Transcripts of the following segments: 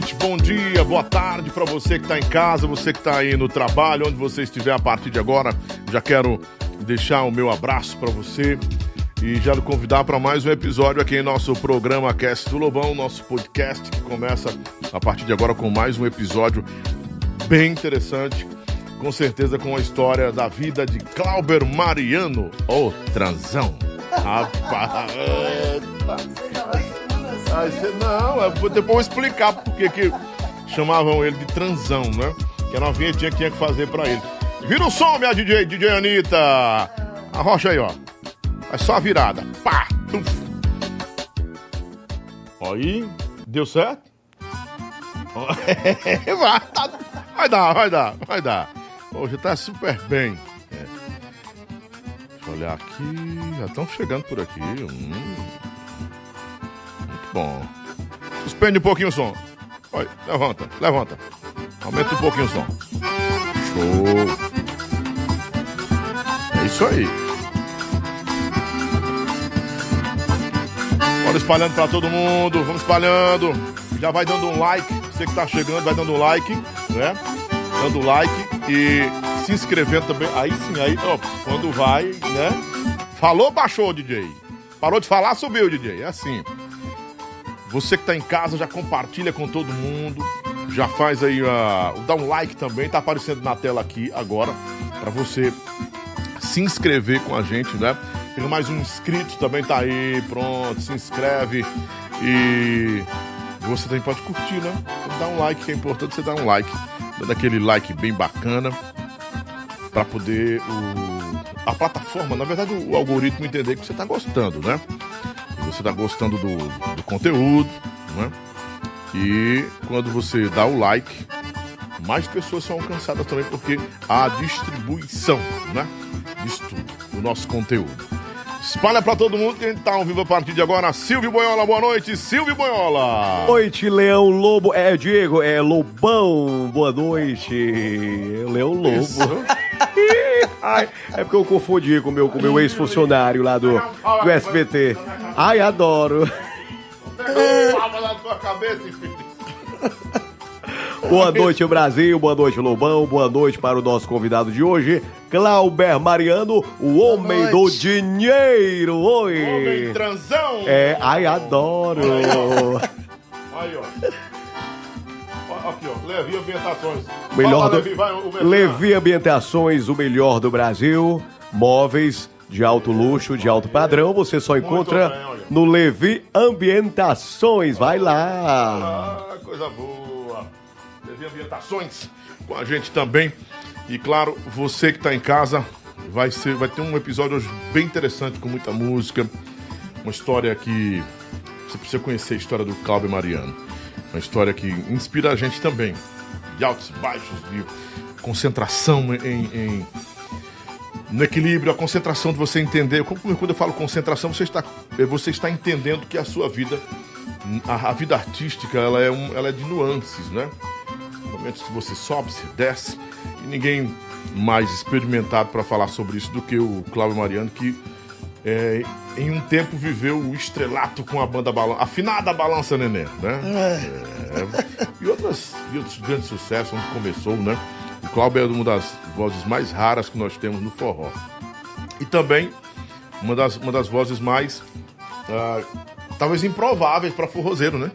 noite, bom dia, boa tarde para você que está em casa, você que está aí no trabalho, onde você estiver a partir de agora. Já quero deixar o meu abraço para você e já lhe convidar para mais um episódio aqui em nosso programa Cast do Lobão, nosso podcast que começa a partir de agora com mais um episódio bem interessante, com certeza com a história da vida de Clauber Mariano, o transão. Rapaz, Aí você, não, depois vou explicar porque que chamavam ele de transão, né? Que era uma vinhetinha que tinha que fazer pra ele. Vira o som, minha DJ, DJ Anitta! Arrocha aí, ó. É só a virada. Pá! Tuf. Aí, deu certo? vai, tá- vai dar, vai dar, vai dar. Hoje tá super bem. É. Deixa eu olhar aqui. Já estão chegando por aqui. Hum. Bom. Suspende um pouquinho o som. Olha, levanta, levanta. Aumenta um pouquinho o som. Show. É isso aí. Bora espalhando pra todo mundo. Vamos espalhando. Já vai dando um like. Você que tá chegando, vai dando um like, né? Dando like e se inscrevendo também. Aí sim, aí, ó, quando vai, né? Falou, baixou, DJ. Parou de falar, subiu, DJ. É assim. Você que tá em casa, já compartilha com todo mundo. Já faz aí, a dá um like também. Tá aparecendo na tela aqui agora. Pra você se inscrever com a gente, né? Tem mais um inscrito também tá aí. Pronto, se inscreve. E você também pode curtir, né? Dá um like, que é importante você dar um like. Dando aquele like bem bacana. Pra poder o, a plataforma, na verdade, o algoritmo entender que você tá gostando, né? Você tá gostando do, do conteúdo, né? E quando você dá o like, mais pessoas são alcançadas também, porque há a distribuição, né? Disso tudo, do nosso conteúdo. Espalha pra todo mundo que a gente tá ao vivo a partir de agora. Silvio Boiola, boa noite, Silvio Boiola. noite, Leão Lobo. É, Diego, é Lobão. Boa noite. Leão Lobo. Ai, é porque eu confundi com o meu, com o meu ex-funcionário lá do, do SBT. Ai, adoro. Palma na tua cabeça, infeliz. Boa noite, Brasil. Boa noite, Lobão. Boa noite para o nosso convidado de hoje, Clauber Mariano, o homem do dinheiro. Homem Oi. transão. É, ai, adoro. Aí, ó. Aqui, ó. Levi Ambientações. Melhor Fala, do... Levi, vai, o melhor. Levi Ambientações, o melhor do Brasil. Móveis de alto luxo, de alto padrão, você só encontra bem, no Levi Ambientações. Vai lá. Ah, coisa boa. Levi Ambientações com a gente também. E claro, você que tá em casa, vai, ser, vai ter um episódio hoje bem interessante, com muita música. Uma história que você precisa conhecer a história do Cláudio Mariano. Uma história que inspira a gente também. De altos e baixos, de concentração em, em- no equilíbrio, a concentração de você entender. Quando eu falo concentração, você está, você está entendendo que a sua vida, a, a vida artística, ela é, um, ela é de nuances, né? Momentos que você sobe, se desce, e ninguém mais experimentado para falar sobre isso do que o Cláudio Mariano, que é, em um tempo viveu o estrelato com a banda Balança, afinada Balança Neném, né? É, e, outras, e outros grandes sucessos, onde começou, né? O Cláudio é uma das vozes mais raras que nós temos no forró. E também uma das, uma das vozes mais, ah, talvez improváveis para forrozeiro, né?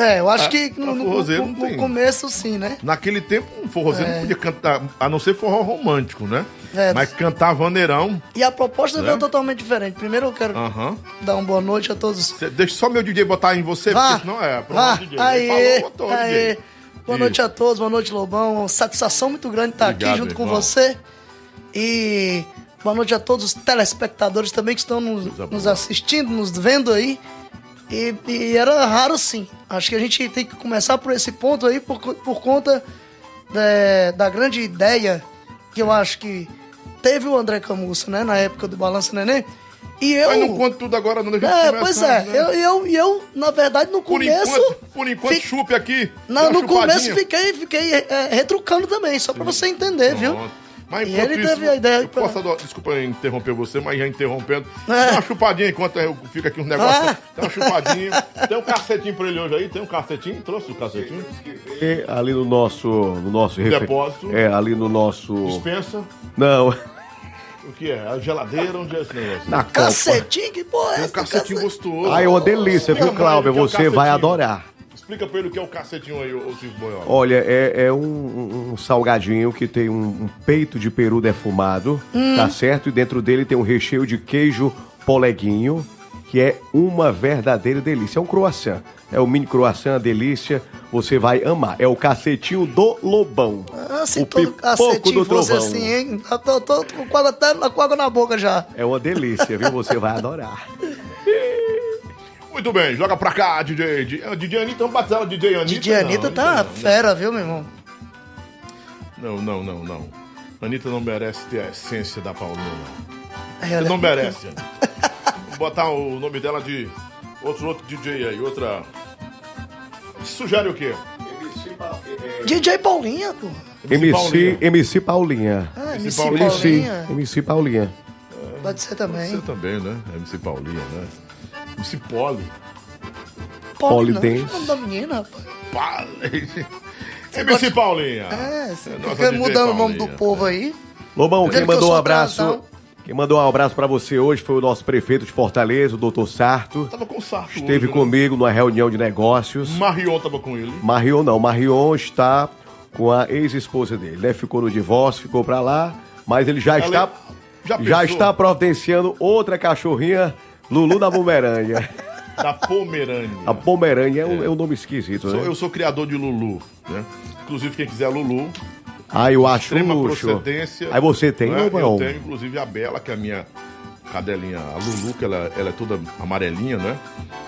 É, eu acho Ah, que no, no- no- no começo sim, né? Naquele tempo, um forrozeiro É. não podia cantar, a não ser forró romântico, né? É. Mas cantar vaneirão, E a proposta Né? veio totalmente diferente. Primeiro eu quero dar uma boa noite a todos. Cê- Deixa só meu DJ botar em você, Vá, porque senão é. Pronto, vá, DJ. aê, falou, botou, aê. DJ. Boa Isso. noite a todos, boa noite Lobão. Satisfação muito grande estar Obrigado, aqui junto com irmão. você. E boa noite a todos os telespectadores também que estão nos, nos assistindo, nos vendo aí. E, e era raro sim. Acho que a gente tem que começar por esse ponto aí, por, por conta da- da grande ideia que eu acho que teve o André Camussa, né, na época do Balanço Neném, E eu. Mas não conta tudo agora, não. É, pois é. né? Eu, eu, eu, na verdade, no Por começo. enquanto, por enquanto fi- chupe aqui. Não, no começo chupadinha. fiquei, fiquei é, retrucando também, só pra você entender, viu? Mas E ele isso, teve a ideia eu pra- posso desculpa interromper você, mas já interrompendo. É. Dá uma chupadinha enquanto eu fico aqui um negócio. Ah. Dá uma chupadinha. Tem um cacetinho pra ele hoje aí? Tem um cacetinho? Trouxe o cacetinho? E ali no nosso, no nosso Depósito. É, ali no nosso. Dispensa. Não, O que é? A geladeira? Onde é esse negócio? na copa. Cacetinho, que porra é Tem um essa? cacetinho gostoso. Ah, é uma delícia, viu, Cláudio? é Você vai adorar. Explica pra ele o que é o cacetinho aí, ô Silvio Boiola. Olha, é, é um, um- um salgadinho que tem um, um peito de peru defumado, tá certo? E dentro dele tem um recheio de queijo poleguinho, que é uma verdadeira delícia. É um croissant. É o mini croissant, delícia. Você vai amar. É o cacetinho do Lobão. Ah, se o todo cacetinho do fosse trovão. assim, hein? Eu tô, tô com quase até com água na boca já. É uma delícia, viu? Você vai adorar. Muito bem, joga pra cá, DJ. Di- ah, DJ Anitta, vamos bater ela, DJ Anitta. DJ Anitta não, tá não, fera, viu, meu irmão? Não, não, não, não. Anitta não merece ter a essência da Paulinha, não. Ela- Você não merece, Anitta. Vou botar o nome dela de outro, outro DJ aí, outra. Sugere o quê? DJ Paulinha, pô. MC, Paulinha. MC Paulinha. Ah, MC Paulinha. MC, Paulinha. MC Paulinha. Pode ser Você também. também, né? MC Paulinha, né? MC Poli. Nome da menina, rapaz. MC Paulinha. É, você nossa fica mudando o nome do povo aí. Lobão, quem mandou um abraço. Quem mandou um abraço pra você hoje foi o nosso prefeito de Fortaleza, o doutor Sarto. Tava com sarto Esteve hoje, né? comigo numa reunião de negócios. Marion tava com ele. Marion não, Marion está com a ex-esposa dele, né? Ficou no divórcio, ficou pra lá, mas ele já está já já, está providenciando outra cachorrinha, Lulu da Pomerânia. Da Pomerânia. A Pomerânia é um, é um nome esquisito, Sou- né? eu sou criador de Lulu, né? Inclusive, quem quiser Lulu, Ah, eu acho extrema luxo. procedência. Aí você tem, né? Eu tenho, inclusive, a Bela, que é a minha cadelinha, a Lulu, que ela, ela é toda amarelinha, né?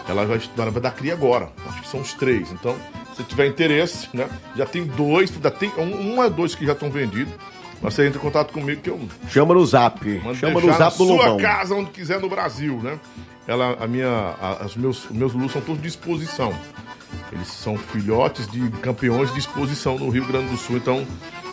Ela vai, ela vai dar cria agora. Acho que são os três. Então, se tiver interesse, né? Já tem dois, tem um, um a dois que já estão vendidos. Mas você entra em contato comigo que eu Chama no zap. Chama no zap do na sua Lobão. casa, onde quiser no Brasil, né? Ela, a minha, a- os meus, meus Lulus são todos de exposição. Eles são filhotes de campeões de exposição no Rio Grande do Sul, então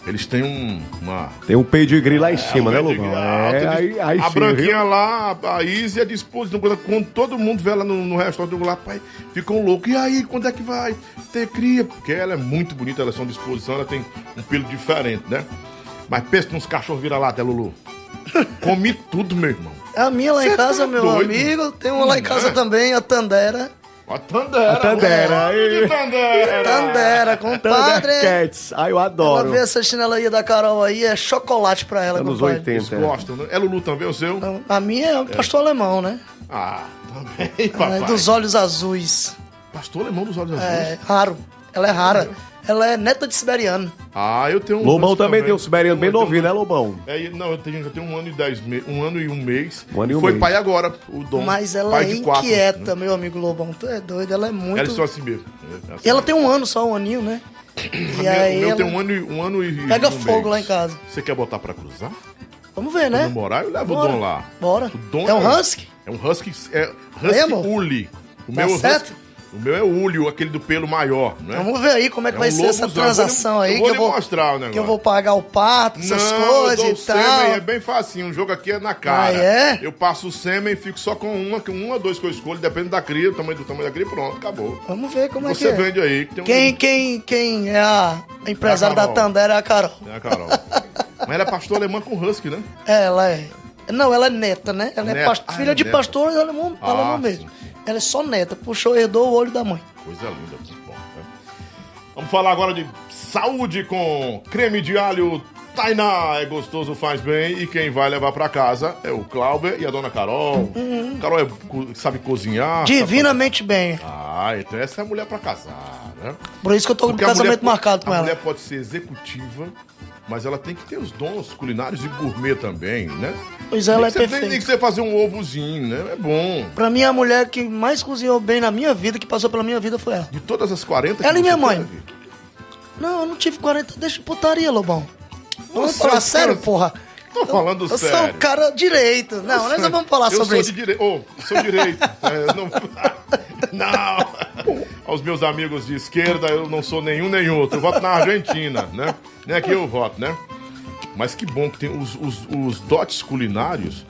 eles têm um, uma Tem um pedigree lá em cima, né, Lobão? É, aí, aí a sim, branquinha viu? lá, a Izzy é de exposição. Quando, todo mundo vê ela no, no restaurante, eu vou lá, pai, ficam loucos. E aí, quando é que vai ter cria? Porque ela é muito bonita, elas são de exposição, ela tem um pelo diferente, né? Mas pensa nos cachorros vira-lata, Lulu. Comi tudo, meu irmão. É a minha lá em Cê casa, tá meu doido? amigo. Tem uma lá em casa É. também, a Tandera. A Tandera. A Tandera, de Tandera. Tandera, compadre. Thundercats. Ai, eu Ela adoro. vê essa chinelaria da Carol aí, é chocolate pra ela, Anos compadre. 80. Eles gostam, né? É Lulu também, o seu? Então, A minha é um pastor alemão, né? Ah, também, Ela papai. é dos olhos azuis. Pastor alemão dos olhos azuis. É raro. Ela é rara. Ela é neta de siberiano. Ah, eu tenho um. Lobão também tem um siberiano bem Eu novinho, um- né, Lobão? É, não, eu tenho, eu tenho um ano e dez meses, um ano e um mês. Um ano e um Foi mês. pai agora, o Dom. Mas ela pai é de quatro, inquieta, né? meu amigo Lobão. Tu é doido, ela é muito. Eles são assim mesmo. É, assim. E ela tem um ano só, um aninho, né? E Meu- aí o meu ela... tem um ano, e- um ano e. Pega fogo mês. lá em casa. Você quer botar pra cruzar? Vamos ver, né? Quando morar, eu levo Bora. o Dom lá. Bora. O Dom É um husky? É um husky. É husky uli. O Tá meu é certo? husky. O meu é o ulio, aquele do pelo maior, né? Vamos ver aí como é que É vai um ser essa transação Eu aí. vou que eu vou mostrar o negócio. Que eu vou pagar o parto, essas Não, coisas eu e o sêmen, tal. é bem facinho. O jogo aqui é na cara. Ah, é? Eu passo o sêmen e fico só com uma, com uma ou dois que eu escolho, depende da cria, do tamanho do tamanho da cria, pronto, acabou. Vamos ver como Você é que é. vende aí. Que tem um... Quem, quem, quem é a empresária É da. Tandera é a Carol. É a Carol. Mas ela é pastor alemã com husky, né? Ela é. Não, ela é neta, né? Ela é Neta. past- Ah, filha é de neta. pastor alemão, Ah, alemão sim. Ela é só neta, puxou, herdou o olho da mãe. Coisa linda, que bom. né? Vamos falar agora de saúde com creme de alho Tainá. É gostoso, faz bem. E quem vai levar pra casa é o Clauber e a dona Carol. Carol é sabe cozinhar. sabe Divinamente bem. fazer- Ah, então essa é a mulher pra casar, né? Por isso que eu tô com o a casamento marcado com a ela. mulher pode ser executiva, mas ela tem que ter os dons culinários e gourmet também, né? Pois ela é perfeita. Nem que você fazer um ovozinho, né? É bom. Pra mim, a mulher que mais cozinhou bem na minha vida, que passou pela minha vida, foi ela. De todas as 40 Ela e minha mãe. teve, Não, eu não tive 40, deixa de putaria, Lobão. Vamos falar sério, porra. Tô falando Eu sério. sou um cara direito. Não, nós não vamos falar eu sobre sou isso. De direito. Oh, sou direito. É, não... não. Aos meus amigos de esquerda, eu não sou nenhum nem outro. Eu voto na Argentina, né? Nem aqui eu voto, né? Mas que bom que tem os, os, os dotes culinários.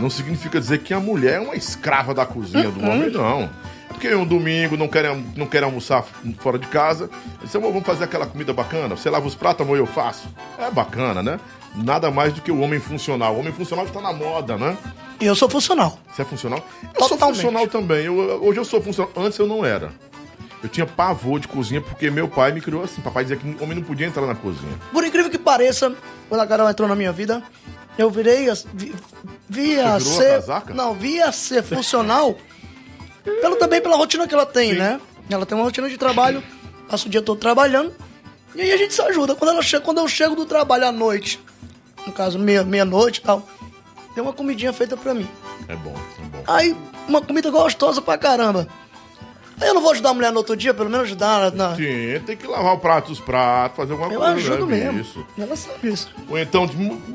Não significa dizer que a mulher é uma escrava da cozinha do homem, não. É porque um domingo não quer, não quer almoçar fora de casa. "Amor, vamos fazer aquela comida bacana. Você lava os pratos, amor, eu faço. É bacana, né? Nada mais do que o homem funcional. O homem funcional está na moda, né? Eu sou funcional. Você é funcional? Eu sou funcional também. Eu- hoje eu sou funcional. Antes eu não era. Eu tinha pavor de cozinha porque meu pai me criou assim. Papai dizia que o homem não podia entrar na cozinha. Por incrível que pareça, quando a Carol entrou na minha vida, eu virei, vi, vi a Você virou a ser, não, vi a ser funcional, pelo também pela rotina que ela tem, Sim. né? Ela tem uma rotina de trabalho, passa o dia todo trabalhando, e aí a gente se ajuda. Quando ela chega, quando eu chego do trabalho à noite, no caso meia meia e tal, tem uma comidinha feita pra mim. É bom, é bom. Aí uma comida gostosa pra caramba. Aí eu não vou ajudar a mulher no outro dia, pelo menos ajudar na, Sim, tem que lavar o prato dos pratos, fazer alguma eu coisa. ajudo né? mesmo. Isso. Ela sabe isso. Ou então,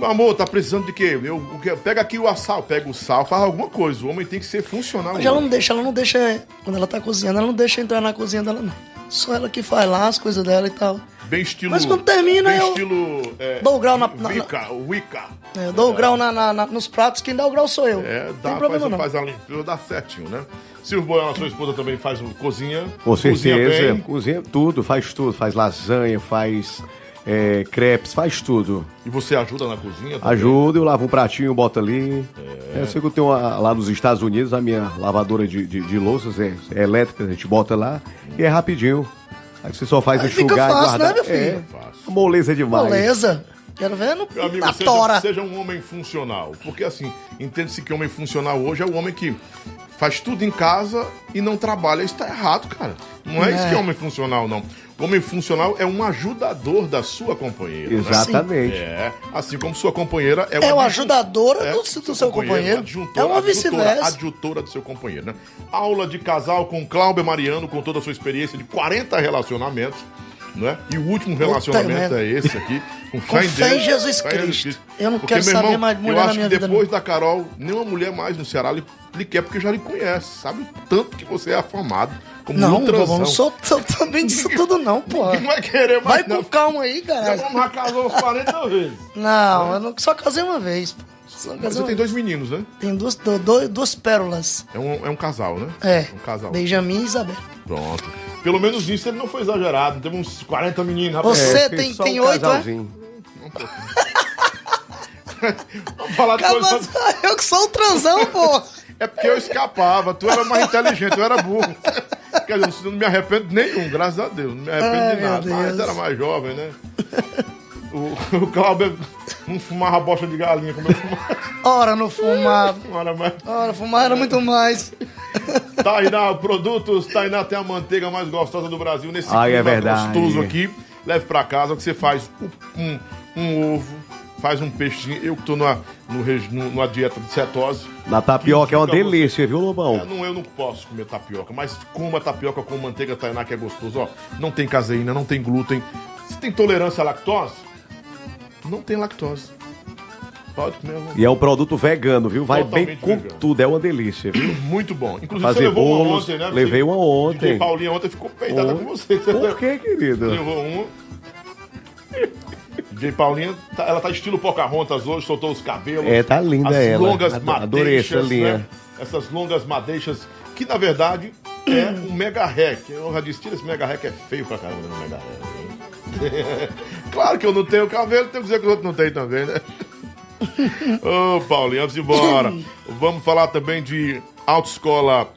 amor, tá precisando de quê? Eu, quê? Pega aqui o sal, pega o sal, faz alguma coisa. O homem tem que ser funcional. Mas ela não deixa, ela não deixa. Quando ela tá cozinhando, ela não deixa entrar na cozinha dela, não. Só ela que faz lá as coisas dela e tal. Bem estilo. Mas quando termina, bem eu estilo. É, dou o grau na- na- Wicca, Wicca. É, eu dou o grau na- na- na- nos pratos, quem dá o grau sou eu. É, dá, tem problema faz, não. faz a limpeza, dá certinho, né? Silvio Boiano, a sua esposa também faz cozinha. Com cozinha certeza. bem. Cozinha tudo, faz tudo. Faz lasanha, faz é, crepes, faz tudo. E você ajuda na cozinha? também? Ajuda, eu lavo um pratinho, boto ali. É. Eu sei que eu tenho uma- lá nos Estados Unidos, a minha lavadora de, de, de louças é, é elétrica, a gente bota lá e é rapidinho. Aí você só faz Aí fica enxugar fácil, e guardar. né, meu filho? É, moleza demais. Beleza. Quero ver no, Meu amigo, na seja, tora. seja um homem funcional. Porque assim, entende-se que homem funcional hoje é o homem que faz tudo em casa e não trabalha. Isso tá errado, cara. Não é, isso É. que é homem funcional, não. Homem funcional é um ajudador da sua companheira. né? Exatamente. É, assim como sua companheira é, É uma uma ajudadora É, do, do seu companheiro. adjuntora- É uma vice-versa. Adjutora do seu companheiro, né? Aula de casal com Cláudio Mariano, com toda a sua experiência de 40 relacionamentos, né? E o último relacionamento é esse aqui, com Com fé em fé em Deus. Jesus Cristo. Eu não Porque, quero meu saber irmão, mais de mulher eu na acho minha que vida, depois não. da Carol, nenhuma mulher mais no Ceará lhe, lhe quer, porque já lhe conhece, sabe o tanto que você é afamado como Não, um não, transão. não sou sou também disso tudo, não, pô. Ninguém vai querer Vai com não. calma aí, Já cara. vamos já casou uns 40 vezes. Não, eu não, só casei uma vez. pô. Só Mas você uma tem dois meninos, né? Tem duas, do- duas pérolas. É um, é um casal, né? É. Um casal. Benjamin e Isabel. Pronto. Pelo menos nisso ele não foi exagerado. Teve uns 40 meninos, rapaz. Você É, tem- tem um oito, é? casalzinho. Vamos falar de Calma, coisa. eu que sou o transão, pô. É porque eu escapava. Tu era mais inteligente, eu era burro. Quer dizer, não me arrependo de nenhum, graças a Deus. Não me arrependo Ai, de nada. Mas era mais jovem, né? O, o Cláudio não fumava bosta de galinha como eu fumava. Ora, não fumava. Não era mais. Ora, fumar era muito mais. Tainá Produtos, Tainá tem a manteiga mais gostosa do Brasil nesse Ai, é verdade. gostoso aqui. Leve pra casa que você faz um, um ovo, faz um peixinho. Eu que tô numa, no numa dieta de cetose. Na tapioca é uma Fica você- delícia, viu, É, Lobão? não, eu não posso comer tapioca, mas coma tapioca com manteiga Tainá que é gostoso. Ó, não tem caseína, não tem glúten. Você tem tolerância à lactose? Não tem lactose. Pode comer. E é um produto vegano, viu? Vai bem Totalmente com vegano. tudo, é uma delícia, viu? Muito bom. Inclusive, Fazer você levou uma bolos, ontem, né? levei uma ontem. DJ Paulinha ontem ficou peidada com. Você Por que, querido? Levou uma. DJ Paulinha, tá- ela tá estilo Pocahontas hoje, soltou os cabelos. É, tá linda as ela. longas Ado- madeixas, adorei essa linha. né? Essas longas madeixas, que na verdade é um mega hack. Eu já disse, tira esse mega hack, é feio pra caramba no mega hack. claro que eu não tenho cabelo, tenho que dizer que os outros não têm também, né? Ô, Paulinho, vamos embora. Vamos falar também de autoescola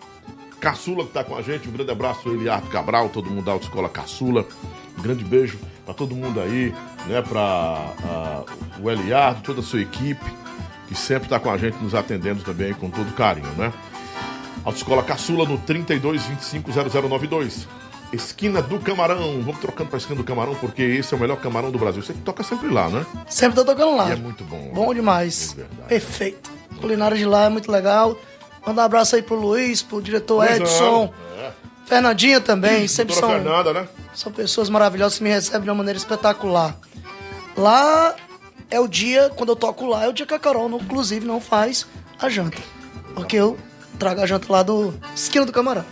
Caçula, que tá com a gente. Um grande abraço, Eliardo Cabral, todo mundo da autoescola Caçula. Um grande beijo pra todo mundo aí, né? Ah, o Eliardo, toda a sua equipe, que sempre tá com a gente, nos atendendo também com todo carinho, né? Autoescola Caçula no 32250092. Esquina do Camarão. Vamos trocando pra esquina do Camarão, porque esse é o melhor camarão do Brasil. Você que toca sempre lá, né? Sempre tô tocando lá. E é muito bom. Bom demais. É verdade. Perfeito. A culinária de lá é muito legal. Mandar um abraço aí pro Luiz, pro diretor é. Edson, É. Fernandinha também. Sempre Doutora são, Fernanda, né? são pessoas maravilhosas que me recebem de uma maneira espetacular. Lá é o dia, quando eu toco lá, é o dia que a Carol, não- inclusive, não faz a janta. Porque eu trago a janta lá do esquina do camarão.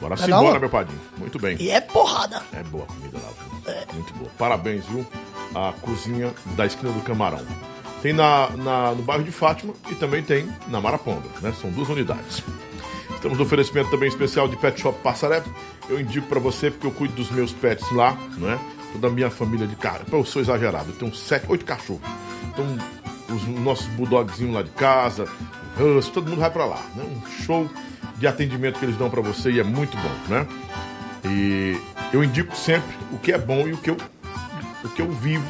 Bora Vai se embora, meu padrinho. Muito bem. E é porrada. É boa a comida lá, viu? Muito boa. Parabéns, viu? A cozinha da esquina do Camarão. Tem na, na- no bairro de Fátima e também tem na Maraponga, né? São duas unidades. Estamos no oferecimento também especial de Pet Shop Passaré. Eu indico pra você porque eu cuido dos meus pets lá, né? Toda a minha família de cara. Eu sou exagerado, eu tenho sete, oito cachorros. Então, os nossos bulldogzinhos lá de casa, Hus, todo mundo vai pra lá, né? Um show de atendimento que eles dão pra você e é muito bom, né? E eu indico sempre o que é bom e o que eu, o que eu vivo.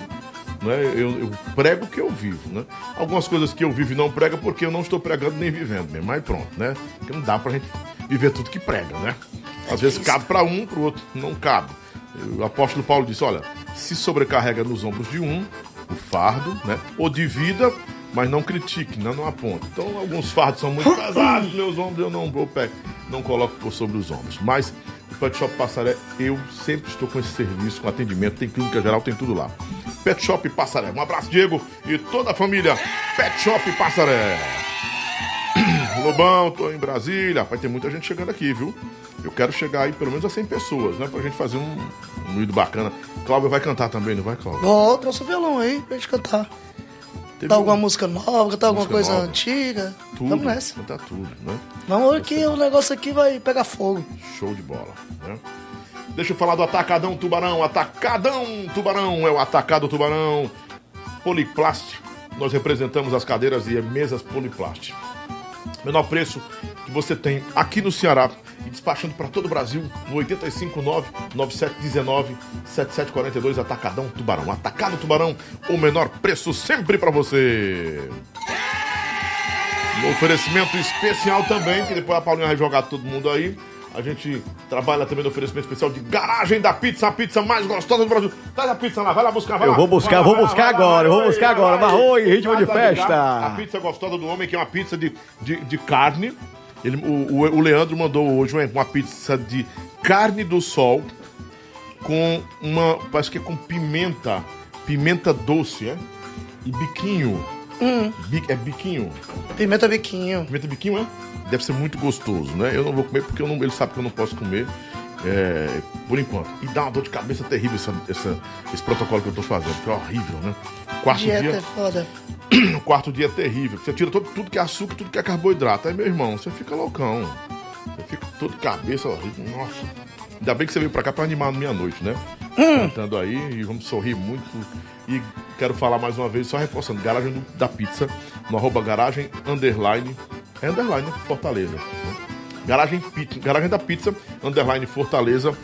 Né? Eu, eu prego o que eu vivo. Né? Algumas coisas que eu vivo e não prego porque eu não estou pregando nem vivendo mesmo. Mas pronto, né? Porque não dá pra gente viver tudo que prega, né? Às vezes cabe pra um, pro outro não cabe. O apóstolo Paulo disse: olha, se sobrecarrega nos ombros de um o fardo, né? Ou divida, mas não critique, não, não aponte. Então, alguns fardos são muito pesados, meus ombros eu não vou pé, não coloco por sobre os ombros. Mas o Pet Shop Passaré, eu sempre estou com esse serviço, com atendimento, tem clínica geral, tem tudo lá. Pet Shop Passaré. Um abraço, Diego, e toda a família Pet Shop Passaré. Lobão, tô em Brasília. Vai ter muita gente chegando aqui, viu? Eu quero chegar aí pelo menos a 100 pessoas, né? Pra gente fazer um, um bacana. Cláudio vai cantar também, não vai, Cláudio? Ó, trouxe o violão aí pra gente cantar. Cantar alguma um- música nova, cantar alguma Música coisa nova. antiga. tudo, Vamos nessa. Cantar tudo, né? Vamos que o negócio aqui vai pegar fogo. Show de bola, né? Deixa eu falar do Atacadão Tubarão. Atacadão Tubarão é o Atacado Tubarão. Poliplast. Nós representamos as cadeiras e mesas Poliplast. Menor preço que você tem aqui no Ceará e despachando para todo o Brasil no 859-9719-7742 Atacadão Tubarão. Atacado Tubarão, o menor preço sempre para você. No oferecimento especial também, que depois a Paulinha vai jogar todo mundo aí. A gente trabalha também no oferecimento especial de Garagem da Pizza, a pizza mais gostosa do Brasil. Traz a pizza lá, vai lá buscar, vai Eu vou buscar, lá, vou lá, buscar lá, agora, eu vou buscar agora. Marrom e ritmo de festa. A pizza gostosa do homem, que é uma pizza de, de, de carne. Ele, o, o, o Leandro mandou hoje uma, uma pizza de carne do sol com uma, parece que é com pimenta, pimenta doce, é? E biquinho. Bi- é biquinho. Pimenta biquinho. Pimenta biquinho, é? Deve ser muito gostoso, né? Eu não vou comer porque eu não- ele sabe que eu não posso comer. é, por enquanto. E dá uma dor de cabeça terrível essa, essa- esse protocolo que eu tô fazendo, que é horrível, né? Quarto Dieta é dia, foda. o quarto dia é terrível. Você tira todo, tudo que é açúcar, tudo que é carboidrato. Aí, meu irmão, você fica loucão. Você fica todo de cabeça. Nossa. Ainda bem que você veio pra cá pra animar meia-noite, né? Cantando aí e vamos sorrir muito. E quero falar mais uma vez, só reforçando, garagem do- da pizza, no arroba garagem underline. É underline, né? Fortaleza. né? Garagem, garagem da pizza, underline Fortaleza.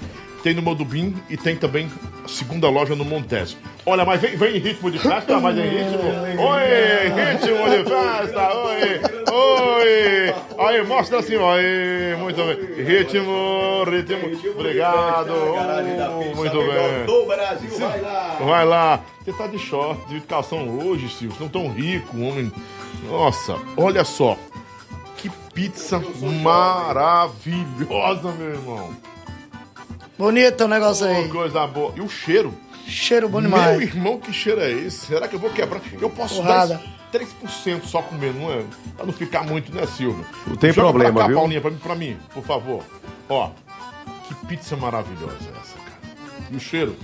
Tem no Modubim e tem também a segunda loja no Montes. Olha, mas vem, vem em ritmo de festa, mas em ritmo. Oi, ritmo de festa, oi, oi. Aí, mostra assim, oi, muito bem. Ritmo, ritmo. Obrigado. Muito bem. Vai lá. Vai lá. Você tá de short, de calção hoje, Silvio. Não tão rico, homem. Nossa, olha só. Que pizza maravilhosa, meu irmão. Bonito o negócio Oh, aí. coisa boa. E o cheiro? Cheiro bom Meu demais. irmão, que cheiro é esse? Será que eu vou quebrar? Eu posso Porrada. dar 3% só comer, não é? Pra não ficar muito, né, Silvio? Não tem Joga problema, pra cá, viu? Paulinha, pra mim, pra mim, por favor. Ó, que pizza maravilhosa é essa, cara. E o cheiro?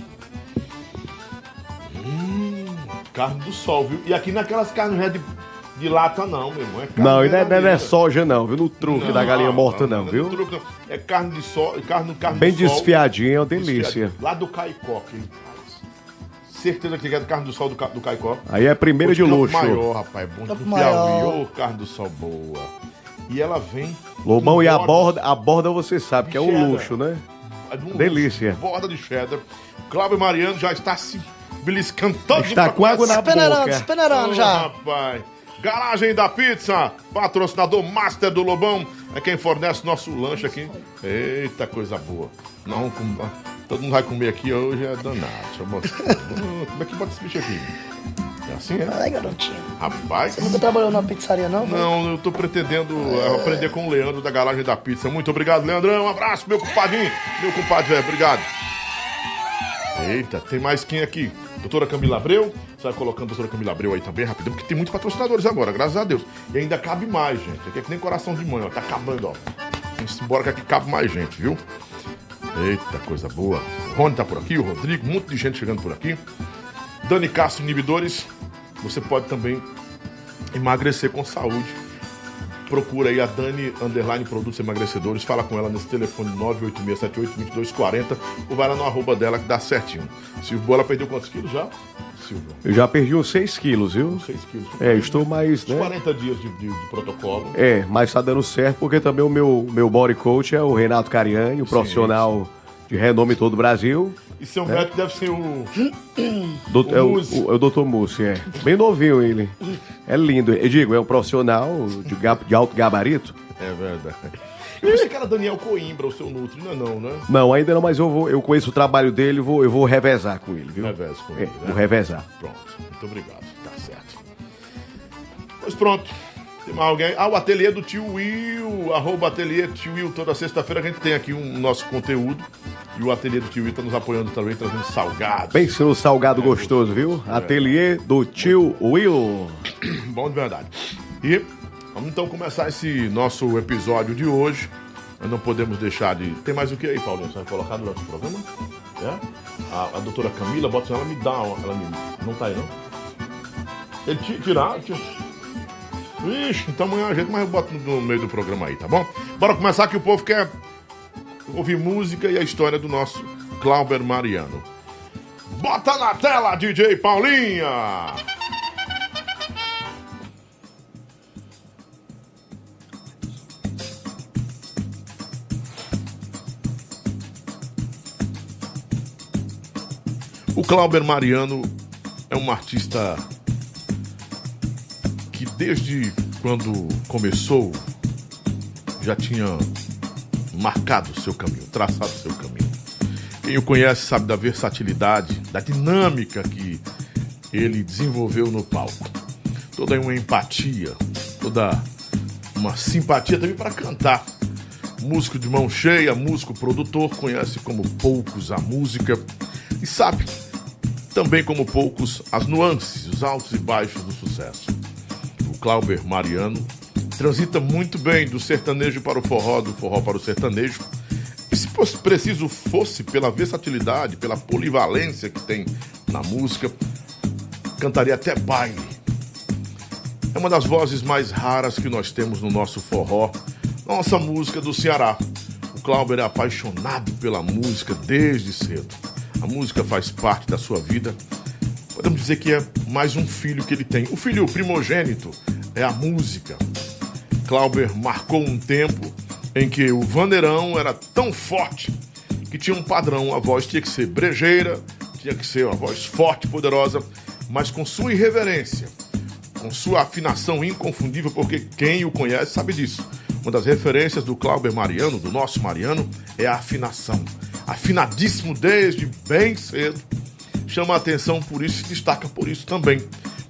Hum, carne do sol, viu? E aqui naquelas carnes é de, de lata, não, meu irmão. É carne Não, e não é, não é verdadeira. soja não, viu? No truque da galinha morta não, é viu? truque, não. É carne de sol, carne, carne Bem do sol. desfiadinha, é uma delícia. Lá do Caicó que ele faz. Certeza que é do carne do sol do, Ca- do Caicó. Aí é primeira de Campo luxo. maior, rapaz. Bom Campo do Piauí. Maior. Ô, carne do sol boa. E ela vem... Lobão com e a borda- a borda você sabe que é um luxo, né? é de um delícia. luxo, Borda de cheddar. Cláudio Mariano já está se beliscando todo Está com água na Peneirando, boca. peneirando já. Rapaz. Garagem da Pizza, patrocinador master do Lobão, é quem fornece nosso lanche aqui. Eita, coisa boa. Não, com- todo mundo vai comer aqui hoje, é danado. Deixa eu Como é que bota esse bicho aqui? É assim, é? Ai, garotinho. Rapaz. Você nunca trabalhou numa pizzaria, não? velho? Não, eu tô pretendendo eh, aprender com o Leandro da Garagem da Pizza. Muito obrigado, Leandrão. Um abraço, meu compadinho. Meu compadre, velho. Obrigado. Eita, tem mais quem aqui? Doutora Camila Abreu, vai colocando a doutora Camila Abreu aí também, rapidinho, porque tem muitos patrocinadores agora, graças a Deus. E ainda cabe mais, gente. Aqui é que nem coração de mãe, ó. Tá acabando, ó. Vamos embora que aqui cabe mais gente, viu? Eita, coisa boa. O Rony tá por aqui, o Rodrigo, monte de gente chegando por aqui. Dani Castro Inibidores, você pode também emagrecer com saúde. Procura aí a Dani Underline Produtos Emagrecedores, fala com ela nesse telefone 986782240 ou vai lá no arroba dela que dá certinho. Silvio Bola perdeu quantos quilos já? Silvio? Eu já perdi uns 6 quilos, viu? 6 quilos. É, estou mais, né? 40 dias de, de- de protocolo. É, mas tá dando certo porque também o meu, meu body coach é o Renato Cariani, o profissional de renome em todo o Brasil. E seu médico deve ser o. Do- O é, o, o, é o Dr. Mussi, é. Bem novinho ele. É lindo. Eu digo, é um profissional de, de alto gabarito. É verdade. Eu pensei que era Daniel Coimbra, o seu Nutri, não é não, né? Não, ainda não, mas eu, vou, eu conheço o trabalho dele, vou, eu vou revezar com ele, viu? Revés com É, ele, né? vou revezar. Pronto, muito obrigado, tá certo. Pois pronto. Alguém? Ah, o ateliê do tio Will, arroba ateliê tio Will. Toda sexta-feira a gente tem aqui um nosso conteúdo. E o ateliê do tio Will tá nos apoiando também, trazendo salgados. Pense no salgado gostoso, viu? Ateliê do tio Will. Bom de verdade. E vamos então começar esse nosso episódio de hoje. Nós não podemos deixar de. Tem mais o que aí, Paulinho? Você vai colocar durante o programa? É? A, a doutora Camila, bota ela me dá uma. Ela me... Não tá aí, não? Ele ti- tirar. Tira... Então amanhã a gente, mas eu boto no, meio do programa aí, tá bom? Bora começar que o povo quer ouvir música e a história do nosso Clauber Mariano. Bota na tela, DJ Paulinha! O Clauber Mariano é um artista desde quando começou já tinha marcado o seu caminho, traçado o seu caminho. Quem o conhece sabe da versatilidade, da dinâmica que ele desenvolveu no palco. Toda uma empatia, toda uma simpatia também para cantar. Músico de mão cheia, músico produtor, conhece como poucos a música e sabe também como poucos as nuances, os altos e baixos do sucesso. Clauber Mariano transita muito bem do sertanejo para o forró, do forró para o sertanejo. E se fosse preciso fosse pela versatilidade, pela polivalência que tem na música, cantaria até baile. É uma das vozes mais raras que nós temos no nosso forró, nossa música do Ceará. O Clauber é apaixonado pela música desde cedo. A música faz parte da sua vida. Podemos dizer que é mais um filho que ele tem. O filho primogênito é a música. Clauber marcou um tempo em que o Vandeirão era tão forte que tinha um padrão. A voz tinha que ser brejeira, tinha que ser uma voz forte, poderosa, mas com sua irreverência, com sua afinação inconfundível, porque quem o conhece sabe disso. Uma das referências do Clauber Mariano, do nosso Mariano, é a afinação. Afinadíssimo desde bem cedo. Chama a atenção por isso e destaca por isso também.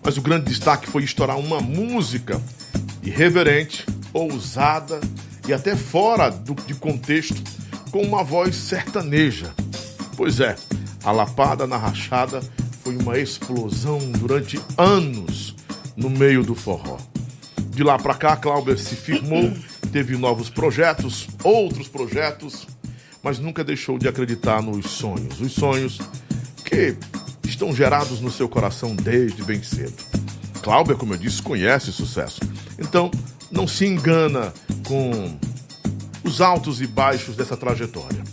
Mas o grande destaque foi estourar uma música irreverente, ousada e até fora do, de contexto, com uma voz sertaneja. Pois é, a lapada na rachada foi uma explosão durante anos no meio do forró. De lá pra cá, Clauber se firmou, teve novos projetos, outros projetos, mas nunca deixou de acreditar nos sonhos. Os sonhos que estão gerados no seu coração desde bem cedo. Clauber, como eu disse, conhece sucesso. Então, não se engana com os altos e baixos dessa trajetória.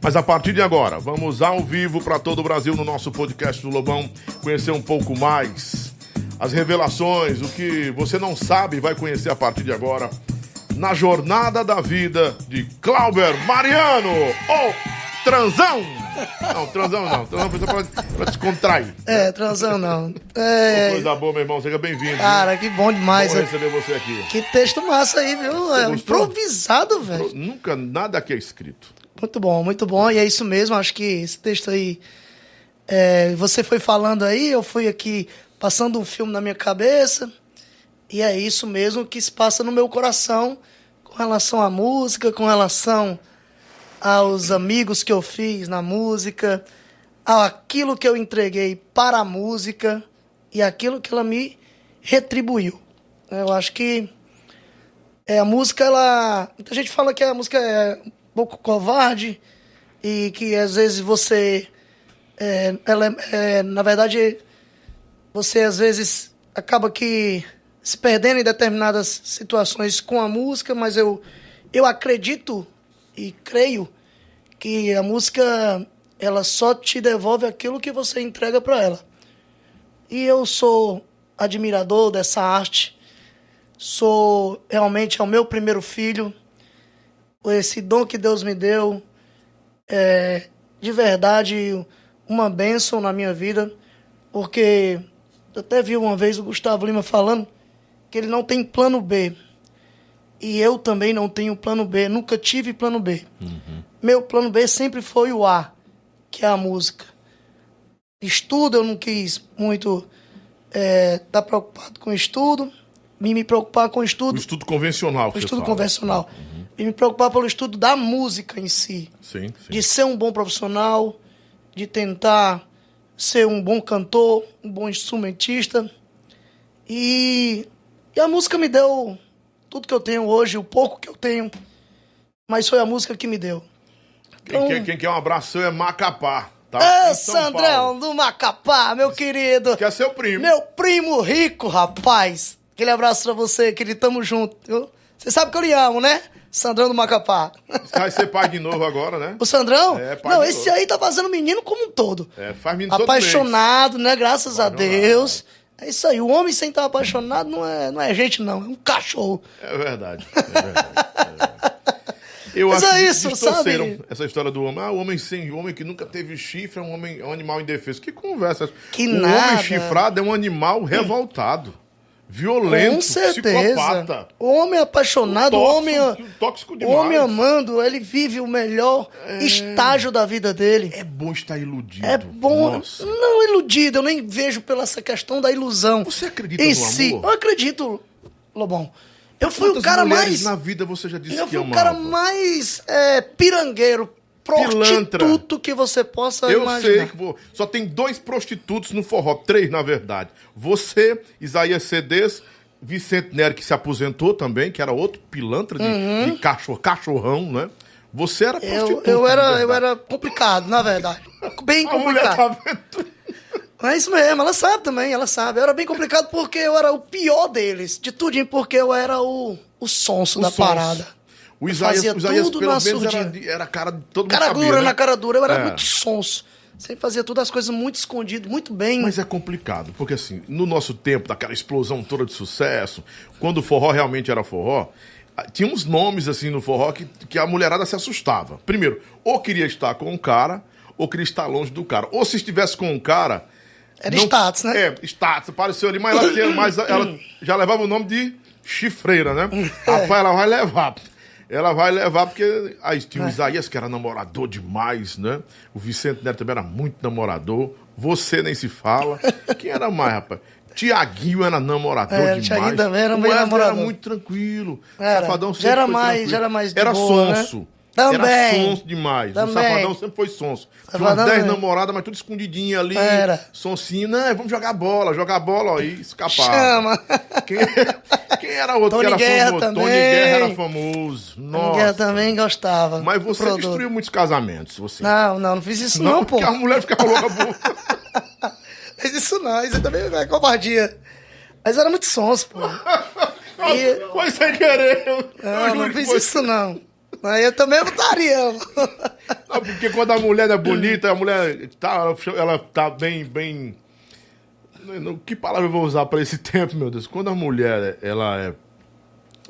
Mas a partir de agora, vamos ao vivo para todo o Brasil no nosso podcast do Lobão conhecer um pouco mais as revelações, o que você não sabe vai conhecer a partir de agora na jornada da vida de Clauber Mariano, o transão. Não, transão não, transão foi só pra, pra descontrair. É, transão não. É, Coisa boa, meu irmão, seja bem-vindo. cara, que bom demais. Bom receber você aqui. Que texto massa aí, viu? É improvisado, velho. Nunca nada aqui é escrito. Muito bom, muito bom. E é isso mesmo, acho que esse texto aí. é, você foi falando aí, eu fui aqui passando um filme na minha cabeça. E é isso mesmo que se passa no meu coração com relação à música, com relação aos amigos que eu fiz na música, aquilo que eu entreguei para a música e aquilo que ela me retribuiu. Eu acho que é, a música, ela. Muita gente fala que a música é um pouco covarde e que às vezes você. É, ela é, na verdade, você às vezes acaba que se perdendo em determinadas situações com a música, mas eu, eu acredito e creio que a música ela só te devolve aquilo que você entrega para ela. E eu sou admirador dessa arte. Sou realmente é o meu primeiro filho. Esse dom que Deus me deu é de verdade uma bênção na minha vida, porque eu até vi uma vez o Gustavo Lima falando que ele não tem plano B. E eu também não tenho plano B, nunca tive plano B. Uhum. Meu plano B sempre foi o A, que é a música. Estudo, eu não quis muito estar é, tá preocupado com estudo, me, me preocupar com estudo. O estudo convencional. O estudo fala. convencional. Uhum. E me preocupar pelo estudo da música em si. Sim, sim. De ser um bom profissional, de tentar ser um bom cantor, um bom instrumentista. E, e a música me deu tudo que eu tenho hoje, o pouco que eu tenho, mas foi a música que me deu. Então, quem, quer, quem quer um abraço é Macapá. Tá? É, Sandrão do Macapá, meu querido. Que é seu primo. Meu primo rico, rapaz. Aquele abraço pra você, querido. Tamo junto. Você sabe que eu lhe amo, né? Sandrão do Macapá. Vai ser pai de novo agora, né? O Sandrão? É, pai Não, esse novo. aí tá fazendo menino como um todo. É, faz menino Apaixonado, todo né? Graças a Deus. É isso aí. O homem sem estar apaixonado não é, não é gente, não. É um cachorro. É verdade. É verdade. É verdade. Eu Mas acho é isso, sabe? essa história do homem. Ah, o homem sem o homem que nunca teve chifre é um, homem, é um animal indefeso. Que conversa. Que o nada. homem chifrado é um animal revoltado violento, Com certeza. psicopata. O homem apaixonado, o, homem, tóxico o homem amando, ele vive o melhor é... estágio da vida dele. É bom estar iludido. É bom, Nossa. não iludido, eu nem vejo pela essa questão da ilusão. Você acredita em no si. amor? Eu acredito, Lobão. Eu fui o cara mais na vida você já disse eu que fui o cara mais é, pirangueiro, prostituto Pilantra. que você possa eu imaginar. Eu sei que vou... só tem dois prostitutos no forró, três na verdade. Você, Isaías Cedes, Vicente Nery que se aposentou também, que era outro pilantra de, uhum. de cachorro, cachorrão, né? Você era prostituto. Eu, eu era, eu era complicado, na verdade. Bem complicado. A mulher tá vendo. É isso mesmo, ela sabe também, ela sabe. Era bem complicado porque eu era o pior deles, de tudinho, porque eu era o, o sonso o da sonso. parada. O Isaías, fazia o Isaías tudo pelo na menos era, era, cara de todo mundo Cara dura né? na cara dura, eu era é. muito sonso. Sempre fazia todas as coisas muito escondido, muito bem. Mas é complicado, porque assim, no nosso tempo, daquela explosão toda de sucesso, quando o forró realmente era forró, tinha uns nomes assim no forró que, que a mulherada se assustava. Primeiro, ou queria estar com um cara, ou queria estar longe do cara. Ou se estivesse com um cara. Era não, status, né? É, status, apareceu ali, mas ela, tinha, mas ela já levava o nome de chifreira, né? É. Rapaz, ela vai levar. Ela vai levar, porque aí tinha o é. Isaías, que era namorador demais, né? O Vicente Neto também era muito namorador. Você nem se fala. Quem era mais, rapaz? Tiaguinho era namorador é, demais. Tiaguinho também era, meio namorador. era muito tranquilo. Era. Safadão já era mais, tranquilo. já era mais Era boa, né? sonso. Né? Também. Era sonso demais. Também. O Safadão sempre foi sonso. Tinha umas 10 namoradas, mas tudo escondidinho ali. Era. Sonsinho, né? Vamos jogar bola, jogar bola, ó, e escapar. Chama. Quem, quem era outro Tony que era Guerra famoso? Também. Tony Guerra era famoso. Nossa. Tony Guerra também gostava. Mas você destruiu muitos casamentos, você. Não, não, não fiz isso não, não pô. Porque a mulher ficava louca, pô. Fiz isso não, isso também é covardia. Mas era muito sonso, pô. E... Foi sem querer. Eu, não, eu não fiz isso não. Aí eu também votaria. Não, porque quando a mulher é bonita, a mulher tá, ela tá bem, bem. Que palavra eu vou usar para esse tempo, meu Deus? Quando a mulher ela é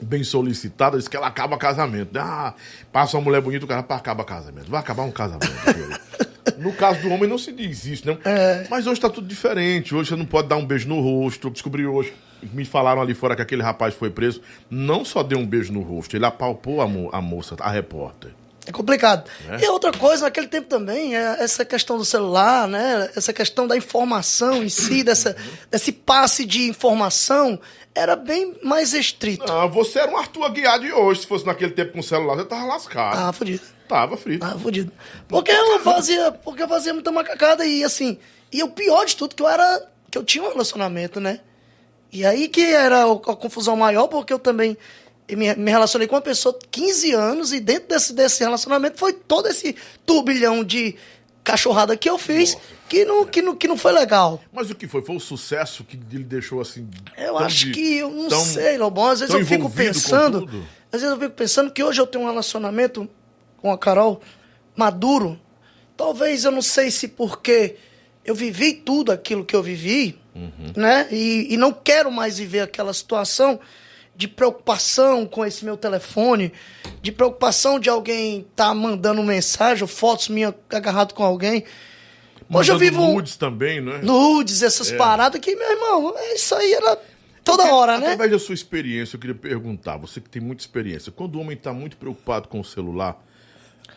bem solicitada, diz que ela acaba casamento. Ah, passa uma mulher bonita, o cara acaba casamento. Vai acabar um casamento. no caso do homem não se diz isso, não. É. Mas hoje tá tudo diferente. Hoje você não pode dar um beijo no rosto. Eu descobri hoje me falaram ali fora que aquele rapaz foi preso, não só deu um beijo no rosto, ele apalpou a, mo a moça, a repórter. É complicado. E outra coisa, naquele tempo também, é essa questão do celular, né? Essa questão da informação em si, dessa, desse passe de informação, era bem mais restrito. Ah, você era um Arthur Aguiar de hoje. Se fosse naquele tempo com celular, você tava lascado. Ah, fudido. Tava frito. Ah, fudido. Porque eu fazia, porque eu fazia muita macacada e assim, e o pior de tudo que eu era, que eu tinha um relacionamento, né? E aí que era a confusão maior, porque eu também me, relacionei com uma pessoa de 15 anos e dentro desse, desse relacionamento foi todo esse turbilhão de cachorrada que eu fiz que não, que, não, que não foi legal. Mas o que foi? Foi o sucesso que ele deixou assim. Eu acho de- que, eu não tão- sei, Lobão. Às vezes eu fico pensando. Às vezes eu fico pensando que hoje eu tenho um relacionamento com a Carol maduro. Talvez eu não sei se porque eu vivi tudo aquilo que eu vivi, Uhum. né? E, e não quero mais viver aquela situação de preocupação com esse meu telefone, de preocupação de alguém tá mandando mensagem, fotos minhas agarrado com alguém. Hoje eu vivo nudes também, né? nudes, essas paradas que, meu irmão, é isso aí era toda hora, né? Através da sua experiência, eu queria perguntar, você que tem muita experiência, quando o homem está muito preocupado com o celular,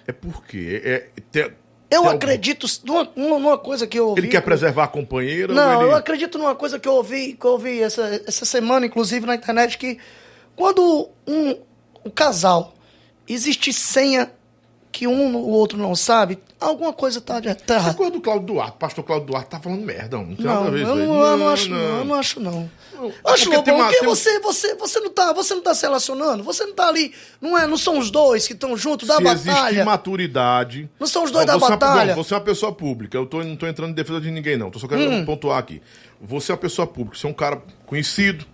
é por quê? É, é- Eu tem acredito numa, numa numa coisa que eu ouvi. Ele quer preservar a companheira? Não, ele... eu acredito numa coisa que eu ouvi, que eu ouvi essa, essa semana, inclusive, na internet, que quando um, um casal existe senha que um o outro não sabe, alguma coisa tá de tá Essa coisa do Cláudio Duarte, pastor Cláudio Duarte tá falando merda, não tem nada a Não, ver eu não, eu não acho não, eu não acho não. Não, Eu acho Lobão, tem uma- porque você, você, você, não tá, você não tá se relacionando, você não tá ali, não, é, não são os dois que estão juntos da Se existe batalha. maturidade. Não são os dois Ó, da é batalha? não, você é uma pessoa pública. Eu tô, não tô entrando em defesa de ninguém, não. Tô só querendo Hum. pontuar aqui. Você é uma pessoa pública, você é um cara conhecido,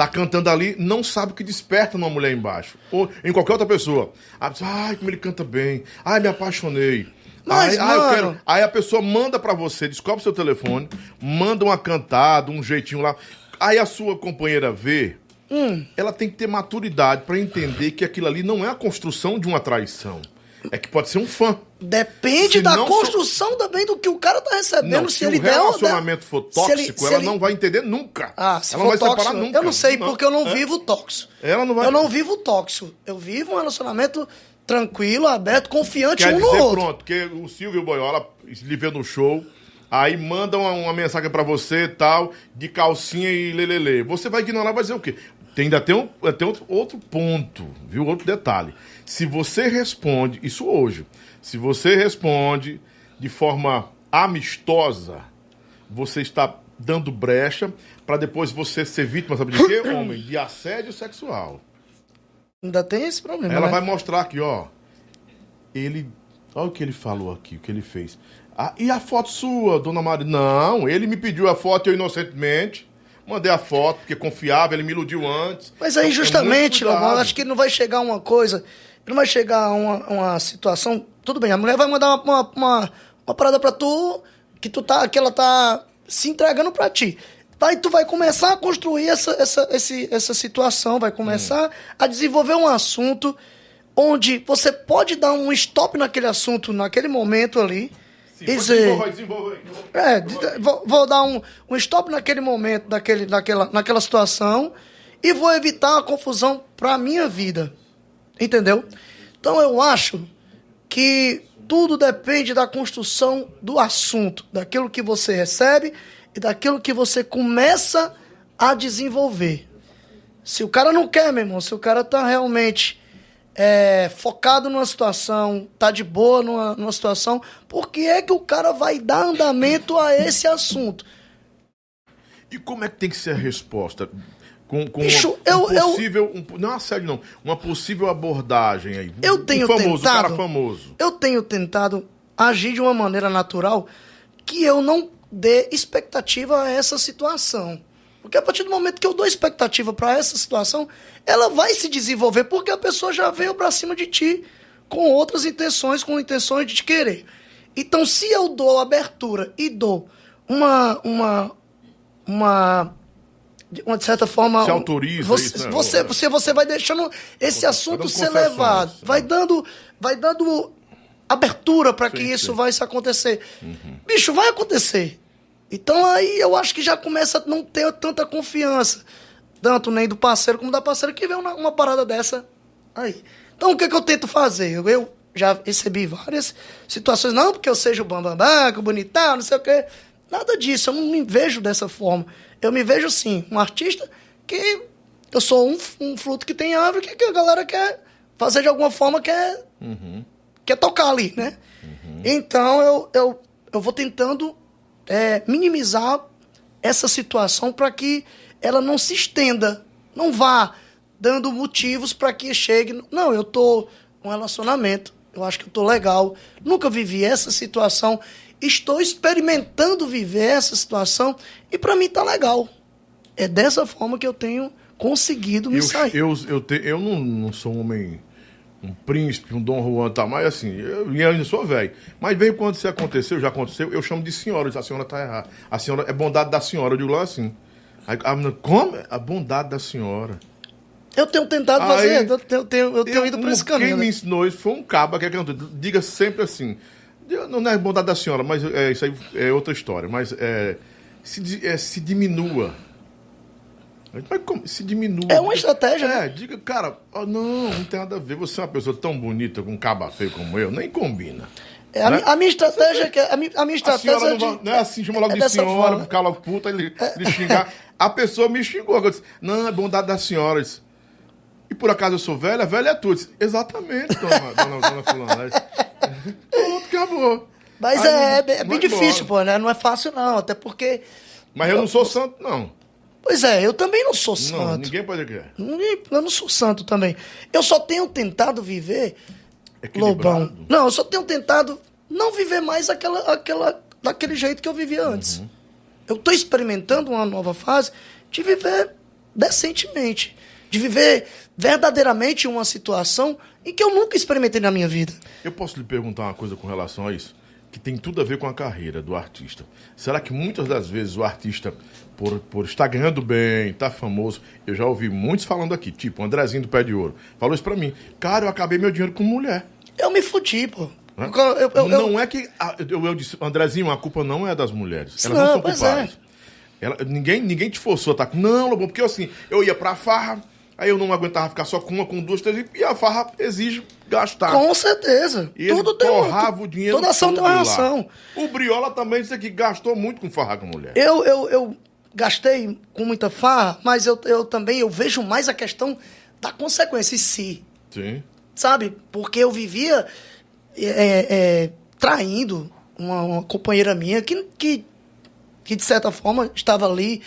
tá cantando ali, não sabe o que desperta numa mulher embaixo. Ou em qualquer outra pessoa. Ah, Ai, como ele canta bem. Ai, me apaixonei. Mas, eu mano- quero. Aí a pessoa manda pra você, descobre seu telefone, manda uma cantada, um jeitinho lá. Aí a sua companheira vê. Hum. Ela tem que ter maturidade pra entender que aquilo ali não é a construção de uma traição. É que pode ser um fã. Depende Se da não construção também do que o cara tá recebendo. Não, se, se, ele o relacionamento der- for tóxico, ele- ela ele- não vai entender nunca. Ah, se ela for não vai tóxico, separar nunca. eu não sei porque eu não É. vivo tóxico. Ela não vai- Eu não vivo tóxico. Eu vivo um relacionamento tranquilo, aberto, confiante Quer um dizer, no outro. pronto, que o Silvio Boiola lhe vê no show, aí manda uma, uma mensagem pra você tal, de calcinha e lelele. Você vai ignorar, vai dizer o quê? Tem, ainda tem, um, tem outro, outro ponto, viu? Outro detalhe. Se você responde, isso hoje, se você responde de forma amistosa, você está dando brecha pra depois você ser vítima, sabe de quê, homem? De assédio sexual. Ainda tem esse problema, Ela né? vai mostrar aqui, ó. Ele. Olha o que ele falou aqui, o que ele fez. Ah, e a foto sua, dona Maria? Não, ele me pediu a foto eu inocentemente. Mandei a foto, porque confiava, ele me iludiu antes. Mas aí, Então, justamente, Lobão, acho que não vai chegar uma coisa. Não vai chegar uma, uma situação. Tudo bem, a mulher vai mandar uma, uma, uma, uma parada pra tu que tu tá. que ela tá se entregando pra ti. Aí tu vai começar a construir essa, essa, esse, essa situação, vai começar Hum. a desenvolver um assunto onde você pode dar um stop naquele assunto, naquele momento ali. E desenvolver, desenvolver. é, vou, vou dar um, um stop naquele momento, naquele, naquela, naquela situação, e vou evitar a confusão para a minha vida. Entendeu? Então eu acho que tudo depende da construção do assunto, daquilo que você recebe e daquilo que você começa a desenvolver. Se o cara não quer, meu irmão, se o cara tá realmente é, focado numa situação, tá de boa numa, numa situação, por que é que o cara vai dar andamento a esse assunto? E como é que tem que ser a resposta? Com, com Bicho, uma, eu- um eu- possível. Um, não é assédio, não. Uma possível abordagem aí. Eu tenho famoso, tentado. cara famoso. Eu tenho tentado agir de uma maneira natural que eu não dê expectativa a essa situação. Porque a partir do momento que eu dou expectativa para essa situação, ela vai se desenvolver porque a pessoa já veio para cima de ti com outras intenções, com intenções de te querer. Então, se eu dou abertura e dou uma uma uma de uma de certa forma Se autoriza você, isso, né? você, você você vai deixando esse Vai assunto ser levado, né? vai dando vai dando abertura para que Sim, isso sim. Uhum. vai se acontecer. Bicho, vai acontecer. Então aí eu acho que já começa a não ter tanta confiança, tanto nem do parceiro como da parceira que vê uma, uma parada dessa aí. Então o que, que eu tento fazer? Eu, eu já recebi várias situações, não porque eu seja o bambambam, o bonitão, não sei o quê. Nada disso, eu não me vejo dessa forma. Eu me vejo, sim, um artista que eu sou um, um fruto que tem árvore que, que a galera quer fazer de alguma forma, quer, uhum. quer tocar ali, né? Uhum. Então, eu, eu, eu vou tentando é, minimizar essa situação para que ela não se estenda, não vá dando motivos para que chegue. Não, eu tô um relacionamento, eu acho que eu tô legal, nunca vivi essa situação, estou experimentando viver essa situação e para mim tá legal. É dessa forma que eu tenho conseguido me eu, sair. Eu, eu, te, eu não, não sou um homem, um príncipe, um Dom Juan, mas assim, eu, eu ainda sou velho. Mas veio quando isso aconteceu, já aconteceu, eu chamo de senhora, a senhora tá errada. A senhora é bondade da senhora, eu digo lá assim. Aí, a menina, como? A bondade da senhora. Eu tenho tentado Aí, fazer, eu tenho, tenho, eu tenho eu, ido por esse caminho. Quem né? me ensinou isso foi um cabo que é que diga sempre assim. Não é bondade da senhora, mas é, isso aí é outra história. Mas é, se, é, se diminua mas como, se diminui. É uma estratégia, é, né? diga, cara, oh, não, não tem nada a ver. Você é uma pessoa tão bonita com um caba feio como eu, nem combina. É, né? a, minha estratégia é que a minha, a minha estratégia a não, de, não, é assim, chama logo é de senhora, forma. ficar logo puta, ele, ele xingar. A pessoa me xingou. Eu disse, não, é bondade das senhoras. E por acaso eu sou velha? Velha é tu. Disse, Exatamente, dona, dona, dona fulana. Pronto, acabou. Mas Aí, é, é, é bem difícil, pô, né? Não é fácil, não. Até porque. Mas eu não sou santo, não. Pois é, eu também não sou santo. Não, ninguém pode crer. Eu não sou santo também. Eu só tenho tentado viver, Lobão. Não, eu só tenho tentado não viver mais aquela, aquela, daquele jeito que eu vivia antes. Uhum. Eu estou experimentando uma nova fase de viver decentemente. De viver verdadeiramente uma situação em que eu nunca experimentei na minha vida. Eu posso lhe perguntar uma coisa com relação a isso? Que tem tudo a ver com a carreira do artista. Será que muitas das vezes o artista por, por estar ganhando bem, estar tá famoso. Eu já ouvi muitos falando aqui, tipo, o Andrezinho do Pé de Ouro. Falou isso pra mim. Cara, eu acabei meu dinheiro com mulher. Eu me fudi, pô. Eu, eu, não é que. Eu, eu disse, Andrezinho, a culpa não é das mulheres. Elas não, não são é. culpadas. É. Ela, ninguém, ninguém te forçou a estar com. Não, Lobão, porque assim, eu ia pra farra, aí eu não aguentava ficar só com uma, com duas, três, e a farra exige gastar. Com certeza. E Tudo ele porrava o dinheiro. Toda ação tem uma reação. O Briola também disse que gastou muito com farra com mulher. Eu, eu, eu gastei com muita farra, mas eu, eu também eu vejo mais a questão da consequência em si. Sim. Sabe? Porque eu vivia é, é, traindo uma, uma, companheira minha que, que, que, de certa forma, estava ali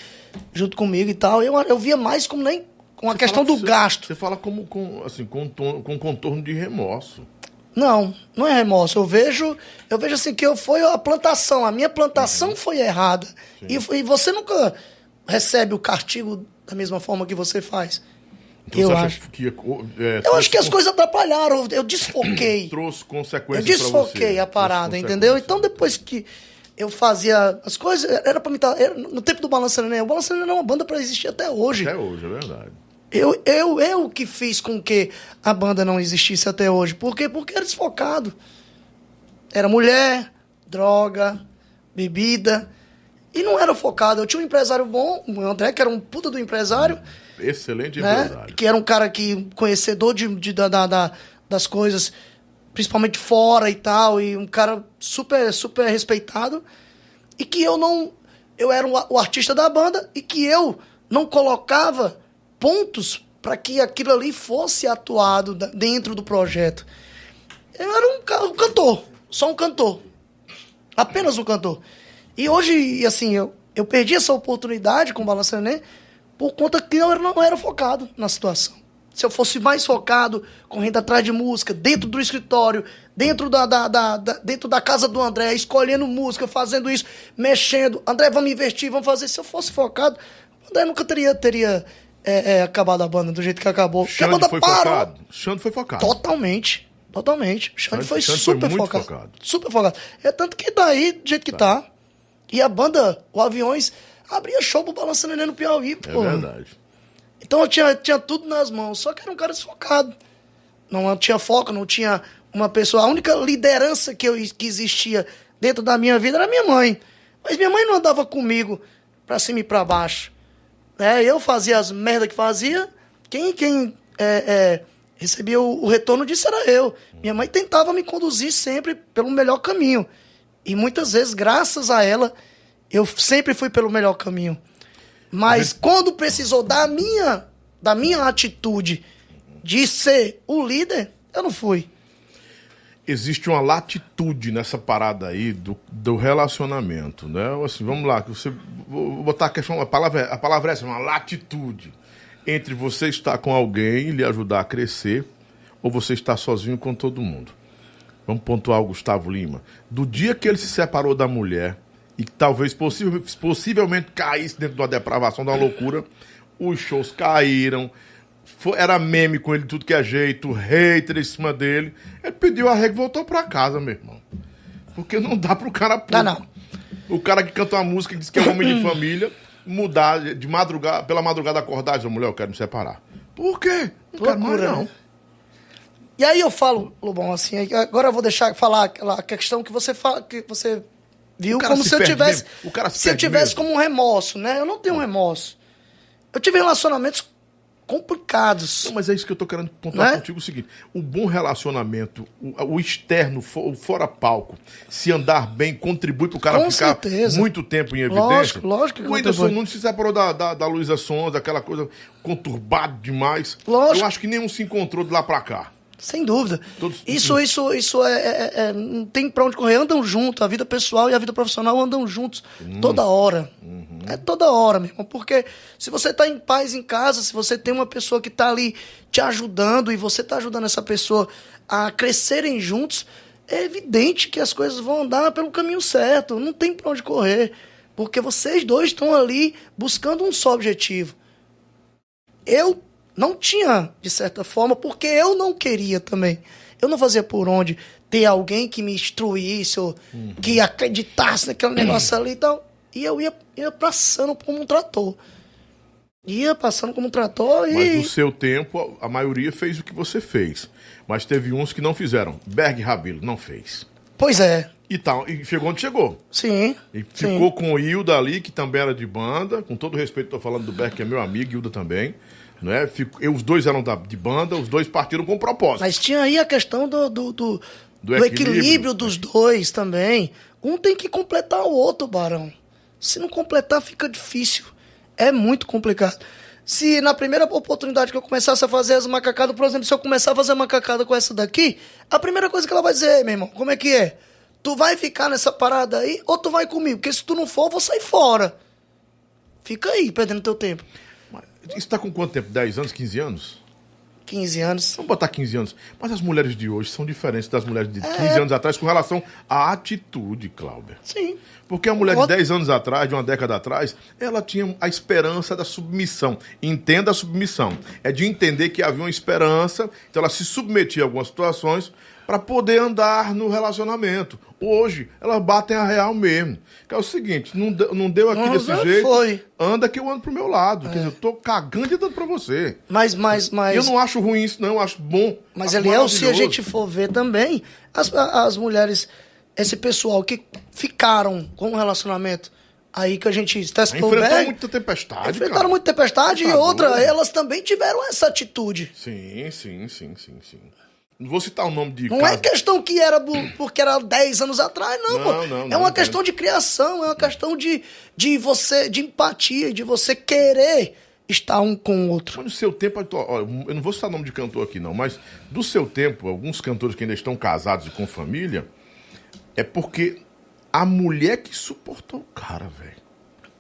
junto comigo e tal. Eu, eu via mais como nem com a você questão do você, gasto. Você fala como com, assim, com, com contorno de remorso. Não, não é remorso. Eu vejo, eu vejo assim que eu foi a plantação, a minha plantação uhum. foi errada. E, e, você nunca recebe o castigo da mesma forma que você faz. Então eu acho que é, eu acho que as coisas atrapalharam. Eu desfoquei. trouxe consequências. Eu desfoquei a parada, entendeu? Então depois que eu fazia as coisas, era para mim estar tá, no tempo do Balança Neném. O Balança Neném é uma banda para existir até hoje. Até hoje, é verdade. Eu, eu, eu que fiz com que a banda não existisse até hoje. Por quê? Porque era desfocado. Era mulher, droga, bebida. E não era focado. Eu tinha um empresário bom, o André, que era um puta do empresário. Excelente né? empresário. Que era um cara que conhecedor de, de da, da, das coisas, principalmente fora e tal. E um cara super, super respeitado. E que eu não. Eu era o artista da banda e que eu não colocava pontos para que aquilo ali fosse atuado dentro do projeto. Eu era um, cantor, só um cantor. Apenas um cantor. E hoje, assim, eu, eu perdi essa oportunidade com o Balança Neném por conta que eu não era focado na situação. Se eu fosse mais focado, correndo atrás de música, dentro do escritório, dentro da, da, da, da, dentro da casa do André, escolhendo música, fazendo isso, mexendo. André, vamos investir, vamos fazer. Se eu fosse focado, André nunca teria, teria é, é, acabado a banda do jeito que acabou. Porque a banda foi parou. focado. Xande foi focado. Totalmente. Totalmente. Xande, foi Xande super foi focado. focado. Super focado. É tanto que tá aí do jeito que tá. tá. E a banda, o Aviões, abria show pro Balança Neném no Piauí, é pô. É verdade. Então eu tinha, tinha tudo nas mãos, só que era um cara desfocado. Não tinha foco, não tinha uma pessoa. A única liderança que, eu, que existia dentro da minha vida era minha mãe. Mas minha mãe não andava comigo pra cima e pra baixo. É, eu fazia as merda que fazia. Quem, quem é, é, recebia o, o retorno disso era eu. Minha mãe tentava me conduzir sempre pelo melhor caminho. E muitas vezes, graças a ela, eu sempre fui pelo melhor caminho. Mas quando precisou da minha, da minha atitude de ser o líder, eu não fui. Existe uma latitude nessa parada aí do, do relacionamento, né? Assim, vamos lá, você, vou botar a questão, a palavra, a palavra é essa, uma latitude entre você estar com alguém e lhe ajudar a crescer ou você estar sozinho com todo mundo. Vamos pontuar o Gustavo Lima. Do dia que ele se separou da mulher e talvez possivel, possivelmente caísse dentro de uma depravação, de uma loucura, os shows caíram, era meme com ele tudo que é jeito, hater em cima dele. Ele pediu arrego e voltou pra casa, meu irmão. Porque não dá pro cara Não, não. O cara que canta uma música que diz que é homem de família, mudar de madrugada, pela madrugada acordar e dizer, mulher, eu quero me separar. Por quê? Não quero mais, Loucura, não. né? E aí eu falo, Lobão, assim, agora eu vou deixar falar aquela questão que você fala, que você viu como se se eu tivesse. mesmo. O cara se se eu tivesse mesmo. como um remorso, né? Eu não tenho um remorso. Eu tive relacionamentos complicados. Não, mas é isso que eu tô querendo pontuar Né? contigo o seguinte: o bom relacionamento, o, o externo, o fora palco, se andar bem, contribui pro cara Com ficar certeza. muito tempo em evidência. Lógico, lógico que O Whindersson. Nunes se separou da, da, da Luísa Sonza, aquela coisa conturbada demais. Lógico. Eu acho que nenhum se encontrou de lá pra cá. Sem dúvida. Todos- Isso, isso, isso é, é- é- Não tem pra onde correr. Andam junto. A vida pessoal e a vida profissional andam juntos Hum. toda hora. Uhum. É toda hora, meu irmão. Porque se você tá em paz em casa, se você tem uma pessoa que tá ali te ajudando e você tá ajudando essa pessoa a crescerem juntos, é evidente que as coisas vão andar pelo caminho certo. Não tem pra onde correr. Porque vocês dois estão ali buscando um só objetivo eu não tinha, de certa forma, porque eu não queria também. Eu não fazia por onde ter alguém que me instruísse ou que acreditasse naquele negócio ali e tal. E eu ia, ia passando como um trator. Ia passando como um trator e. Mas no seu tempo, a maioria fez o que você fez. Mas teve uns que não fizeram. Berg Rabelo não fez. Pois é. E, tal, e chegou onde chegou. Sim. E sim. ficou com o Hilda ali, que também era de banda. Com todo respeito, estou falando do Berg, que é meu amigo, Hilda também. Né? Fico- eu- os dois eram da- de banda, os dois partiram com propósito. Mas tinha aí a questão do, do, do, Do do equilíbrio. equilíbrio. dos dois também. Um tem que completar o outro, Barão. Se não completar, fica difícil. É muito complicado. Se na primeira oportunidade que eu começasse a fazer as macacadas, por exemplo, se eu começar a fazer macacada com essa daqui, a primeira coisa que ela vai dizer, "Ei, meu irmão, como é que é? Tu vai ficar nessa parada aí ou tu vai comigo? Porque se tu não for, eu vou sair fora. Fica aí, perdendo teu tempo. Isso tá com quanto tempo? 10 anos, 15 anos? 15 anos. Vamos botar 15 anos. Mas as mulheres de hoje são diferentes das mulheres de 15 É. anos atrás com relação à atitude, Cláudia. Sim. Porque a mulher de Outra- 10 anos atrás, de uma década atrás, ela tinha a esperança da submissão. Entenda a submissão. É de entender que havia uma esperança, então ela se submetia a algumas situações para poder andar no relacionamento. Hoje, elas batem a real mesmo. Que é o seguinte, não deu, não deu aqui Não, desse jeito, foi. anda que eu ando pro meu lado. Quer dizer, eu tô cagando e dando pra você. Mas, mas, mas. Eu não acho ruim isso, não, eu acho bom. Mas, acho Eliel, se a gente for ver também, as, as mulheres, esse pessoal que ficaram com um relacionamento aí que a gente testou Enfrentaram bem, muita tempestade, enfrentaram cara. muita tempestade Tá e outra, doido. elas também tiveram essa atitude. Sim, sim, sim, sim, sim. Não vou citar o nome de Não é questão que era porque era 10 anos atrás, não, Não, pô. não, é não, uma entendo. questão de criação, é uma questão de, de você, de empatia, de você querer estar um com o outro. Mas no seu tempo, eu não vou citar nome de cantor aqui, não, mas do seu tempo, alguns cantores que ainda estão casados e com família, é porque a mulher que suportou o cara, velho.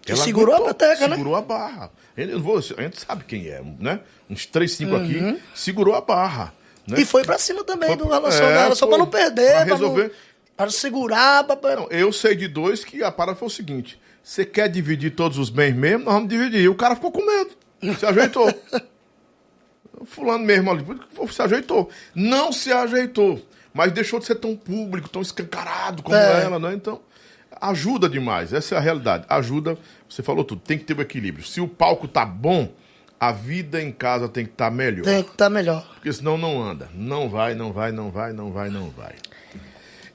Que segurou a peteca, né? Segurou a barra. Eu não vou, a gente sabe quem é, né? Uns três, cinco aqui, segurou a barra. Né? E foi pra cima também Foi do relacionamento é, dela, só pra não perder, pra, resolver. não, pra segurar, pra, Não, eu sei de dois que a parada foi o seguinte: você quer dividir todos os bens mesmo? Nós vamos dividir. E o cara ficou com medo. Se ajeitou. Fulano mesmo ali se ajeitou. Não se ajeitou. Mas deixou de ser tão público, tão escancarado como É. ela, né? Então, ajuda demais. Essa é a realidade. Ajuda, você falou tudo, tem que ter o equilíbrio. Se o palco tá bom, a vida em casa tem que estar melhor. tem que estar melhor. Porque senão não anda. Não vai, não vai, não vai, não vai, não vai.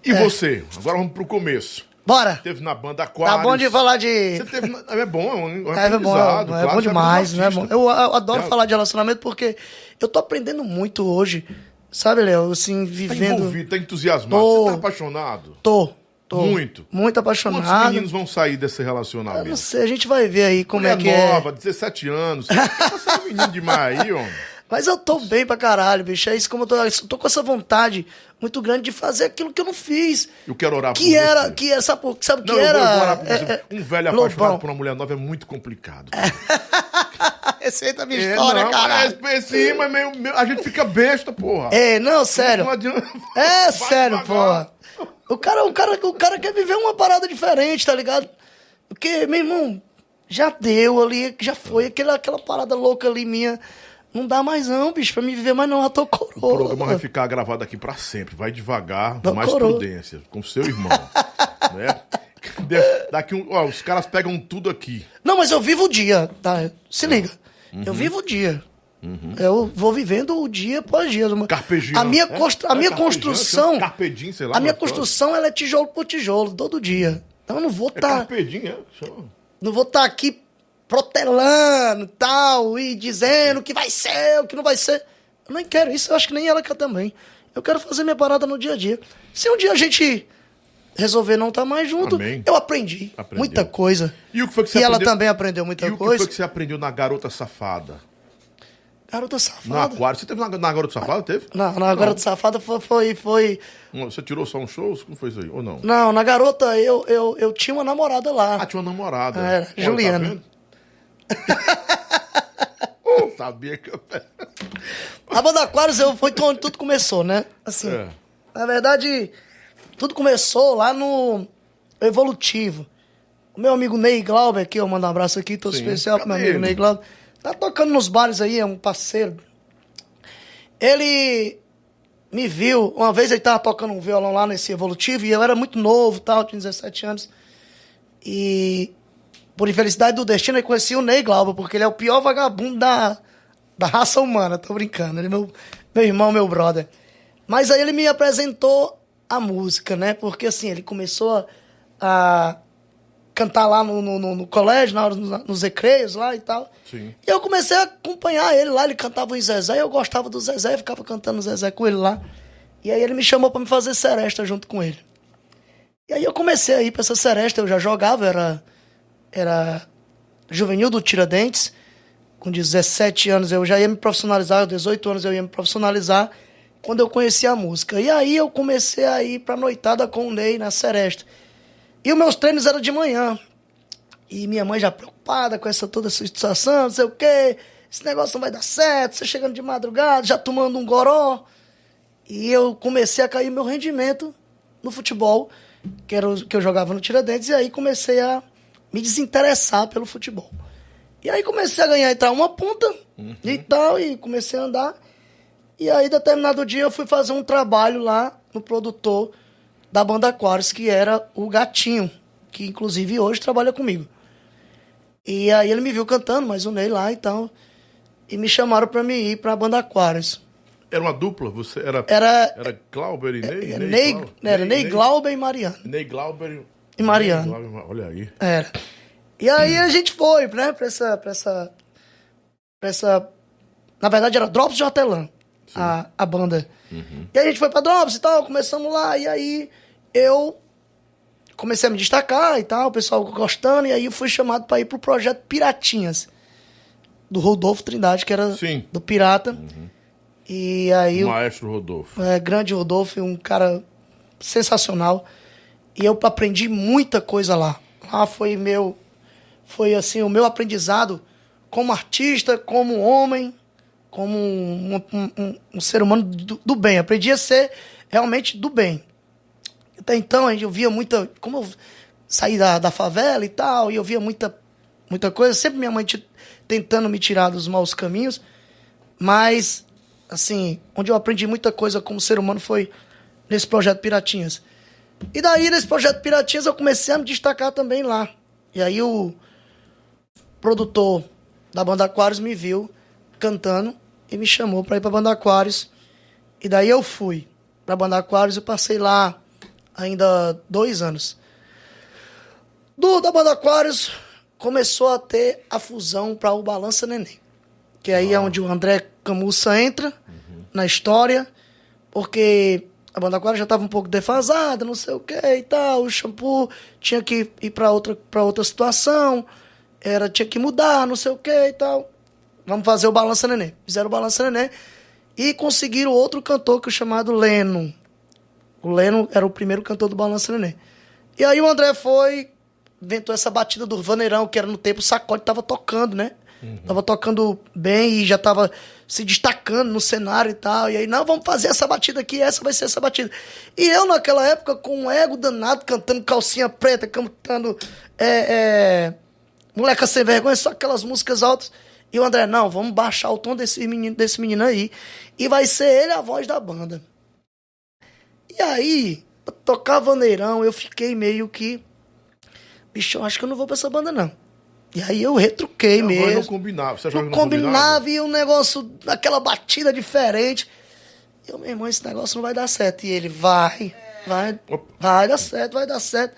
E É. você? Agora vamos pro começo. Bora! Teve na banda Aquarius. Tá bom de falar de. Você teve na... É bom, é um, É, é bom, é, claro, é bom demais, né? artista. Eu, eu adoro É. falar de relacionamento porque eu tô aprendendo muito hoje, sabe, Léo? Assim, Tá vivendo. envolvido, tá entusiasmado. Tô. Você tá apaixonado? Tô, tô. Muito. Muito Quantos apaixonado. meninos vão sair desse Eu não relacionamento? sei, a gente vai ver aí como Mulher é que é. nova, 17 anos. Você é menino demais aí, homem. Mas eu tô bem pra caralho, bicho. É isso como eu tô. Eu tô com essa vontade muito grande de fazer aquilo que eu não fiz. Eu quero orar por Que era, você. que é, sabe, por- sabe o que Não, eu era? vou orar por é, é, um velho apaixonado Lobão. por uma mulher nova é muito complicado. Respeita a minha É, história, não, caralho. É, é, sim, mas meio, meio- a gente fica besta, porra. É, não, sério. Não adianta. É sério, porra. O cara, o, cara, o cara quer viver uma parada diferente, tá ligado? Porque, meu irmão, já deu ali, já foi. Aquela, aquela parada louca ali minha. Não dá mais não, bicho, pra me viver mais não. Tô O coroa. programa vai ficar gravado aqui pra sempre. Vai devagar, Tá mais coroa. prudência, com seu irmão. né? De- Daqui um, ó, os caras pegam tudo aqui. Não, mas eu vivo o dia, tá? Se liga. Uhum. Eu vivo o dia. Eu vou vivendo o dia após dia. Carpegiano. A minha, É? constru- a É minha construção. carpedim, sei lá, a minha mas construção ela é tijolo por tijolo, todo dia. Então eu não vou É estar. é? Chama. não vou estar aqui protelando e tal, e dizendo o que vai ser, o que não vai ser. Eu nem quero isso, eu acho que nem ela quer também. Eu quero fazer minha parada no dia a dia. Se um dia a gente resolver não estar mais junto, Amém. eu aprendi Aprendeu. muita coisa. E o que foi que você E ela aprendeu? também aprendeu muita E o que coisa. foi que você aprendeu na Garota Safada? Garota No safada. aquário. Você teve na, na Garota Safada? Teve? Não, na Garota Safada foi, foi, foi- Você tirou só um show? Como foi isso aí? Ou não? Não, na Garota eu, eu, eu tinha uma namorada lá. Ah, tinha uma namorada. Era, Olha, Juliana. Tá vendo? oh, sabia que eu... A banda Aquários eu, foi onde tudo começou, né? Assim, É. na verdade, tudo começou lá no Evolutivo. O meu amigo Ney Glauber, aqui, eu mando um abraço aqui, todo Sim. especial pro meu amigo? Ney Glauber. Tá tocando nos bares aí, é um parceiro. Ele me viu, uma vez ele tava tocando um violão lá nesse Evolutivo, e eu era muito novo, tal, tinha 17 anos. E por infelicidade do destino, eu conheci o Ney Glauber, porque ele é o pior vagabundo da, da raça humana, tô brincando. Ele é meu, meu irmão, meu brother. Mas aí ele me apresentou a música, né? Porque assim, ele começou a, a cantar lá no, no, no- no colégio, na hora, nos, recreios lá e tal. Sim. E eu comecei a acompanhar ele lá, ele cantava em Zezé, e eu gostava do Zezé, eu ficava cantando Zezé com ele lá. E aí ele me chamou pra me fazer seresta junto com ele. E aí eu comecei a ir pra essa seresta, eu já jogava, era, era juvenil do Tiradentes. Com 17 anos eu já ia me profissionalizar, com 18 anos eu ia me profissionalizar, quando eu conheci a música. E aí eu comecei a ir pra noitada com o Ney na seresta. E os meus treinos eram de manhã. E minha mãe já preocupada com essa toda essa situação, não sei o quê. Esse negócio não vai dar certo, você chegando de madrugada, já tomando um goró. E eu comecei a cair meu rendimento no futebol, que era o que eu jogava no Tiradentes, e aí comecei a me desinteressar pelo futebol. E aí comecei a ganhar entrar uma ponta e tal, e comecei a andar. E aí, determinado dia, eu fui fazer um trabalho lá no produtor da banda Aquarius, que era o Gatinho, que inclusive hoje trabalha comigo. E aí ele me viu cantando, mas o Ney lá e tal. E me chamaram pra me ir pra banda Aquarius. Era uma dupla? Você era... Era, Era Glauber e Ney? é, Ney, Glau- era Ney Glauber e Mariano. Ney Glauber E Mariano. Ney Glauber, olha aí. Era. E aí a gente foi, né, pra essa. Pra essa, pra essa na verdade era Drops de Hortelã, a, a banda. E aí a gente foi pra Drops e tal, começamos lá, e aí eu comecei a me destacar e tal, o pessoal gostando, e aí eu fui chamado pra ir pro projeto Piratinhas, do Rodolfo Trindade, que era Sim. do Pirata. E aí O o Maestro Rodolfo. é, grande Rodolfo, um cara sensacional. E eu aprendi muita coisa lá. Lá foi meu, foi assim o meu aprendizado como artista, como homem, como um, um- um- um ser humano do, do bem. Aprendi a ser realmente do bem. Até então eu via muita, como eu saí da, da favela e tal, e eu via muita, muita coisa. Sempre minha mãe tentando me tirar dos maus caminhos. Mas, assim, onde eu aprendi muita coisa como ser humano foi nesse projeto Piratinhas. E daí, nesse projeto Piratinhas, eu comecei a me destacar também lá. E aí o produtor da banda Aquários me viu cantando e me chamou pra ir pra banda Aquários. E daí eu fui pra banda Aquários e passei lá ainda dois anos. Do da banda Aquários começou a ter a fusão para o Balança Neném. Que aí é onde o André Camussa entra na história, porque a banda Aquários já estava um pouco defasada, não sei o que e tal. O shampoo tinha que ir para outra, pra outra situação, era, tinha que mudar, não sei o que e tal. Vamos fazer o Balança Neném. Fizeram o Balança Neném e conseguiram outro cantor que é chamado Leno. O Leno era o primeiro cantor do Balança Neném. E aí o André foi, inventou essa batida do vaneirão, que era no tempo o Sacode tava tocando, né? Tava tocando bem e já tava se destacando no cenário e tal. E aí, não, vamos fazer essa batida aqui, essa vai ser essa batida. E eu, naquela época, com um ego danado, cantando calcinha preta, cantando é, é, moleca sem vergonha, só aquelas músicas altas. E o André, não, vamos baixar o tom desse menino, desse menino aí. E vai ser ele a voz da banda. E aí, tocar vaneirão, eu fiquei meio que. Bicho, eu acho que eu não vou pra essa banda, não. E aí eu retruquei voz mesmo. não combinava. Você Não não combinava e um negócio, aquela batida diferente. E eu, meu irmão, esse negócio não vai dar certo. E ele, vai, vai, Opa. vai dar certo, vai dar certo.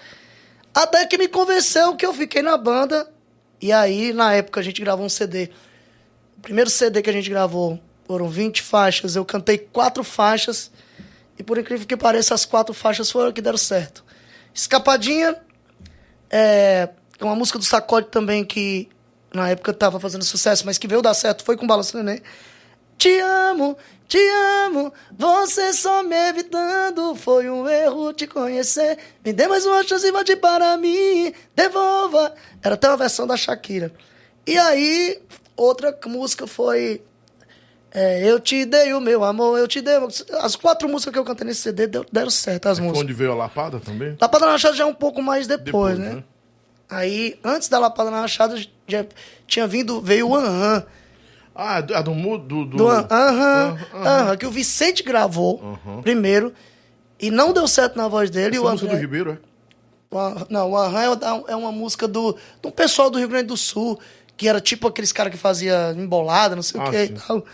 Até que me convenceu que eu fiquei na banda. E aí, na época, a gente gravou um CD. O primeiro CD que a gente gravou foram 20 faixas. Eu cantei quatro faixas. E por incrível que pareça, as quatro faixas foram que deram certo. Escapadinha, é, é uma música do Sacode também que na época tava fazendo sucesso, mas que veio dar certo, foi com Balanço Neném. Te amo, te amo, você só me evitando, foi um erro te conhecer. Me dê mais uma chance e volte para mim, devolva. Era até uma versão da Shakira. E aí, outra música foi é, Eu Te Dei o Meu Amor, Eu Te Dei... As quatro músicas que eu cantei nesse CD deram certo, as Foi músicas. onde veio a lapada também? Lapada na Rachada já é um pouco mais depois, né? Aí, antes da Lapada na Rachada, já tinha vindo, veio o Aham. Ah, do, do. Do, do... Do Aham, Aham, Aham, que o Vicente gravou Aham. primeiro. E não deu certo na voz dele. e Essa o música do André, Ribeiro, é? o Aham- não, o Aham é da- é uma música do, de um pessoal do Rio Grande do Sul, que era tipo aqueles caras que fazia embolada, não sei Ah, o que e sim. tal.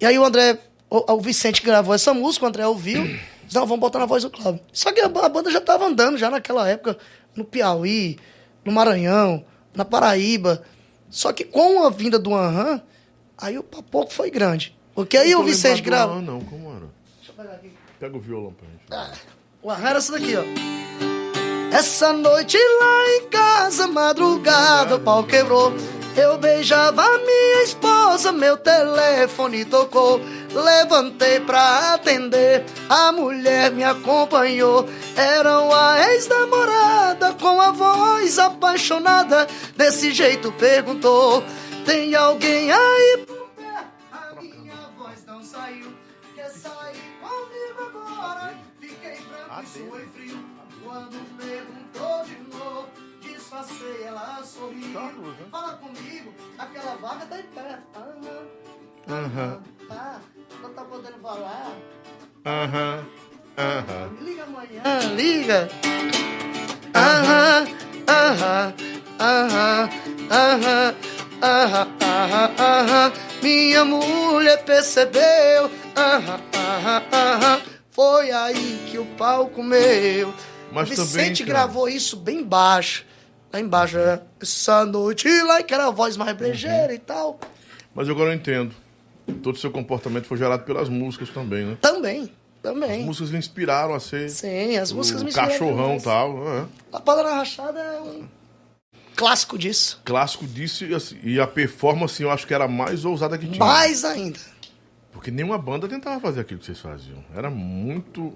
E aí o André, o, o Vicente gravou essa música, o André ouviu, disse, não, vamos botar na voz do Cláudio. Só que a, ba- a banda já tava andando já naquela época, no Piauí, no Maranhão, na Paraíba. Só que com a vinda do Aham, aí o papoco foi grande. Porque aí Não o tô Vicente gravou. Aham, não, como era? Deixa eu pegar aqui. Pega o violão pra gente. Ah, O Aham era essa daqui, ó. Essa noite lá em casa, madrugada, o pau quebrou. Eu beijava minha esposa, meu telefone tocou. Levantei pra atender, a mulher me acompanhou. Era uma ex-namorada com a voz apaixonada. Desse jeito perguntou: Tem alguém aí Branco e frio. Quando perguntou de novo, disfarcei, ela sorriu. Tá, né? Fala comigo, aquela vaga tá em pé. Aham. Aham. Tá, não tá podendo falar. Aham. Aham. Me liga amanhã, liga. Aham, aham, aham, aham, aham, aham, aham. Minha mulher percebeu. Aham, aham, aham. Foi aí que o pau comeu. Mas também, Vicente cara- gravou isso bem baixo. Lá embaixo, é, essa noite lá, que era a voz mais brejeira e tal. Mas agora eu entendo. Todo o seu comportamento foi gerado pelas músicas também, né? Também, As também. músicas lhe inspiraram a ser Sim, as músicas o me inspiraram cachorrão e tal. É. Lapada na Rachada é um clássico disso. Clássico disso e, assim, e a performance eu acho que era a mais ousada que tinha. Mais ainda. Porque nenhuma banda tentava fazer aquilo que vocês faziam. Era muito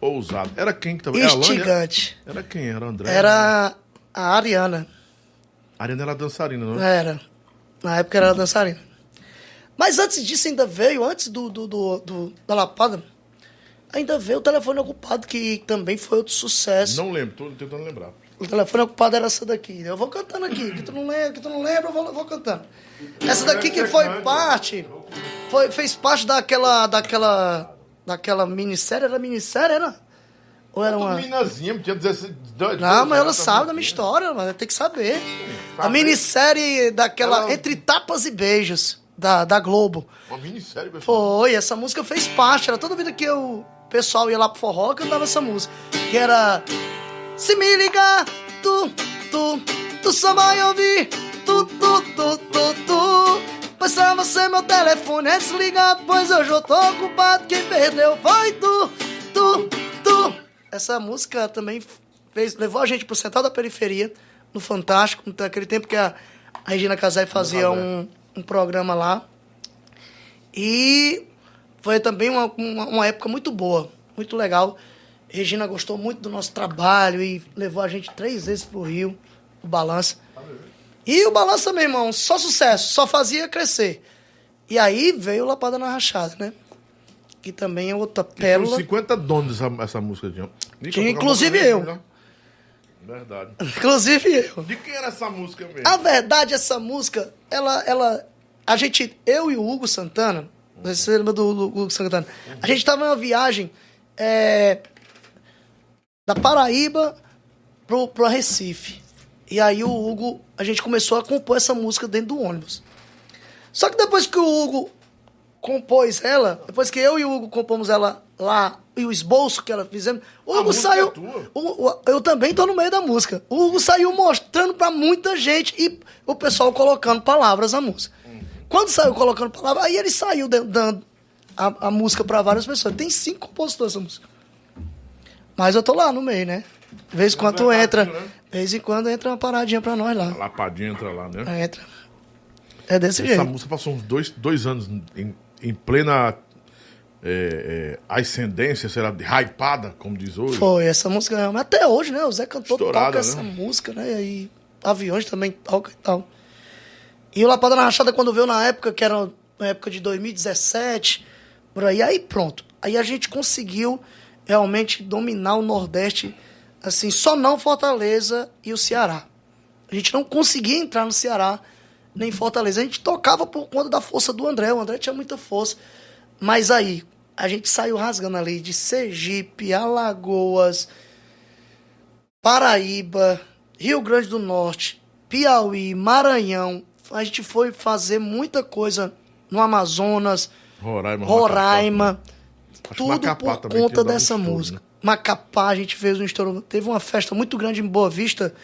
ousado. Era quem que tava? Era? Instigante. Era quem? Era André? Era a Ariana. A Ariana era dançarina, não é? Era. Na época era dançarina. Mas antes disso ainda veio, antes do, do, do, do- da Lapada, ainda veio o telefone ocupado, que também foi outro sucesso. Não lembro, tô tentando lembrar. O telefone ocupado era essa daqui. Eu vou cantando aqui, que tu não lembra, que tu não lembra, eu vou, vou cantando. Essa daqui que foi parte, foi, fez parte daquela, daquela, daquela minissérie, era minissérie, era? Ou era uma... Minazinha, tinha 16... Não, mas ela sabe da minha história, mas tem que saber. A minissérie daquela Ela- Entre Tapas e Beijos, da, da Globo. Uma minissérie. Foi, essa música fez parte. Era toda vida que eu, o pessoal ia lá pro forró, eu cantava essa música. Que era. Se me ligar, tu tu, tu só vai ouvir tu, tu, tu, tu, tu. Pois pra você meu telefone é desligado, pois hoje eu tô ocupado, quem perdeu foi tu, tu, tu. Essa música também fez, levou a gente pro Central da Periferia, no Fantástico, naquele tempo que a, a Regina Casai fazia um, um programa lá. E foi também uma, uma, uma época muito boa, muito legal. Regina gostou muito do nosso trabalho e levou a gente três vezes pro Rio, o Balança. E o Balança, meu irmão, só sucesso, só fazia crescer. E aí veio Lapada na Rachada, né? Que também é outra pérola. Tem 50 donos essa, essa música, tinha. Tinha, inclusive eu. Né? Verdade. Inclusive eu. De quem era essa música mesmo? A verdade, essa música, ela, ela. A gente, eu e o Hugo Santana, você lembra do, do Hugo Santana? A gente tava em uma viagem é, da Paraíba pro, pro Recife. E aí o Hugo, a gente começou a compor essa música dentro do ônibus. Só que depois que o Hugo compôs ela, depois que eu e o Hugo compomos ela lá, e o esboço que ela fizemos, o Hugo saiu. É? O, o, eu também tô no meio da música. O Hugo saiu mostrando pra muita gente e o pessoal colocando palavras na música. Quando saiu colocando palavras, aí ele saiu dando a, a música pra várias pessoas. Tem cinco compositores essa música. Mas eu tô lá no meio, né? De vez em quando é entra. Né? De vez em quando entra uma paradinha pra nós lá. A lapadinha entra lá, né? É, entra. É desse Essa jeito. Essa música passou uns dois, dois anos em, em plena é, é, ascendência, será hypada, como diz hoje. Foi, essa música, até hoje, né? O Zé Cantor Estourada, toca né? essa música, né? E aí, aviões também toca e tal. E o Lapada na Rachada, quando veio na época, que era na época de 2017, por aí, aí pronto. Aí a gente conseguiu realmente dominar o Nordeste, assim, só não Fortaleza e o Ceará. A gente não conseguia entrar no Ceará nem Fortaleza. A gente tocava por conta da força do André. O André tinha muita força. Mas aí, a gente saiu rasgando ali de Sergipe, Alagoas, Paraíba, Rio Grande do Norte, Piauí, Maranhão. A gente foi fazer muita coisa no Amazonas, Roraima, Roraima tudo por conta dessa estouro, música. Né? Macapá, a gente fez um estouro. Teve uma festa muito grande em Boa Vista,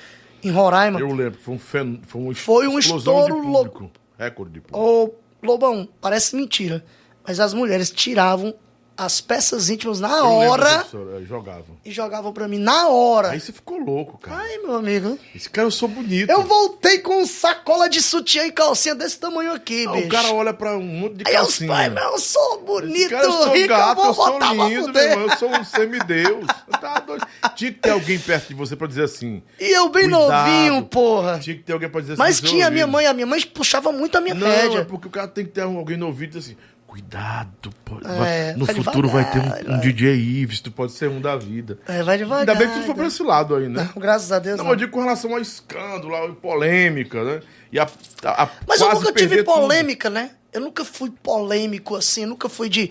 em Roraima. Eu lembro, foi um, fen... foi um, foi um estouro louco. Recorde de público. Ô, Lobão, parece mentira. Mas as mulheres tiravam as peças íntimas na hora. É, jogavam. E jogavam pra mim na hora. Aí você ficou louco, cara. Ai, meu amigo. Esse cara, eu sou bonito. Eu voltei com sacola de sutiã e calcinha desse tamanho aqui, ah, bicho. O cara olha pra um monte de calcinha. Aí os pais, eu sou bonito, cara, eu sou rico, gato, eu, eu sou lindo, meu irmão. Eu sou um semideus. tá doido. Tinha que ter alguém perto de você pra dizer assim. E eu bem cuidado. novinho, porra. Tinha que ter alguém pra dizer Mas assim. Mas tinha a minha mãe, a minha mãe puxava muito a minha Não, rédea. é porque o cara tem que ter alguém no ouvido assim Cuidado, é, no futuro devagar, vai ter um, um, DJ Ives, tu pode ser um da vida. É, vai devagar. Ainda bem que tu foi pra esse lado aí, né? Não, graças a Deus. Não, não. eu digo com relação ao escândalo, a polêmica, né? E a, a, a Mas eu nunca tive polêmica, tudo. né? Eu nunca fui polêmico assim, eu nunca fui de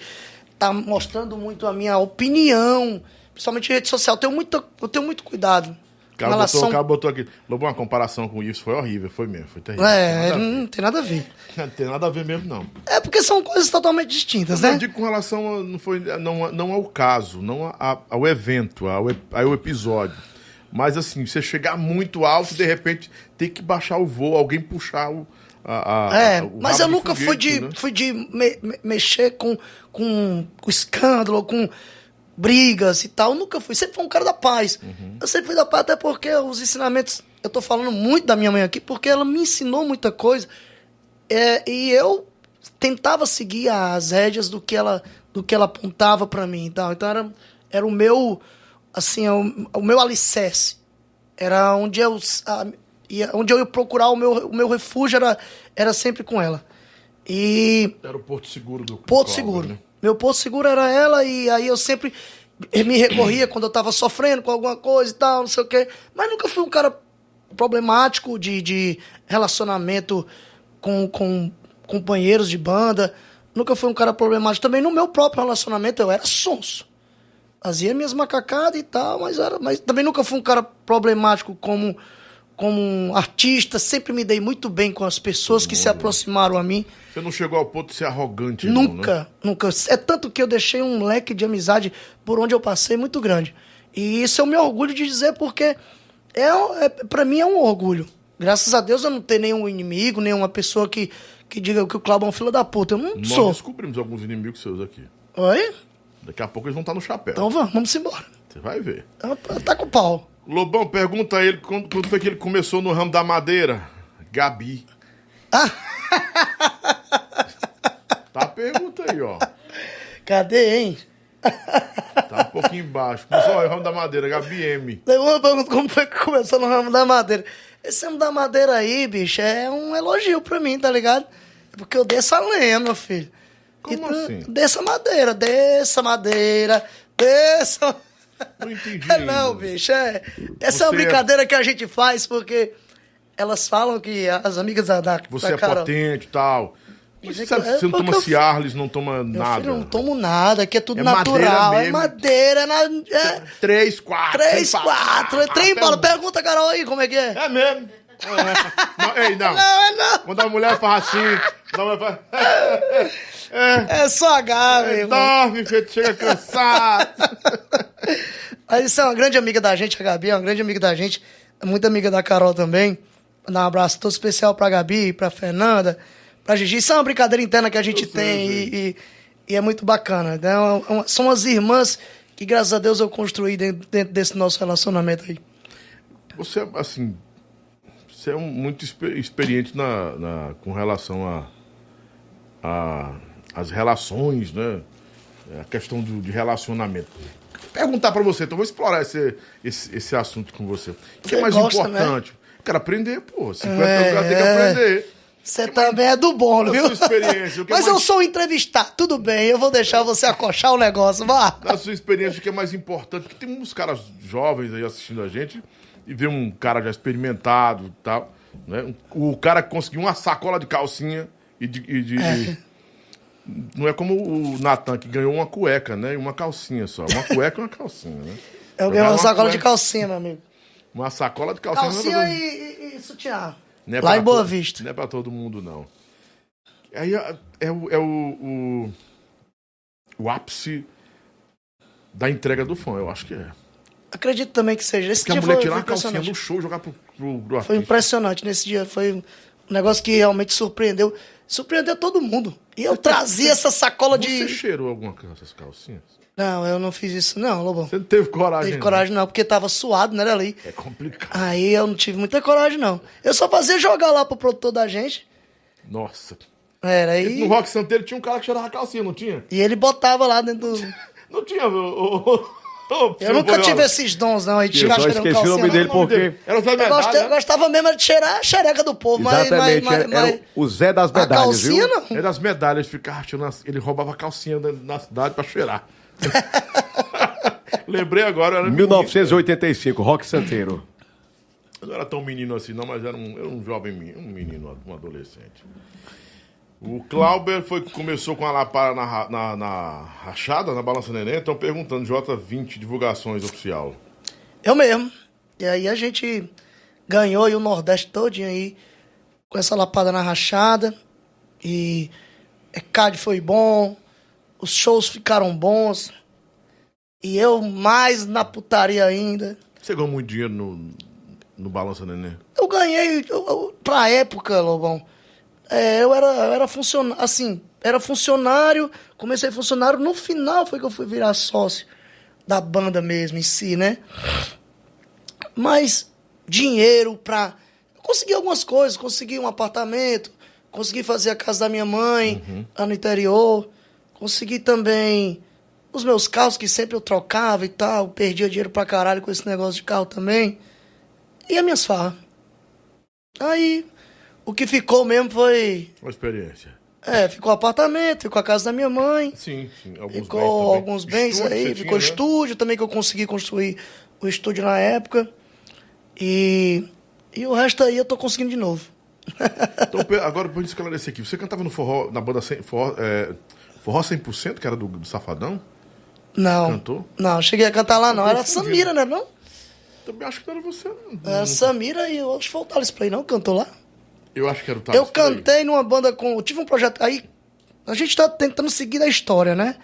estar tá mostrando muito a minha opinião, principalmente em rede social. Eu tenho muito, eu tenho muito cuidado. O cara, relação... botou, o cara botou aqui. Lobo, uma comparação com isso foi horrível, foi mesmo, foi terrível. É, não, não tem nada a ver. Não tem nada a ver mesmo, não. É porque são coisas totalmente distintas, né? Eu digo com relação a, não, foi, não, não ao caso, não a, ao evento, ao, ao episódio. Mas assim, você chegar muito alto e de repente ter que baixar o voo, alguém puxar o. A, a, é, mas eu nunca foguete, fui de, né? fui de me, me, mexer com, com, com escândalo, com brigas e tal. Eu nunca fui. Sempre fui um cara da paz. Uhum. Eu sempre fui da paz, até porque os ensinamentos. Eu tô falando muito da minha mãe aqui, porque ela me ensinou muita coisa. É, e eu tentava seguir as rédeas do que ela, do que ela apontava para mim e tal. Então era, era o meu. Assim, o, o meu alicerce. Era onde eu. A, ia, onde eu ia procurar o meu, o meu refúgio era, era sempre com ela. E. Era o Porto Seguro do Porto Seguro. Né? Meu posto seguro era ela e aí eu sempre me recorria quando eu tava sofrendo com alguma coisa e tal, não sei o quê. Mas nunca fui um cara problemático de, de relacionamento com, com companheiros de banda. Nunca fui um cara problemático. Também no meu próprio relacionamento eu era sonso. Fazia minhas macacadas e tal, mas, era, mas também nunca fui um cara problemático como como um artista, sempre me dei muito bem com as pessoas que se aproximaram a mim. Você não chegou ao ponto de ser arrogante, Nunca, não, né? nunca. É tanto que eu deixei um leque de amizade por onde eu passei muito grande. E isso eu me orgulho de dizer porque é, é para mim é um orgulho. Graças a Deus eu não tenho nenhum inimigo, nenhuma pessoa que, que diga que o Cláudio é um filho da puta. Eu não Nós sou. descobrimos alguns inimigos seus aqui. Oi? Daqui a pouco eles vão estar no chapéu. Então vamos, vamos embora. Você vai ver. Tá com o pau. Lobão, pergunta a ele quando, quando foi que ele começou no ramo da madeira. Gabi. tá a pergunta aí, ó. Cadê, hein? Tá um pouquinho embaixo. Começou no ramo da madeira, Gabi M. Uma pergunta como foi que começou no ramo da madeira. Esse ramo da madeira aí, bicho, é um elogio pra mim, tá ligado? É porque eu desço a lenha, meu filho. Como assim? Desça madeira, desça madeira, desça. Não entendi. É não, ainda. bicho, é. Essa é uma é- brincadeira que a gente faz porque elas falam que as amigas da, da, Você da é potente e tal. Mas você, que- é você não toma Ciarlis, não toma nada. filho, não tomo nada, aqui é tudo É madeira natural. É mesmo. madeira, é, na, é Três, quatro. três, quatro, é parar. trem bola. Pergunta, Carol, aí, como é que é? É mesmo. É. Não, ei, não. Não, é não. Quando a mulher faz assim, quando a mulher faz... É só H, meu irmão. Dorme, feito, chega cansado. Mas isso é uma grande amiga da gente, a Gabi, é uma grande amiga da gente. É muito amiga da Carol também. Dar um abraço todo especial pra Gabi, pra Fernanda, pra Gigi. Isso é uma brincadeira interna que a gente Eu tem e, e- e é muito bacana. né? É são as irmãs que, graças a Deus, eu construí dentro, dentro desse nosso relacionamento aí. Você, é, assim, você é um- muito expe- experiente na, na- com relação a, a as relações, né? A questão do, de relacionamento. Perguntar pra você, então vou explorar esse, esse, esse assunto com você. O que Você é mais gosta, né? importante? Quero aprender, pô. 50 É, anos tem que é. aprender. Você também é do bom, viu? é Mas mais- eu sou entrevistado, tudo bem, eu vou deixar você acochar o negócio, vá. Da sua experiência, o que é mais importante? Porque tem uns caras jovens aí assistindo a gente e vê um cara já experimentado e tal. Né? O cara que conseguiu uma sacola de calcinha e de. e de- e- Não é como o Natan, que ganhou uma cueca, né? E uma calcinha só. Uma cueca e uma calcinha, né? Eu ganhei uma sacola de calcinha, meu amigo. Uma sacola de calcinha. Calcinha não é e, e, e sutiã. é Lá em Boa to- Vista. Não é pra todo mundo, não. Aí é, é o, é o, o, o ápice da entrega do fã, eu acho que é. Acredito também que seja. Esse Porque a dia mulher foi, tirar foi a calcinha impressionante. no show e jogar pro, pro, pro Foi impressionante nesse dia. Foi um negócio que realmente surpreendeu. Surpreendeu todo mundo. E eu trazia essa sacola Você de. cheirou alguma dessas calcinhas? Não, eu não fiz isso, não, Lobão. Você não teve coragem? Teve não? coragem, não, porque tava suado, né, ali. É complicado. Aí eu não tive muita coragem, não. Eu só fazia jogar lá pro produtor da gente. Nossa. Era aí. No Rock Santeiro tinha um cara que cheirava calcinha, não tinha? E ele botava lá dentro do. Não tinha, ô, Eu nunca tive esses dons, não. Aí de Eu só esqueci o calcinha, nome dele porque-? Era o Zé Eu Medalha, gosta- né? gostava mesmo de cheirar a xereca do povo, mas, mas, mas, era, mas era o Zé das a Medalhas, calcinha viu? não. Era as medalhas, ficava ele roubava calcinha na, na cidade pra cheirar. Lembrei agora, era menino. 1985, Rock Santeiro. Eu não era tão menino assim, não, mas era um, era um jovem menino, um menino, um adolescente. O Clauber foi, começou com a lapada na, na, na rachada, na balança neném, estão perguntando, J20, divulgações oficial. Eu mesmo. E aí a gente ganhou aí o Nordeste todinho aí com essa lapada na rachada. E é, CAD foi bom, os shows ficaram bons. E eu mais na putaria ainda. Você ganhou muito dinheiro no, no balança neném? Eu ganhei, eu, eu, pra época, Lobão, é, eu era, eu era funcionário, assim, era funcionário, comecei funcionário, no final foi que eu fui virar sócio da banda mesmo em si, né? Mas dinheiro pra... Consegui algumas coisas, consegui um apartamento, consegui fazer a casa da minha mãe lá no interior, consegui também os meus carros que sempre eu trocava e tal, perdia dinheiro pra caralho com esse negócio de carro também. E as minhas farras. Aí, o que ficou mesmo foi. Uma experiência. É, ficou apartamento, ficou a casa da minha mãe. Sim, sim. Alguns ficou bens também. alguns bens Estúdio aí, ficou tinha, né? estúdio também que eu consegui construir o estúdio na época. E, e o resto aí eu tô conseguindo de novo. Então, agora, pra gente esclarecer aqui, você cantava no forró, na banda sem- forró, é, forró 100%, que era do, do Safadão? Não. Cantou? Não, cheguei a cantar lá não. Era a. Samira, né? Não? Também acho que não era você. não. A Samira e o Thales Play, não? Cantou lá? Eu acho que era o Thales eu cantei numa banda com. Eu tive um projeto. Aí. A gente tá tentando seguir a história, né?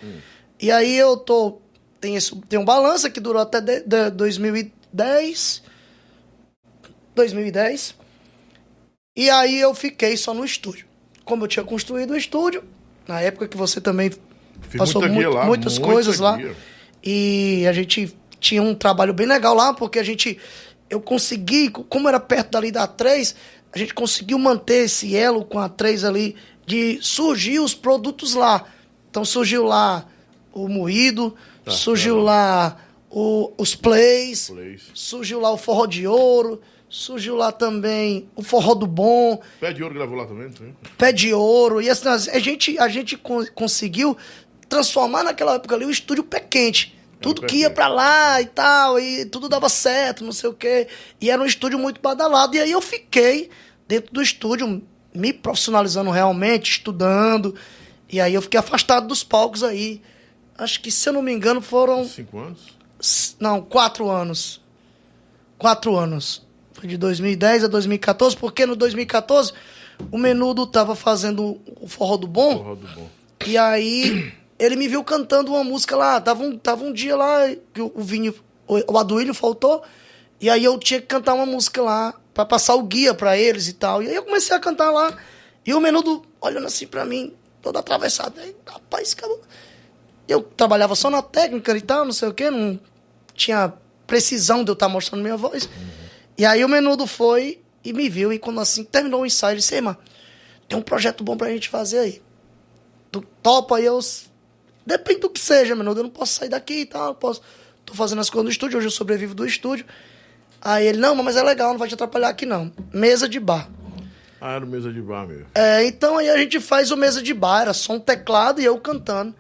E aí eu tô. Tem, esse, tem um balança que durou até de, de 2010. 2010. E aí eu fiquei só no estúdio. Como eu tinha construído o estúdio, na época que você também Fiz passou muito- lá, muitas muita coisas lá. guia. E a gente tinha um trabalho bem legal lá, porque a gente. Eu consegui, como era perto dali da 3, a gente conseguiu manter esse elo com a 3 ali, de surgir os produtos lá. Então surgiu lá o moído, Tá, surgiu tá. lá o- os plays, Plays. surgiu lá o forró de ouro, surgiu lá também o forró do bom, Pé de ouro gravou lá também? Sim. pé de ouro. E assim, a gente, a gente con- conseguiu transformar naquela época ali o estúdio pé quente. Tudo que ia pra lá e tal, e tudo dava certo, não sei o quê. E era um estúdio muito badalado. E aí eu fiquei dentro do estúdio, me profissionalizando realmente, estudando. E aí eu fiquei afastado dos palcos aí. Acho que, se eu não me engano, foram. Cinco anos? Não, quatro anos. Quatro anos. Foi de 2010 a 2014, porque no 2014 o Menudo tava fazendo o Forró do Bom. Porra do bom. E aí ele me viu cantando uma música lá. Tava um, tava um dia lá que o, o Vinho, o, o Aduílio faltou. E aí eu tinha que cantar uma música lá pra passar o guia pra eles e tal. E aí eu comecei a cantar lá. E o Menudo olhando assim pra mim, todo atravessado. Aí, rapaz, acabou. Eu trabalhava só na técnica e tal, não sei o quê, não tinha precisão de eu estar mostrando minha voz. E aí o Menudo foi e me viu, e quando assim terminou o ensaio, ele disse, "Ei, mano, tem um projeto bom pra gente fazer aí. Tu topa aí, eu... Depende do que seja, Menudo, eu não posso sair daqui e tal, não posso... Tô fazendo as coisas no estúdio, hoje eu sobrevivo do estúdio. Aí ele, não, mas é legal, não vai te atrapalhar aqui não. Mesa de bar. Ah, era mesa de bar mesmo. É, então aí a gente faz o mesa de bar, era só um teclado e eu cantando.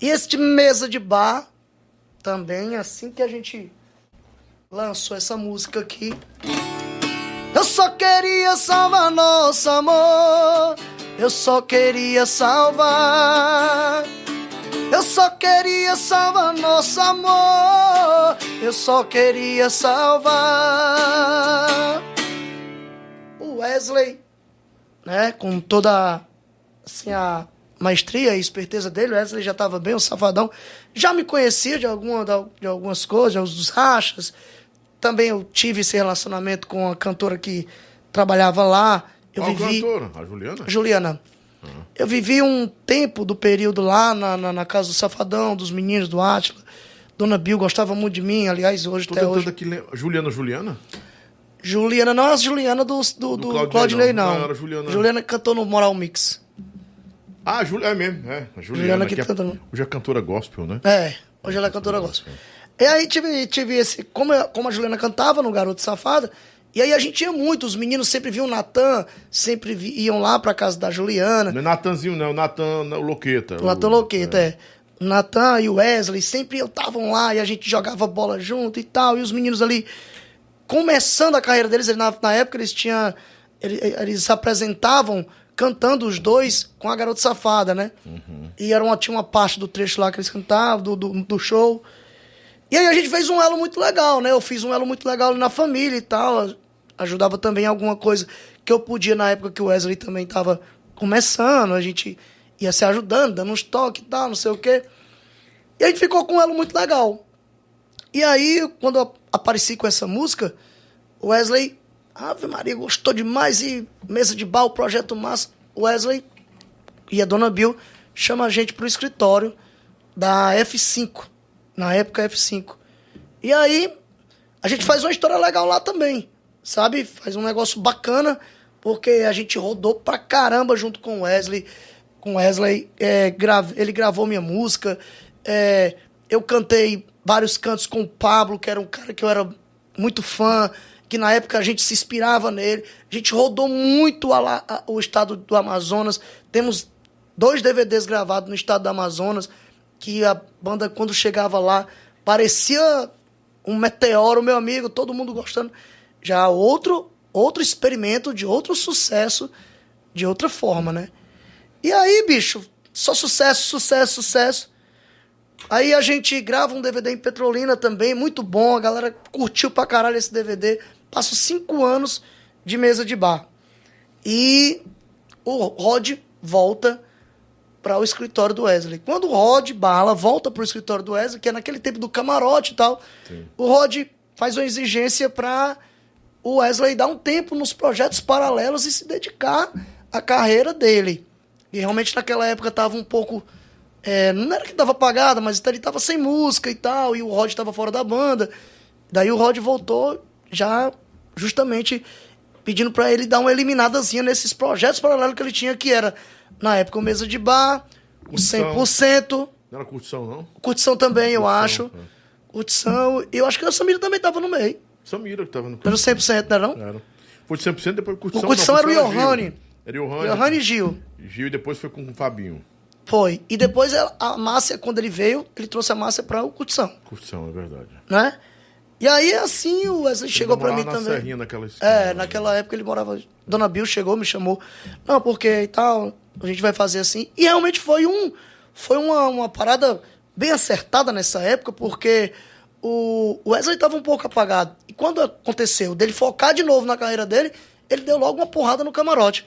E este mesa de bar, também, assim que a gente lançou essa música aqui. Eu só queria salvar nosso amor. Eu só queria salvar. Eu só queria salvar nosso amor. Eu só queria salvar. O Wesley né, com toda assim, a maestria e esperteza dele, o Wesley já estava bem, o Safadão. Já me conhecia de, alguma, de algumas coisas, dos rachas. Também eu tive esse relacionamento com a cantora que trabalhava lá. Eu Qual vivi. cantora? A Juliana? Juliana. Eu vivi um tempo do período lá na, na, na casa do Safadão, dos meninos do Átila. Dona Bill gostava muito de mim, aliás, hoje Tô até hoje. aqui Juliana Juliana? Juliana, não é a Juliana do, do, do, Claudinei, Claudinei, não. não. Não, Juliana. Juliana cantou no Moral Mix. Ah, a Juli- é mesmo, é. A Juliana, Juliana que que é- canta no- Hoje é cantora gospel, né? É, hoje ela é cantora gospel. E aí tive, tive esse. Como, eu- como a Juliana cantava no Garoto Safada, e aí a gente ia muito, os meninos sempre viam o Natan, sempre vi- iam lá pra casa da Juliana. Não é Natanzinho, não. Natan o Loqueta. O Natan Loqueta, é. O Natan e o Wesley sempre estavam lá e a gente jogava bola junto e tal. E os meninos ali, começando a carreira deles, ele- na, na época eles tinham. Eles, eles se apresentavam cantando os dois com a Garota Safada, né? E era uma, tinha uma parte do trecho lá que eles cantavam, do, do, do show. E aí a gente fez um elo muito legal, né? Eu fiz um elo muito legal ali na família e tal. Ajudava também alguma coisa que eu podia na época que o Wesley também tava começando. A gente ia se ajudando, dando uns toques e tal, não sei o quê. E a gente ficou com elo muito legal. E aí, quando eu apareci com essa música, o Wesley, Ave Maria, gostou demais. E mesa de bar, o projeto massa. O Wesley e a dona Bill chama a gente pro escritório da F5. Na época, F5. E aí, a gente faz uma história legal lá também. Sabe? Faz um negócio bacana, porque a gente rodou pra caramba junto com o Wesley. Com o Wesley, é, grave- ele gravou minha música. é, eu cantei vários cantos com o Pablo, que era um cara que eu era muito fã, que na época a gente se inspirava nele. A gente rodou muito a a- o estado do Amazonas. Temos dois DVDs gravados no estado do Amazonas, que a banda, quando chegava lá, parecia um meteoro, meu amigo, todo mundo gostando. Já outro, outro experimento de outro sucesso, de outra forma, né? E aí, bicho, só sucesso, sucesso, sucesso. Aí a gente grava um DVD em Petrolina também, muito bom. A galera curtiu pra caralho esse DVD. Passo cinco anos de mesa de bar. E o Rod volta para o escritório do Wesley. Quando o Rod Bala volta para o escritório do Wesley, que é naquele tempo do camarote e tal, o Rod faz uma exigência para o Wesley dar um tempo nos projetos paralelos e se dedicar à carreira dele. E realmente naquela época tava um pouco. é, não era que tava apagada, mas ele tava sem música e tal, e o Rod tava fora da banda. Daí o Rod voltou já justamente pedindo pra ele dar uma eliminadazinha nesses projetos paralelos que ele tinha, que era, na época, o Mesa de Bar, o Curtição. 100%, Não era curtição, não? Curtição também, eu Curtição, acho. é. Curtição, e eu acho que a Samira também tava no meio. Samira que tava no Era o 100%, não era não? Era. Foi de 100%, depois curtição. O curtição era o. Johanny. Era o Johanny. Johanny e Gil. Gil e depois foi com o Fabinho. Foi. E depois a Márcia, quando ele veio, ele trouxe a Márcia pra o Curtição, Curtição, é verdade. né? E aí, assim, o Wesley chegou Morava mim na também. Serrinha, naquela esquina, É, né? naquela época ele morava. Dona Bill chegou, me chamou. Não, porque e tal, a gente vai fazer assim. E realmente foi um. Foi uma, uma parada bem acertada nessa época, porque o Wesley estava um pouco apagado. E quando aconteceu dele focar de novo na carreira dele, ele deu logo uma porrada no camarote.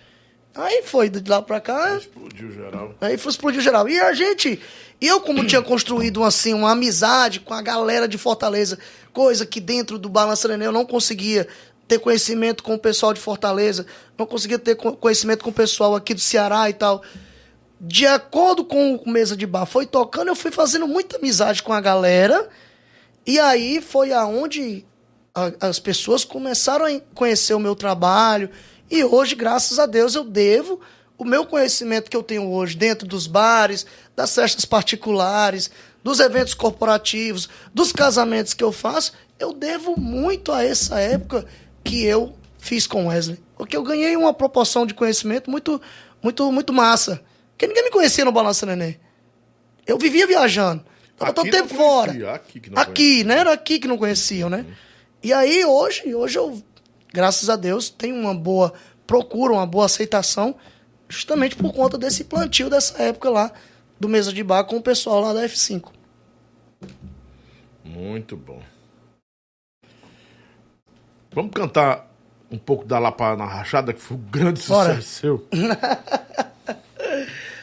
Aí foi de lá pra cá, Explodiu geral. Aí foi explodiu geral. E a gente, eu como tinha construído assim uma amizade com a galera de Fortaleza, coisa que dentro do Balança Neném eu não conseguia ter conhecimento com o pessoal de Fortaleza, não conseguia ter co- conhecimento com o pessoal aqui do Ceará e tal. De acordo com o Mesa de Bar foi tocando, eu fui fazendo muita amizade com a galera. E aí foi aonde a- as pessoas começaram a conhecer o meu trabalho. E hoje, graças a Deus, eu devo o meu conhecimento que eu tenho hoje dentro dos bares, das festas particulares, dos eventos corporativos, dos casamentos que eu faço, eu devo muito a essa época que eu fiz com Wesley. Porque eu ganhei uma proporção de conhecimento muito, muito, muito massa. Porque ninguém me conhecia no Balança Neném. Eu vivia viajando. Tava não tempo fora. aqui que não Aqui, né? Era aqui que não conheciam, né? E aí, hoje, hoje eu, graças a Deus, tenho uma boa procura, uma boa aceitação, justamente por conta desse plantio dessa época lá, do Mesa de Bar com o pessoal lá da F5. Muito bom. Vamos cantar um pouco da Lapa na Rachada, que foi um grande Bora. sucesso seu.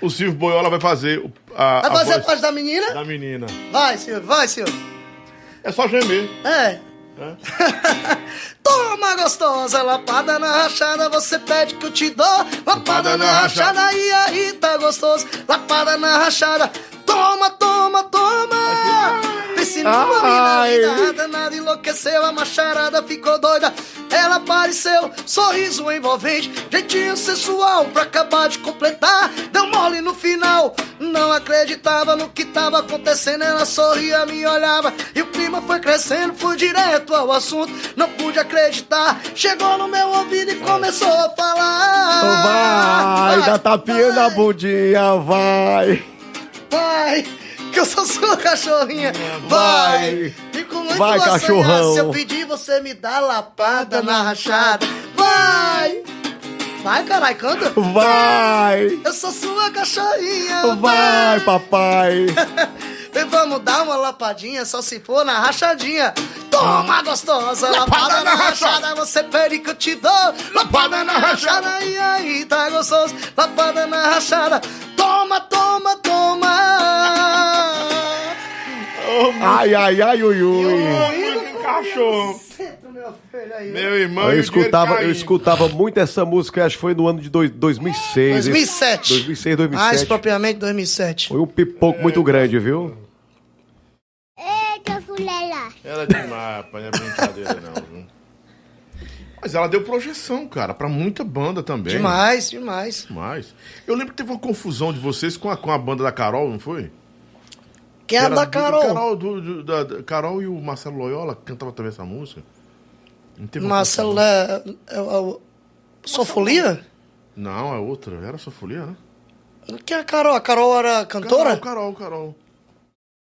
o Silvio Boiola vai fazer o- a, Vai fazer a voz parte da menina? da menina. Vai, senhor, vai, senhor. É só gemer. É. É. Toma gostosa, lapada na rachada, você pede que eu te dou. Lapada na rachada, e aí tá gostoso. Lapada na rachada, toma, toma, toma. Mina linda, nada enlouqueceu, a macharada ficou doida. Ela apareceu, sorriso envolvente, jeitinho sensual pra acabar de completar. Deu mole no final, não acreditava no que tava acontecendo. Ela sorria, me olhava e o clima foi crescendo. Fui direto ao assunto, não pude acreditar. Chegou no meu ouvido e começou a falar. Vai, dá tapinha na vai, bundinha, vai. Vai, que eu sou sua cachorrinha. Vai. Vai, fico muito Vai, cachorrão. Se eu pedir, você me dá lapada na rachada. Vai, vai, carai, canta. Vai. Eu sou sua cachorrinha. Vai, papai. E vamos dar uma lapadinha, só se for na rachadinha. Toma, gostosa, lapada, na rachada, você pede que eu te dou. Lapada na rachada, e aí, tá gostoso. Lapada na rachada, toma, toma, toma. Ai, ai, ai, ui, ui. Que cachorro. Meu irmão. Eu escutava, eu escutava muito essa música, acho que foi no ano de dois- 2006. 2007. 2006, 2007. Mais propriamente 2007. Foi um pipoco muito grande, viu? Era demais, rapaz, não é brincadeira não, viu? Mas ela deu projeção, cara, pra muita banda também. Demais, demais. Demais. Eu lembro que teve uma confusão de vocês com a, com a banda da Carol, não foi? Quem é Era da do- Carol? Carol, do- do- da, da- Carol e o Marcelo Loyola cantavam também essa música. Não teve uma Marcelo confusão? é, é, é o Sofolia? Não, é outra. Era só folia, né? Quem é a Carol? A Carol era cantora? Carol, Carol, Carol.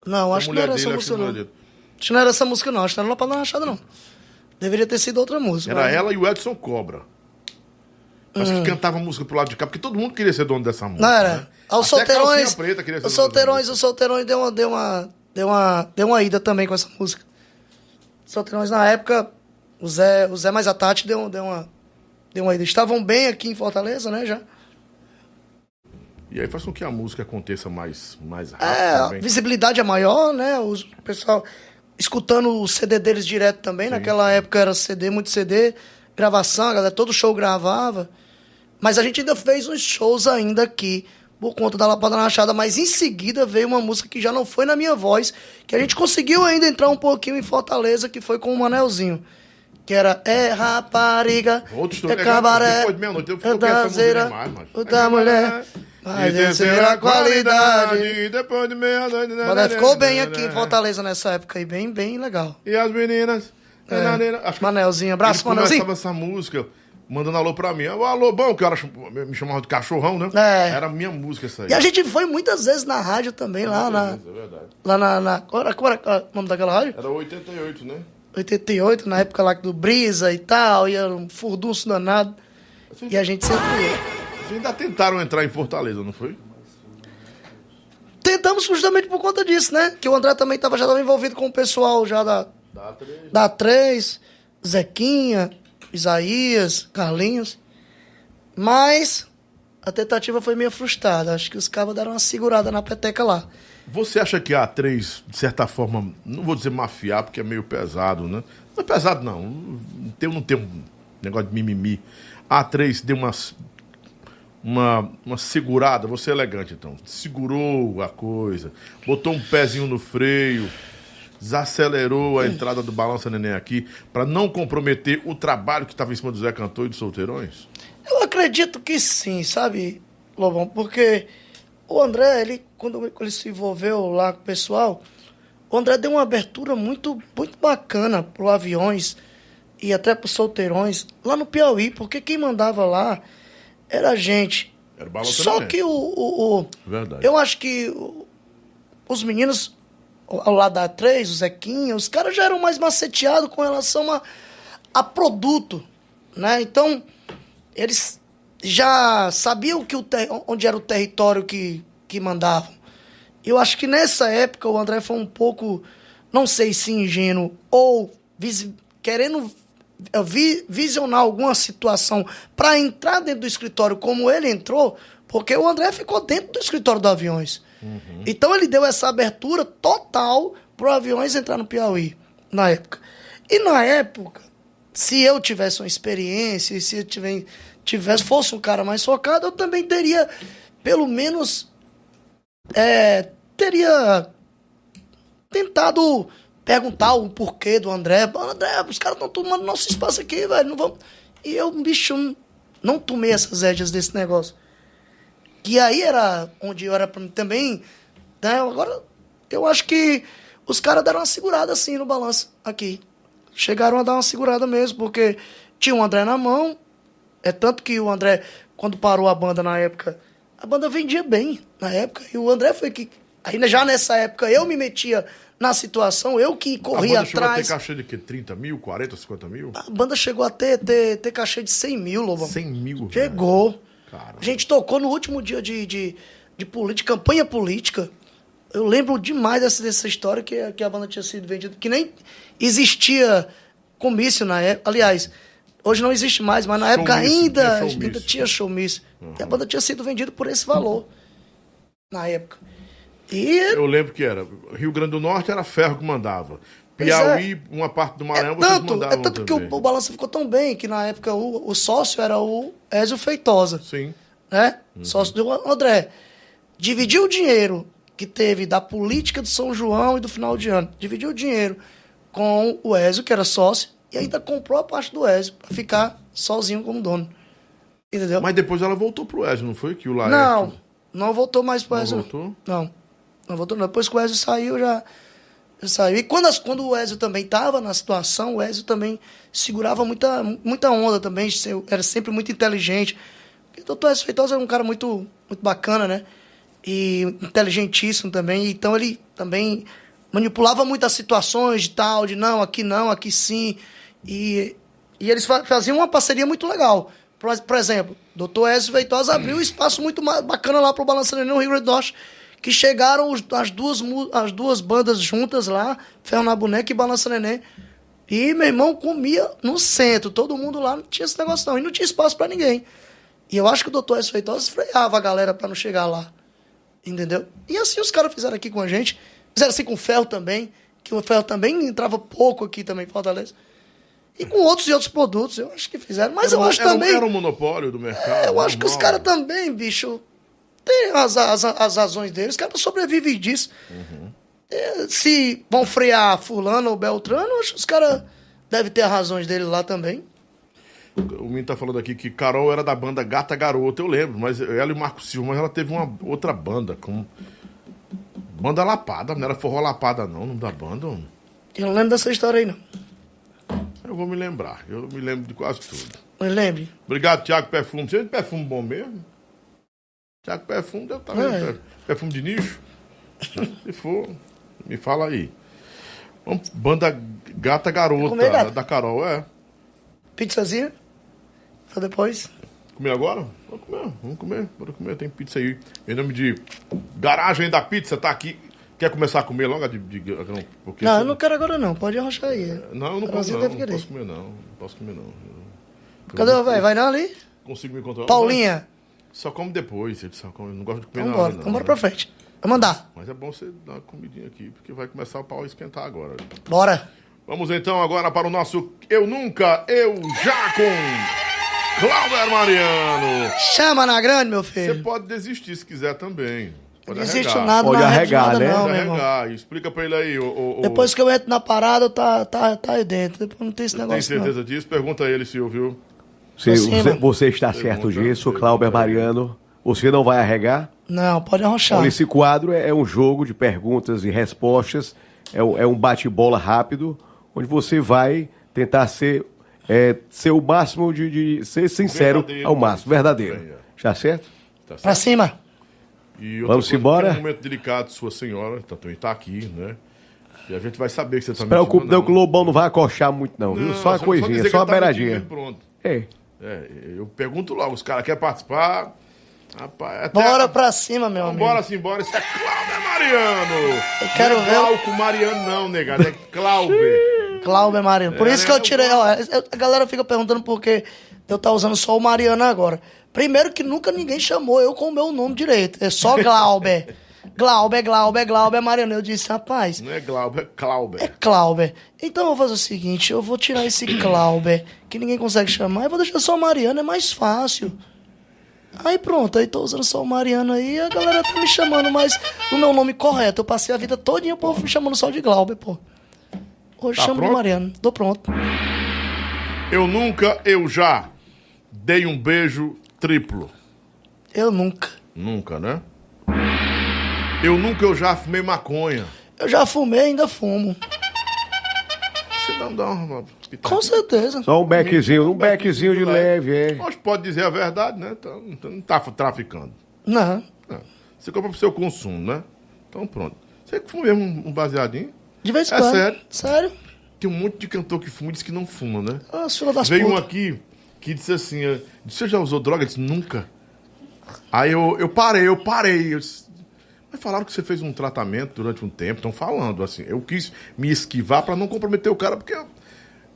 Não, A acho que não era dele, essa que música, não. Acho que não era essa música, não. Acho que não era Lapada na Rachada, não. Deveria ter sido outra música. Era mas- ela e o Edson Cobra. Acho que cantava música pro lado de cá, porque todo mundo queria ser dono dessa música. Hum. Não era. Né? Aos a solteirões. Preta queria ser Os solteirões, os solteirões deu uma, deu uma, deu uma, deu uma ida também com essa música. Solteirões na época, o Zé, o Zé mais a Tati deu, deu uma, deu uma ida. Estavam bem aqui em Fortaleza, né, já. E aí faz com que a música aconteça mais, mais rápido É, a também. visibilidade é maior, né? O pessoal escutando o CD deles direto também. Naquela época era CD, muito CD. gravação, a galera, todo show gravava. Mas a gente ainda fez uns shows ainda aqui, por conta da Lapada na Rachada. Mas em seguida veio uma música que já não foi na minha voz, que a gente conseguiu ainda entrar um pouquinho em Fortaleza, que foi com o Manelzinho. Que era É Rapariga, Outro estouro. é Cabaré, é macho. o da mulher, vai descer a qualidade. Depois de meia-noite. Mas ela ficou bem aqui em Fortaleza nessa época aí, bem, bem legal. E as meninas? É. Acho Manelzinho, abraço, Manelzinho. começava essa música mandando alô pra mim. O alô bom, que era, me chamava de cachorrão, né? É. Era a minha música essa aí. E a gente foi muitas vezes na rádio também, lá na. É verdade. Lá na. na qual, era, qual era o nome daquela rádio? Era 88, né? 88, na época lá do Brisa e tal, e era um furdunço danado. E a gente sempre ia. Vocês ainda tentaram entrar em Fortaleza, não foi? Tentamos justamente por conta disso, né? Que o André também tava, já estava envolvido com o pessoal já da, da 3, Zequinha, Isaías, Carlinhos. Mas a tentativa foi meio frustrada. Acho que os cabos deram uma segurada na peteca lá. Você acha que a A3, de certa forma, não vou dizer mafiar, porque é meio pesado, né? Não é pesado, não. Tem, não tem um negócio de mimimi. A A3 deu umas, uma, uma segurada, você é elegante, então. Segurou a coisa, botou um pezinho no freio, desacelerou a entrada do Balança Neném aqui, para não comprometer o trabalho que estava em cima do Zé Cantor e dos Solteirões? Eu acredito que sim, sabe, Lobão? Porque o André, ele, quando ele se envolveu lá com o pessoal, o André deu uma abertura muito, muito bacana pro aviões e até pros solteirões lá no Piauí, porque quem mandava lá era a gente. Era o Só que o, o, o- Verdade. eu acho que os meninos ao lado da 3, o Zequinha, os caras já eram mais maceteados com relação a, a produto, né? Então, eles já sabiam que o ter- onde era o território que, que mandavam. Eu acho que nessa época o André foi um pouco, não sei se ingênuo ou querendo visionar alguma situação para entrar dentro do escritório como ele entrou, porque o André ficou dentro do escritório do Aviões. Então ele deu essa abertura total para Aviões entrar no Piauí na época. E na época, se eu tivesse uma experiência, e se eu tiver- tivesse, fosse um cara mais focado, eu também teria, pelo menos, é, teria tentado perguntar o porquê do André. André, os caras estão tomando nosso espaço aqui, velho. Não vamos. E eu, bicho, não- tomei essas rédeas desse negócio. Que aí era onde eu era pra mim também. Né? Agora, eu acho que os caras deram uma segurada assim no balanço aqui. Chegaram a dar uma segurada mesmo, porque tinha o André na mão. É tanto que o André, quando parou a banda na época, a banda vendia bem na época. E o André foi que. Ainda já nessa época eu me metia na situação, eu que a corria banda chegou a ter atrás. caixa de quê? 30 mil, 40, 50 mil? A banda chegou a ter, ter, ter cachê de 100 mil, Lobão. 100 mil. Chegou. Cara. A gente tocou no último dia de, de, de, de campanha política. Eu lembro demais dessa, dessa história que, que a banda tinha sido vendida, que nem existia comício na época. Aliás, hoje não existe mais, mas na época ainda tinha ainda tinha showmício. E a banda tinha sido vendida por esse valor. Na época. E Eu lembro que era. Rio Grande do Norte era ferro que mandava. Pois Piauí, uma parte do É Maranhão, vocês tanto, mandavam é tanto que também. o, o balanço ficou tão bem que na época o, o sócio era o Ézio Feitosa, Sim. né? Sócio do André. Dividiu o dinheiro que teve da política do São João e do final de ano. Dividiu o dinheiro com o Ézio, que era sócio, e ainda comprou a parte do Ézio pra ficar sozinho como dono. Entendeu? Mas depois ela voltou pro Ezio, não foi? Que o Laerte... Não, não voltou mais pro Não voltou? Não, não voltou não. Depois que o Ezio saiu, já, já saiu. E quando, as- quando o Ezio também estava na situação, o Ezio também segurava muita, muita onda também, era sempre muito inteligente. O doutor Ezio Feitosa era um cara muito, muito bacana, né? E inteligentíssimo também. Então ele também manipulava muitas situações de tal, de não, aqui não, aqui sim. E, e eles fa- faziam uma parceria muito legal. Por, por exemplo, o doutor Ezio Feitosa abriu um espaço muito bacana lá pro Balança Neném no Rio Grande do Norte, que chegaram os- as, duas, as duas bandas juntas lá, Ferro na Boneca e Balança Neném. E meu irmão comia no centro, todo mundo lá não tinha esse negócio não, e não tinha espaço para ninguém. E eu acho que o doutor Ezio Feitosa freava a galera para não chegar lá. Entendeu? E assim os caras fizeram aqui com a gente. Fizeram assim com o Ferro também, que o Ferro também entrava pouco aqui também em Fortaleza. E com outros e outros produtos, eu acho que fizeram. Mas Era eu acho era também. Era um monopólio do mercado. Eu acho que os normal. caras também, bicho, tem as, as, as razões deles, os caras sobrevivem disso. Uhum. É, se vão frear fulano ou Beltrano, acho que os caras devem ter as razões deles lá também. O menino tá falando aqui que Carol era da banda Gata Garota, eu lembro, mas ela e o Marco Silva, mas ela teve uma outra banda, com. Banda Lapada, não era forró Lapada, não, não da banda. homem. Eu não lembro dessa história aí, não. Eu vou me lembrar, eu me lembro de quase tudo. Mas lembre. Obrigado, Thiago Perfume. Você tem perfume bom mesmo? Thiago Perfume deve estar É. Perfume de nicho? Se for, me fala aí. Banda Gata Garota, comer, gata? da Carol, é. Pizzazinha? Pra depois? Comer agora? Vamos comer, vamos comer, bora comer. Tem pizza aí. Em nome de Garagem da Pizza, tá aqui. Quer começar a comer logo? De, de, porque Não, eu não quero agora não. Pode arrochar aí. Não, eu não posso, não, não posso comer, não. Não posso comer, não. Eu Cadê velho? Vai não ali? consigo me controlar. Paulinha. Só come depois, ele só come. Eu não gosto de comer Então nada, bora. não, Então bora pra frente. Vamos mandar. Mas é bom você dar uma comidinha aqui, porque vai começar o pau a esquentar agora. Bora. Vamos então agora para o nosso Eu Nunca, Eu Já com Cláudio Mariano. Chama na grande, meu Você filho. pode desistir se quiser também. Pode Não existe nada Pode arregar, nada né? não, Pode meu irmão. arregar. Explica pra ele aí. O, o, Depois que eu entro na parada, tá, tá, tá aí dentro. Depois não tem esse Tem negócio não. certeza disso? Pergunta a ele se ouviu. Você, você, você está certo disso. Clauber Mariano. Você não vai arregar? Não, pode arrochar. Olha, esse quadro é, é um jogo de perguntas e respostas. É, um- é um bate-bola rápido, onde você vai tentar ser, é, ser o máximo de, de ser sincero Verdadeiro. ao máximo, verdadeiro. É. Está certo? Tá certo? Pra cima. E Vamos coisa, embora? tem um momento delicado, sua senhora, tá, também tá aqui, né? E a gente vai saber que você tá Não preocupe, mentindo, não, que o Lobão não vai acochar muito, não, viu? Não, Só uma só coisinha, dizer que só uma ele tá beiradinha. Pronto. É. É, eu pergunto logo, os caras querem participar? Rapaz, até... Bora pra cima, meu amigo. Bora sim, bora. Isso é Cláudio Mariano. Eu quero não é ver Glauco Mariano, não, negado. É Cláudio. Cláudio Mariano. Por É, isso que eu eu tirei. Ó, a galera fica perguntando por que eu tá usando só o Mariano agora. Primeiro que nunca ninguém chamou eu com o meu nome direito. É só Glauber. Glauber, Glauber, Glauber Mariano. Eu disse, rapaz, Não é Glauber, é Clauber. Clauber. Então eu vou fazer o seguinte, eu vou tirar esse Clauber, que ninguém consegue chamar, e vou deixar só o Mariano, é mais fácil. Aí pronto, aí tô usando só o Mariano aí, a galera tá me chamando mais o meu nome correto. Eu passei a vida todinha, o povo me chamando só de Glauber, pô. Hoje Tá chamo de pronto? Mariano. Tô pronto. Eu nunca, eu já dei um beijo triplo. Eu nunca. Nunca, né? Eu nunca, eu já fumei maconha. Eu já fumei e ainda fumo. Você não dá uma pitada. Com certeza. Só um bequezinho, um bequezinho de leve, é. Mas pode dizer a verdade, né? Então, então não tá traficando. Não. Não. Você compra pro seu consumo, né? Então pronto. Você fuma mesmo um baseadinho? De vez em É quando. sério? Sério? Tem um monte de cantor que fuma e diz que não fuma, né? Ah, filha das Veio um putas. aqui que disse assim: eh, Você já usou droga? Eu disse: Nunca. Aí eu, eu parei, eu parei. Eu disse, Mas falaram que você fez um tratamento durante um tempo. Estão falando assim. Eu quis me esquivar para não comprometer o cara, porque o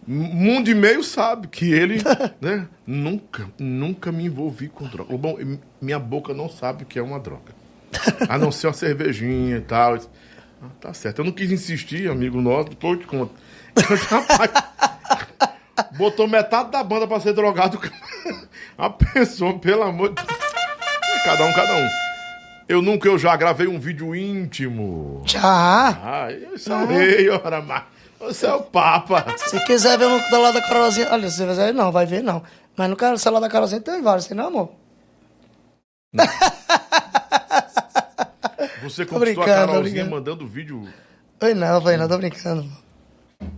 mundo e meio sabe que ele, né? Nunca, nunca me envolvi com droga. Bom, minha boca não sabe o que é uma droga. A não ser uma cervejinha e tal. "Ah, tá certo. Eu não quis insistir, amigo nosso, depois eu te conto. Rapaz, botou metade da banda pra ser drogado. A pessoa, pelo amor de Deus. Cada um, cada um. Eu nunca, eu já gravei um vídeo íntimo. Já. Ah, eu sou o rei, ora, mas você é o papa. Se quiser ver no celular da Carolzinha. Olha, se quiser, não, vai ver não. Mas no celular da Carolzinha tem vários, tem não, amor? Você Tô conquistou a Carolzinha mandando vídeo. Oi, não, foi não, tô brincando.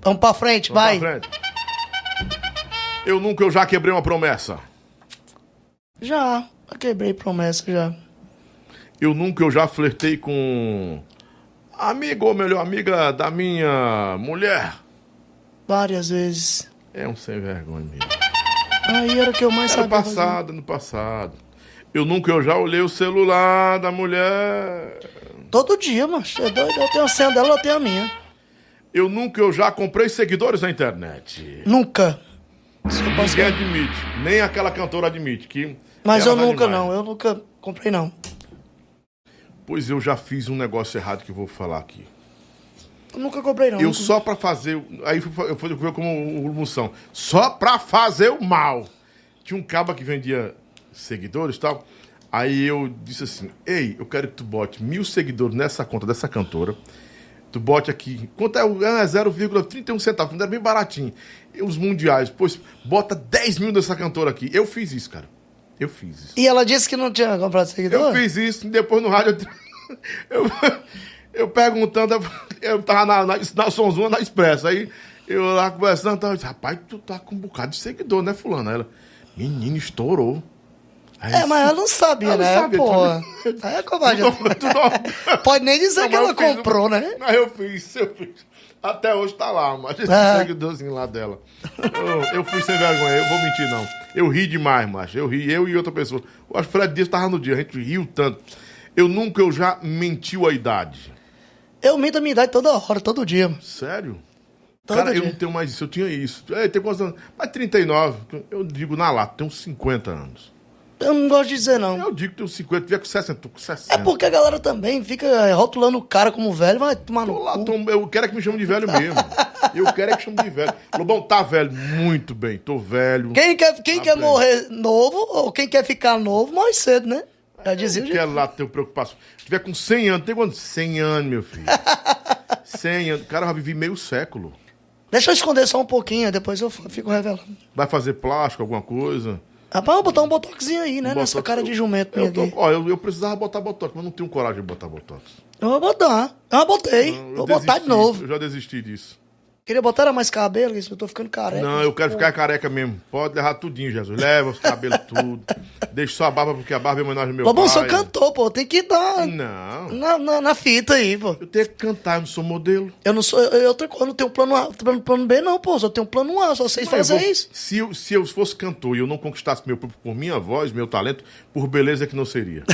Vamos pra frente, Vamos vai. pra frente. Eu nunca, eu já quebrei uma promessa. Já, eu quebrei promessa já. Eu nunca, eu já flertei com amigo ou melhor amiga da minha mulher. Várias vezes. É um sem vergonha mesmo. Aí era o que eu mais Era sabia. fazer. passado, no passado. Eu nunca, eu já olhei o celular da mulher. Todo dia. Você é doido? Eu tenho a senha dela, eu tenho a minha. Eu nunca, eu já comprei seguidores na internet. Nunca. Posso- Ninguém admite. Nem aquela cantora admite que. Mas eu dá nunca demais. não, eu nunca comprei não. Pois eu já fiz um negócio errado que eu vou falar aqui. Eu nunca comprei, não. Eu Nunca- só pra fazer. o- Aí eu fui eu fui como moção. Só pra fazer o mal. Tinha um caba que vendia seguidores e tal. Aí eu disse assim: Ei, eu quero que tu bote mil seguidores nessa conta dessa cantora. Tu bote aqui. Quanto é o. Ah, 0,31 centavos. É bem baratinho. E os mundiais. Pois, bota 10 mil nessa cantora aqui. Eu fiz isso, cara. Eu fiz isso. E ela disse que não tinha comprado seguidor? Eu fiz isso, depois no rádio eu, eu, eu perguntando, eu- tava na, na, na Sonzona, na Expressa, aí eu lá conversando, tava, rapaz, tu tá com um bocado de seguidor, né, fulano? Aí ela, menino, estourou. Aí É, mas ela não sabia, Ela não né? sabia, Pô, tu- aí é não- Pode nem dizer Não, que ela fiz- comprou, né? Mas eu fiz, eu fiz. Até hoje tá lá, mas esse Ah. seguidorzinho lá dela. Eu, eu fui sem vergonha, eu vou mentir não. Eu ri demais, macho. Eu ri, eu e outra pessoa. Eu acho que o Fred Dias tava no dia, a gente riu tanto. Eu nunca, eu já mentiu a idade. Eu minto a minha idade toda hora, todo dia. Sério? Todo Cara, eu dia. não tenho mais isso, eu tinha isso. É, tem quantos anos? Mas 39, eu digo na lata, tenho uns 50 anos. Eu não gosto de dizer, não. Eu digo que tenho 50, tiver com 60, tô com 60. É porque a galera também fica é, rotulando o cara como velho, vai tomar no Tô lá, cu. tô- eu quero é que me chame de velho mesmo. Eu quero é que chame de velho. Lobão, tá velho, muito bem, tô velho. Quem quer, quem Tá quer bem. morrer novo, ou quem quer ficar novo, morre cedo, né? Já dizia o quero lá ter preocupação. Se tiver com 100 anos, tem quanto? 100 anos, meu filho. 100 anos. O cara vai viver meio século. Deixa eu esconder só um pouquinho, depois eu fico revelando. Vai fazer plástico, alguma coisa. Rapaz, eu vou botar um botoxinho aí, né? Nessa Botox. cara de jumento minha Eu, tô- ó, eu, eu precisava botar botox, mas não tenho coragem de botar botox. Eu vou botar. Eu botei. Eu vou botar desisti, de novo. Eu já desisti disso. Queria botar era mais cabelo, isso eu tô ficando careca. Não, eu quero ficar careca mesmo. Pode levar tudinho, Jesus. Leva os cabelos tudo. Deixa só a barba, porque a barba é homenagem ao meu Lobão, pai. sou cantor, pô. Tem que dar Não. na, na, na fita aí, pô. Eu tenho que cantar, eu não sou modelo. Eu não sou. Eu, eu, eu não tenho plano A, plano, plano B, não, pô. Só tenho plano A, só vocês Mas eu fazem vou- isso. Se eu, se eu fosse cantor e eu não conquistasse meu público por minha voz, meu talento, por beleza que não seria.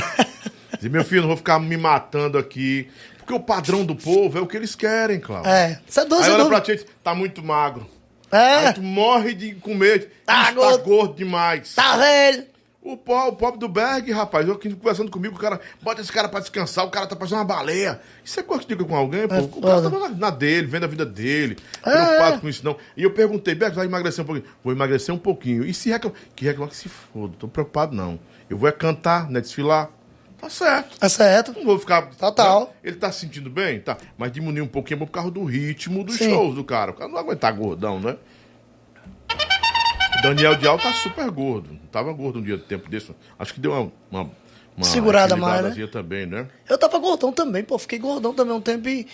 Dizer, meu filho, não vou ficar me matando aqui. Porque o padrão do povo é o que eles querem, Cláudio. É. Você é doce, Aí olha pra ti e tá muito magro. É. Aí tu morre de comer. Tá Tá, gordo. gordo demais. Tá velho. O, po- o pobre do Berg, rapaz, eu aqui conversando comigo, o cara, bota esse cara pra descansar, o cara tá parecendo uma baleia. Isso é coisa que diga com alguém, pô. É o cara tá na, na dele, vendo a vida dele, É. preocupado com isso não. E eu perguntei, Berg, vai emagrecer um pouquinho? Vou emagrecer um pouquinho. E se reclamar? Que reclamar que se foda, tô preocupado não. Eu vou é cantar, né, desfilar. Tá certo. Tá certo. Não vou ficar. Total. né? Ele tá se sentindo bem? Tá. Mas diminuir um pouquinho por causa do ritmo dos Sim. shows do cara. O cara não vai aguentar gordão, né? O Daniel Dial tá super gordo. Tava gordo um dia de tempo desse. Acho que deu uma. uma, uma Segurada mais, né? também, né? Eu tava gordão também, pô. Fiquei gordão também um tempo e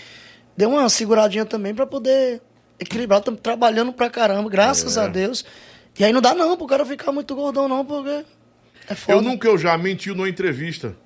deu uma seguradinha também pra poder equilibrar. Tamo trabalhando pra caramba, graças É. a Deus. E aí não dá não pro cara ficar muito gordão, não, porque é foda. Eu nunca eu já menti numa entrevista.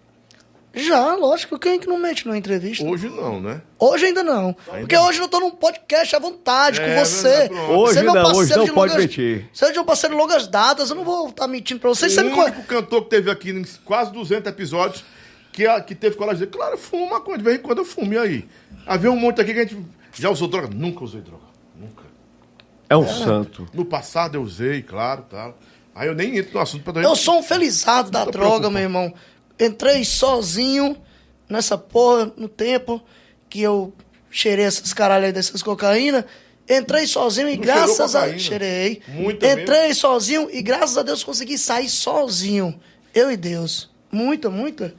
Já, lógico. Quem é que não mente numa entrevista? Hoje não, né? Hoje ainda não. Porque hoje eu tô num podcast à vontade É, com você. pronto. Hoje Você é meu não, hoje parceiro não de pode longas- mentir. Você é de um parceiro de longas datas, eu não vou estar mentindo pra vocês. Você o me conhece. único cantor que teve aqui em quase 200 episódios que, a- que teve coragem de dizer, claro, eu fumo maconha, de vez em quando eu fumo, e aí? Havia um monte aqui que a gente já usou droga. Nunca usei droga, nunca. É um santo. No passado eu usei, claro, tal. Aí eu nem entro no assunto pra Eu sou um felizado da droga, preocupado. meu irmão. Entrei sozinho nessa porra no tempo que eu cheirei essas caralhas dessas cocaína. Entrei sozinho e Não graças a cheirei. Muita Entrei sozinho e graças a Deus consegui sair sozinho. Eu e Deus. Muita, muita.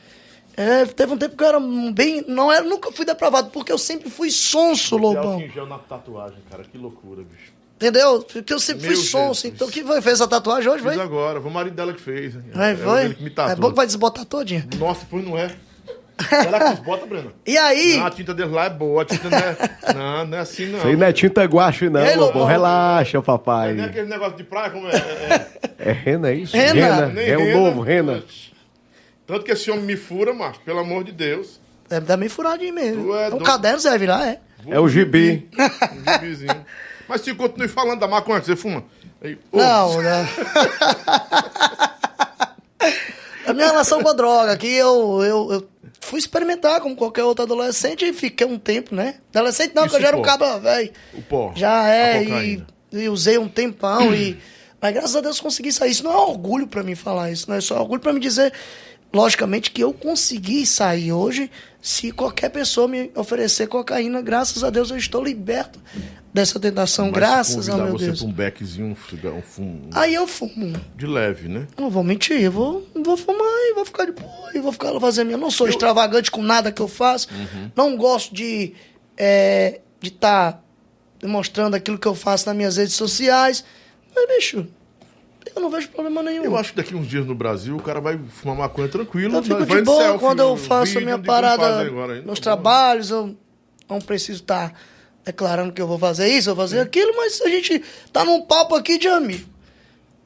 É, teve um tempo que eu era bem. Não era, nunca fui depravado, porque eu sempre fui sonso, Lobão. gel na tatuagem, cara, que loucura, bicho. Entendeu? Porque eu sempre Meu fui sonso. Jesus. Então, quem foi, fez a tatuagem hoje, Fiz foi? agora, foi o marido dela que fez. Vai, É foi? ele que me É bom que vai desbotar todinha. Nossa, pois não é. Será que desbota, Breno? E aí, Não, a tinta dele lá é boa, a tinta não é, não, não é assim não. Isso aí não é tinta guache, não, Ei, Lobão. Relaxa, É papai. nem aquele negócio de praia, como é. é- é- É rena, é isso? Rena. nem É o rena. novo, rena. Tanto que esse homem me fura, macho, pelo amor de Deus. deve dar meio furadinho mesmo. É um doido. caderno serve lá, é. É o gibi. Um gibizinho. Mas se continue falando da maconha que você fuma. Aí, ô, Não, não. a minha relação com a droga, que eu, eu, eu fui experimentar como qualquer outro adolescente e fiquei um tempo, né? Adolescente não, porque eu já era um pô. caba velho. O pó. Já é, e, e usei um tempão e... Mas graças a Deus consegui sair. Isso não é orgulho pra mim falar isso, não é só orgulho pra me dizer... logicamente que eu consegui sair hoje. Se qualquer pessoa me oferecer cocaína, graças a Deus eu estou liberto dessa tentação, Mas se graças ao meu você Deus. pra um beckzinho, um cigarro, um fumo Aí eu fumo. de leve, né? Não vou mentir, eu vou, vou fumar e vou ficar de boa e vou ficar lá fazendo minha. Não sou extravagante com nada que eu faço. Uhum. Não gosto de é, de estar demonstrando aquilo que eu faço nas minhas redes sociais. Mas, bicho, eu não vejo problema nenhum. Eu acho que daqui uns dias no Brasil o cara vai fumar maconha tranquilo. Eu fico de boa selfie, quando eu faço a minha parada, agora meus trabalhos, eu não preciso estar declarando que eu vou fazer isso, eu vou fazer aquilo, mas a gente tá num papo aqui de amigo.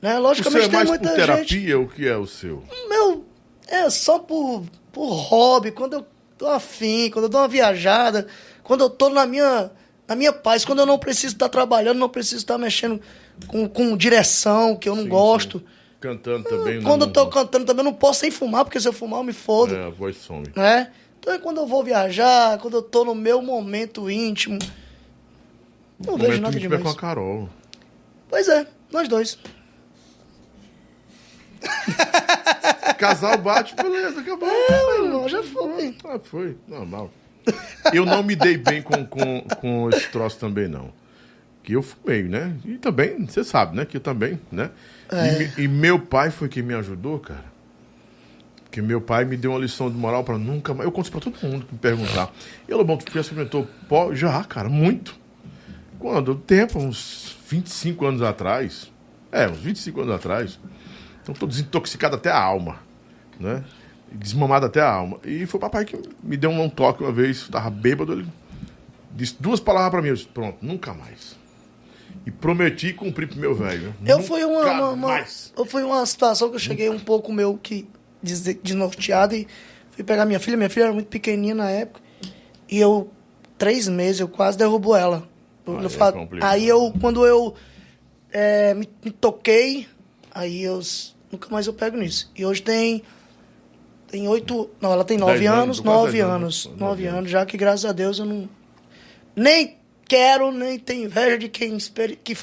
Né? O seu Logicamente é tem mais muita por gente. terapia, o que é o seu? Meu, é só por, por hobby, quando eu tô afim, quando eu dou uma viajada, quando eu tô na minha, na minha paz, quando eu não preciso estar trabalhando, não preciso estar mexendo com, com direção, que eu não Sim, quando sim. Cantando também. Quando não, eu tô cantando também, eu não posso sem fumar, porque se eu fumar eu me fodo, É, a voz some. né? Então é quando eu vou viajar, quando eu tô no meu momento íntimo, não vejo nada que tiver com demais. a Carol. Pois é, nós dois. Casal bate, beleza, acabou. É, meu irmão, já foi. Ah, foi, normal. Eu não me dei bem com, com, com esse troço também, não. Que eu fumei, né? E também, você sabe, né? Que eu também, né? É. E, e meu pai foi quem me ajudou, cara. Porque meu pai me deu uma lição de moral pra nunca mais. Eu conto isso pra todo mundo que me perguntar. E Lobão, tu já experimentou pó? Já, cara, muito. Quando? Tempo, uns 25 anos atrás. É, uns 25 anos atrás. Então tô desintoxicado até a alma, né? Desmamado até a alma. E foi o papai que me deu um toque uma vez, tava bêbado, ele disse duas palavras pra mim, eu disse, pronto, nunca mais. E prometi cumprir pro meu velho. Eu Nunca fui uma, uma, uma- eu fui uma situação que eu cheguei um pouco meu que des- desnorteado e fui pegar minha filha. Minha filha era muito pequenininha na época. E eu, três meses, eu quase derrubo ela. Eu- Aí eu é aí eu, quando eu é, me, me toquei, aí eu nunca mais eu pego nisso. E hoje tem tem oito, não, ela tem nove Dez anos, nove anos, anos. nove anos, já que graças a Deus eu não nem quero, nem tenho inveja de quem que, que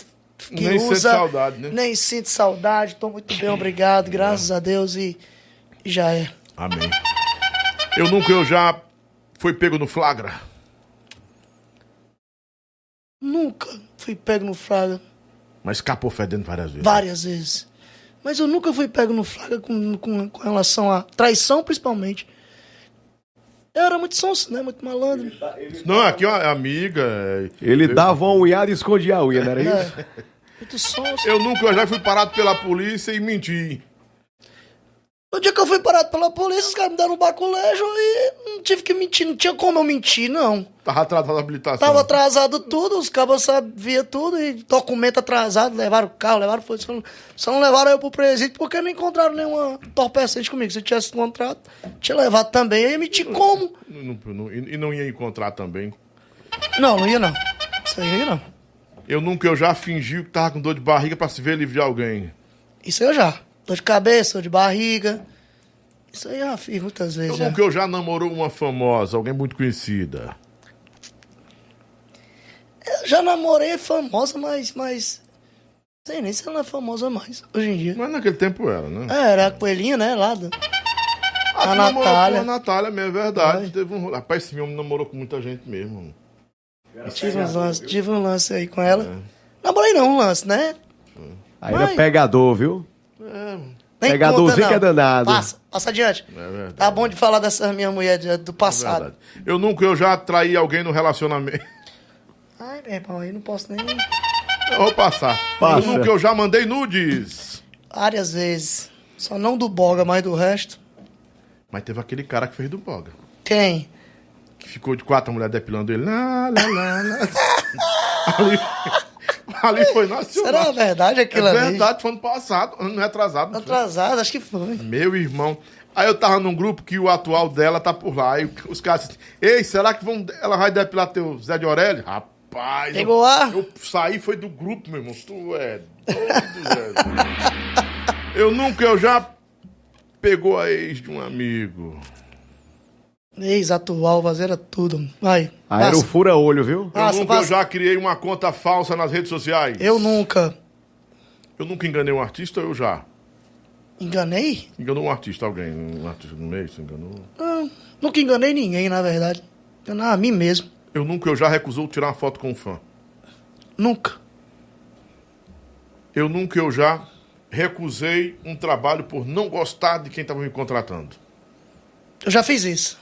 Nem sente usa, saudade, né? nem sinto saudade, tô muito bem, obrigado, graças a Deus e, e já é. Amém. Eu nunca, eu já fui pego no flagra. Nunca fui pego no flagra Mas escapou fedendo várias vezes. várias vezes. Mas eu nunca fui pego no flagra com, com, com relação a traição, principalmente. Eu era muito sonso, né? Muito malandro. Não, aqui é uma amiga. é- Ele dava uma unhada e escondia a unha, não era isso? É, muito sonso. Eu nunca, eu já fui parado pela polícia e menti. No dia que eu fui parado pela polícia, os caras me deram um baculejo e não tive que mentir. Não tinha como eu mentir, não. Tava atrasado a habilitação. Tava atrasado tudo, os cabos sabiam tudo e documento atrasado, levaram o carro, levaram foi só, só não levaram eu pro presídio porque não encontraram nenhuma entorpecente comigo. Se eu tivesse encontrado, tinha levado também. Eu ia mentir como? Não- não- não- e e não ia encontrar também. Não, não ia não. Isso aí não ia não. Eu nunca, eu já fingi que tava com dor de barriga pra se ver livre de alguém. Isso eu já. Dor de cabeça, dor de barriga. Isso aí eu já fiz muitas Eu vezes. Já. nunca, eu já namorou uma famosa, alguém muito conhecida. Eu já namorei famosa, mas. mas... Não sei nem se ela é famosa mais, hoje em dia. Mas naquele tempo era, né? É, era a coelhinha, né? Lá do... Ah, a Natália. a Natália mesmo, é verdade. Foi. Teve um... Rapaz, esse homem namorou com muita gente mesmo. Tive, uns lance, tive um lance aí com ela. É. Namorei não, um lance, né? Aí era Mãe. pegador, viu? Nem Pegadorzinho conta, que é danado. Passa, passa adiante. É. Tá bom de falar dessa minha mulher de- do É passado. verdade. Eu nunca, eu já traí alguém no relacionamento. Ai, meu irmão, aí não posso nem. Eu vou passar. Passa. Eu nunca, eu já mandei nudes. Várias vezes. Só não do boga, mas do resto. Mas teve aquele cara que fez do boga. Quem? Que ficou de quatro mulheres depilando ele. Lá, lá, lá, lá. ali, ali foi nacional. Será verdade aquilo É ali? verdade, foi ano passado, ano retrasado. não foi? Atrasado, acho que foi. Meu irmão. Aí eu tava num grupo que o atual dela tá por lá. E os caras assim, ei, será que vão, ela vai depilar teu Zé de Aurélio? Rapaz. Pegou eu, ar? Eu saí, foi do grupo, meu irmão. Tu é doido, Zé. Eu nunca, eu já pegou a ex de um amigo. Ex-atual, vazeira tudo. Vai. Aí era o fura-olho, viu? Eu Passa, nunca, eu passa. já criei uma conta falsa nas redes sociais. Eu nunca. Eu nunca enganei um artista, eu já. Enganei? Enganou um artista, alguém, um artista no meio, você enganou. Não, nunca enganei ninguém, na verdade. Enganar a mim mesmo. Eu nunca, eu já recusou tirar uma foto com um fã. Nunca. Eu nunca, eu já recusei um trabalho por não gostar de quem estava me contratando. Eu já fiz isso.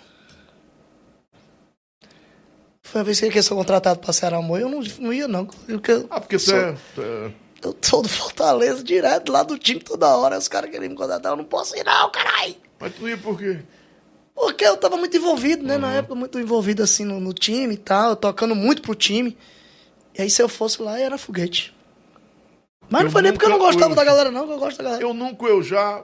Foi uma vez que eu sou contratado para Ceará Amor, eu não, não ia, não. Porque Ah, porque você é, é- Eu sou do Fortaleza direto lá do time toda hora. Os caras querem me contratar. Eu não posso ir, não, caralho. Mas tu ia por quê? Porque eu tava muito envolvido, né? Na época, muito envolvido assim no, no time e tal, tocando muito pro time. E aí, se eu fosse lá, era foguete. Mas Eu não foi nem porque eu não gostava eu- da galera, não, que eu gosto da galera. Eu nunca, eu já.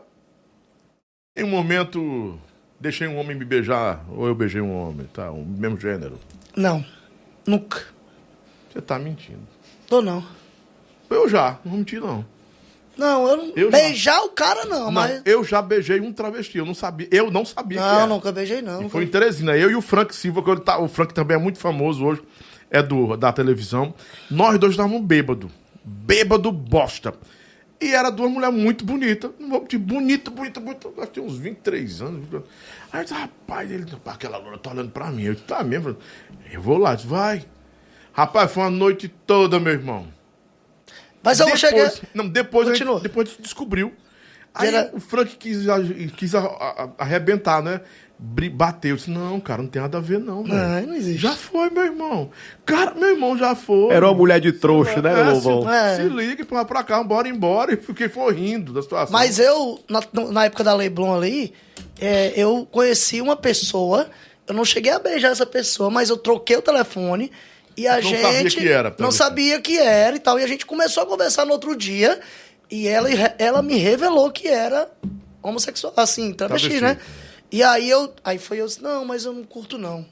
Em um momento, deixei um homem me beijar, ou eu beijei um homem, tá? O mesmo gênero. Não, nunca. Você tá mentindo. Tô não. Eu já, não vou mentir, não. Não, eu não. Eu já. beijar o cara, não, Não, mas. eu já beijei um travesti, eu não sabia. Eu não sabia que Não, nunca beijei, não. Nunca- foi em Teresina. Eu e o Frank Silva, que tá, o Frank também é muito famoso hoje, é do, da televisão. Nós dois estávamos bêbado. Bêbado bosta. E era duas mulheres muito bonitas. Não vou mentir, bonita, bonita, bonita. Eu tinha uns 23 anos. Aí eu disse, rapaz, ele, aquela loura tá olhando pra mim. Eu disse, tá mesmo? Eu vou lá, eu disse, vai. Rapaz, foi uma noite toda, meu irmão. Mas eu depois, cheguei. Não, depois, a gente, depois a gente descobriu. Aí Era- o Frank quis, quis arrebentar, né? Bateu. Eu disse, não, cara, não tem nada a ver, não, velho. Não, não existe. Já foi, meu irmão. Cara, meu irmão já foi. Era uma mulher de trouxa, né, É, Lobão? Se, É. se liga pra, pra cá, bora embora. E fiquei foi rindo da situação. Mas eu, na, na época da Leblon ali, é, eu conheci uma pessoa. Eu não cheguei a beijar essa pessoa, mas eu troquei o telefone. E a Não gente. sabia que era, Não sabia que era e tal. E a gente começou a conversar no outro dia. E ela, ela me revelou que era homossexual, assim, travesti, Travesti. né? E aí eu. Aí foi eu disse, não, mas eu não curto, não.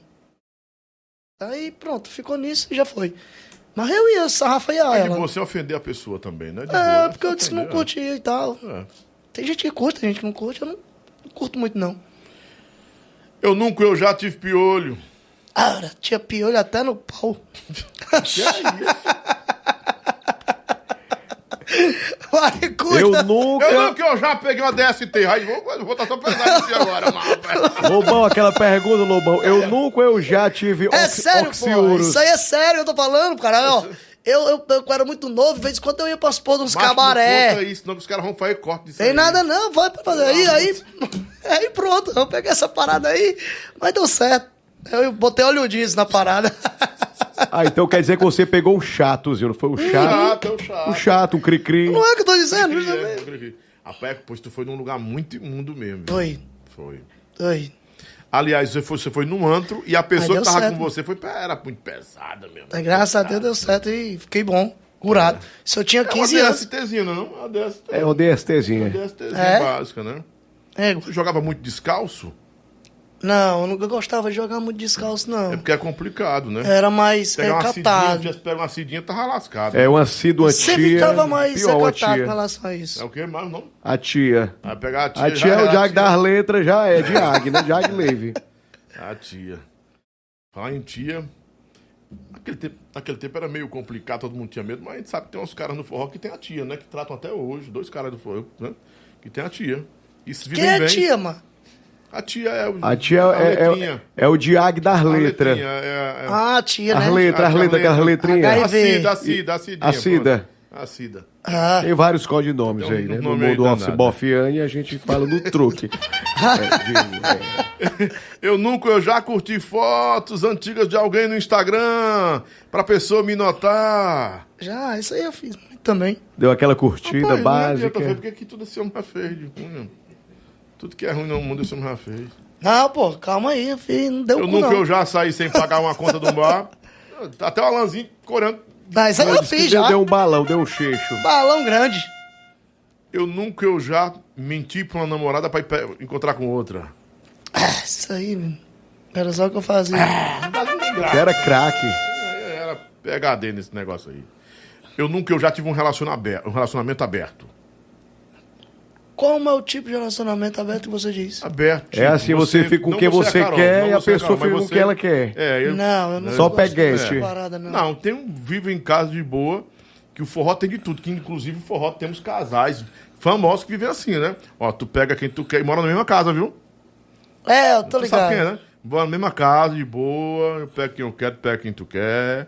Aí pronto, ficou nisso e já foi. Mas eu ia sarrafear É de ela. você ofender a pessoa também, né? De É, boa, porque eu disse que não ofender, curtia e tal. é. Tem gente que curte, tem gente que não curte. Eu não, não curto muito, não. Eu nunca, eu já tive piolho. Ah, tinha piolho até no pau. Que é isso? Vai, cuida. Eu Eu nunca. nunca, eu já peguei uma DST. Aí vou, vou botar só pesado aqui agora. Lobão, aquela pergunta, Lobão. Eu nunca, eu já tive É sério, pô. oxiuros. Isso aí é sério, eu tô falando, cara. Ó, eu, eu, eu era muito novo, de vez em quando eu ia pras porra uns Macho, Não cabaré. conta isso, senão os caras vão fazer corte disso Tem aí. nada não, vai pra fazer. Aí, aí, aí pronto, eu peguei essa parada aí, mas deu certo. Eu botei óleo diesel na parada. Ah, então quer dizer que você pegou um chatozinho, não foi um chato? Chato, é o chato. Um chato, um cri-cri. Não é o que eu tô dizendo? Cri-cri, já é, vê. cri-cri. Rapaz, pois tu foi num lugar muito imundo mesmo. Foi, Foi. foi. Aliás, você foi, você foi num antro e a pessoa que tava certo. com você foi, era muito pesada mesmo. Mas graças a Deus deu certo e fiquei bom, curado. Se eu tinha É uma 15 anos. DSTzinha, não? Uma DST. É uma DSTzinha. DSTzinha É? básica, né? É, Você jogava muito descalço? Não, eu nunca gostava de jogar muito descalço, É não. porque é complicado, né? Era mais é, Pegar uma cidinha, catado. pega uma cidinha, tava lascado. É uma cia, uma Sempre tia. ficava mais Pior, uma recatado com relação a É isso. o que mais não? A tia. Vai pegar a tia. A tia já é o a Jag tia. das letras, já é, de Ag, né? Jag Leve. A tia. Falar em tia. Naquele tempo, naquele tempo era meio complicado, todo mundo tinha medo, mas a gente sabe que tem uns caras no forró que tem a tia, né? Que tratam até hoje, dois caras do forró, né? Que tem a tia. E se vivem Quem é bem. tia, mano? A tia é o. A tia a é, é, letrinha. é o Diag das letras. é, é, Ah, tia, As né? letras, as letras, aquelas letra. letrinhas. A Cida, a Cida, a Cidinha. A Cida. A Cida. Ah, Tem vários codinomes Tem um aí, né? No mundo office bofiane, a gente fala do truque. É, de- é. Eu nunca, eu já curti fotos antigas de alguém no Instagram pra pessoa me notar. já, isso aí eu fiz também. Deu aquela curtida Rapaz, não adianta, básica. porque aqui tudo esse homem já fez de ruim. Tudo que é ruim no mundo esse homem já fez. Não, pô, calma aí, filho, não deu Eu cu, nunca, não. eu já saí sem pagar uma conta do bar. Até o Alanzinho corando. Mas aí eu que fiz já. deu um balão, deu um cheixo. Balão grande. Eu nunca, eu já menti pra uma namorada pra ir pe- encontrar com outra. Ah, isso aí, menino. Era só o que eu fazia. Que era craque. Era PHD nesse negócio aí. Eu nunca, eu já tive um relacionamento aberto. Um relacionamento aberto. Como é o tipo de relacionamento aberto que você diz? Aberto. É assim, você fica com não quem você Carol, quer e a você, pessoa fica com quem ela quer. É, eu, Não, eu não Só peguete. dessa parada, não. Não, tem um vivo em casa de boa, que o forró tem de tudo, que inclusive o forró temos casais. famosos que vivem assim, né? Ó, tu pega quem tu quer e mora na mesma casa, viu? É, eu tô Tu sabe ligado. quem é, né? Mora na mesma casa, de boa, eu pego quem eu quero, tu pega quem tu quer.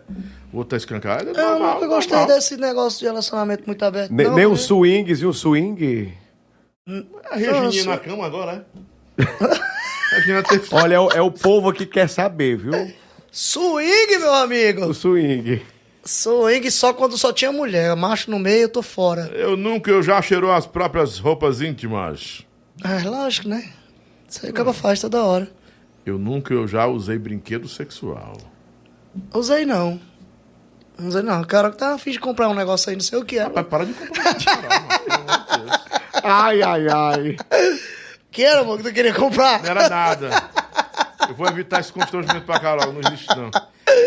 O outro tá escancarado. é Eu normal, nunca gostei normal. desse negócio de relacionamento muito aberto. Ne- não, nem né? swings e um swing. A Regininha Nossa. na cama agora, é? A Regina teve... Olha, é o, é o povo que quer saber, viu? Swing, meu O amigo! swing. Swing só quando só tinha mulher. Macho no meio, eu tô fora. Eu nunca, eu já cheirou as próprias roupas íntimas. É, lógico, né? Isso aí acaba faz toda hora. Eu nunca, eu já usei brinquedo sexual. Usei não. Não usei não. O cara que tá afim de comprar um negócio aí, não sei o que é. Rapaz, para de comprar mano, Ai, ai, ai. Que era, amor, que tu queria comprar? Não era nada. Eu vou evitar esse constrangimento pra Carol, não existe não.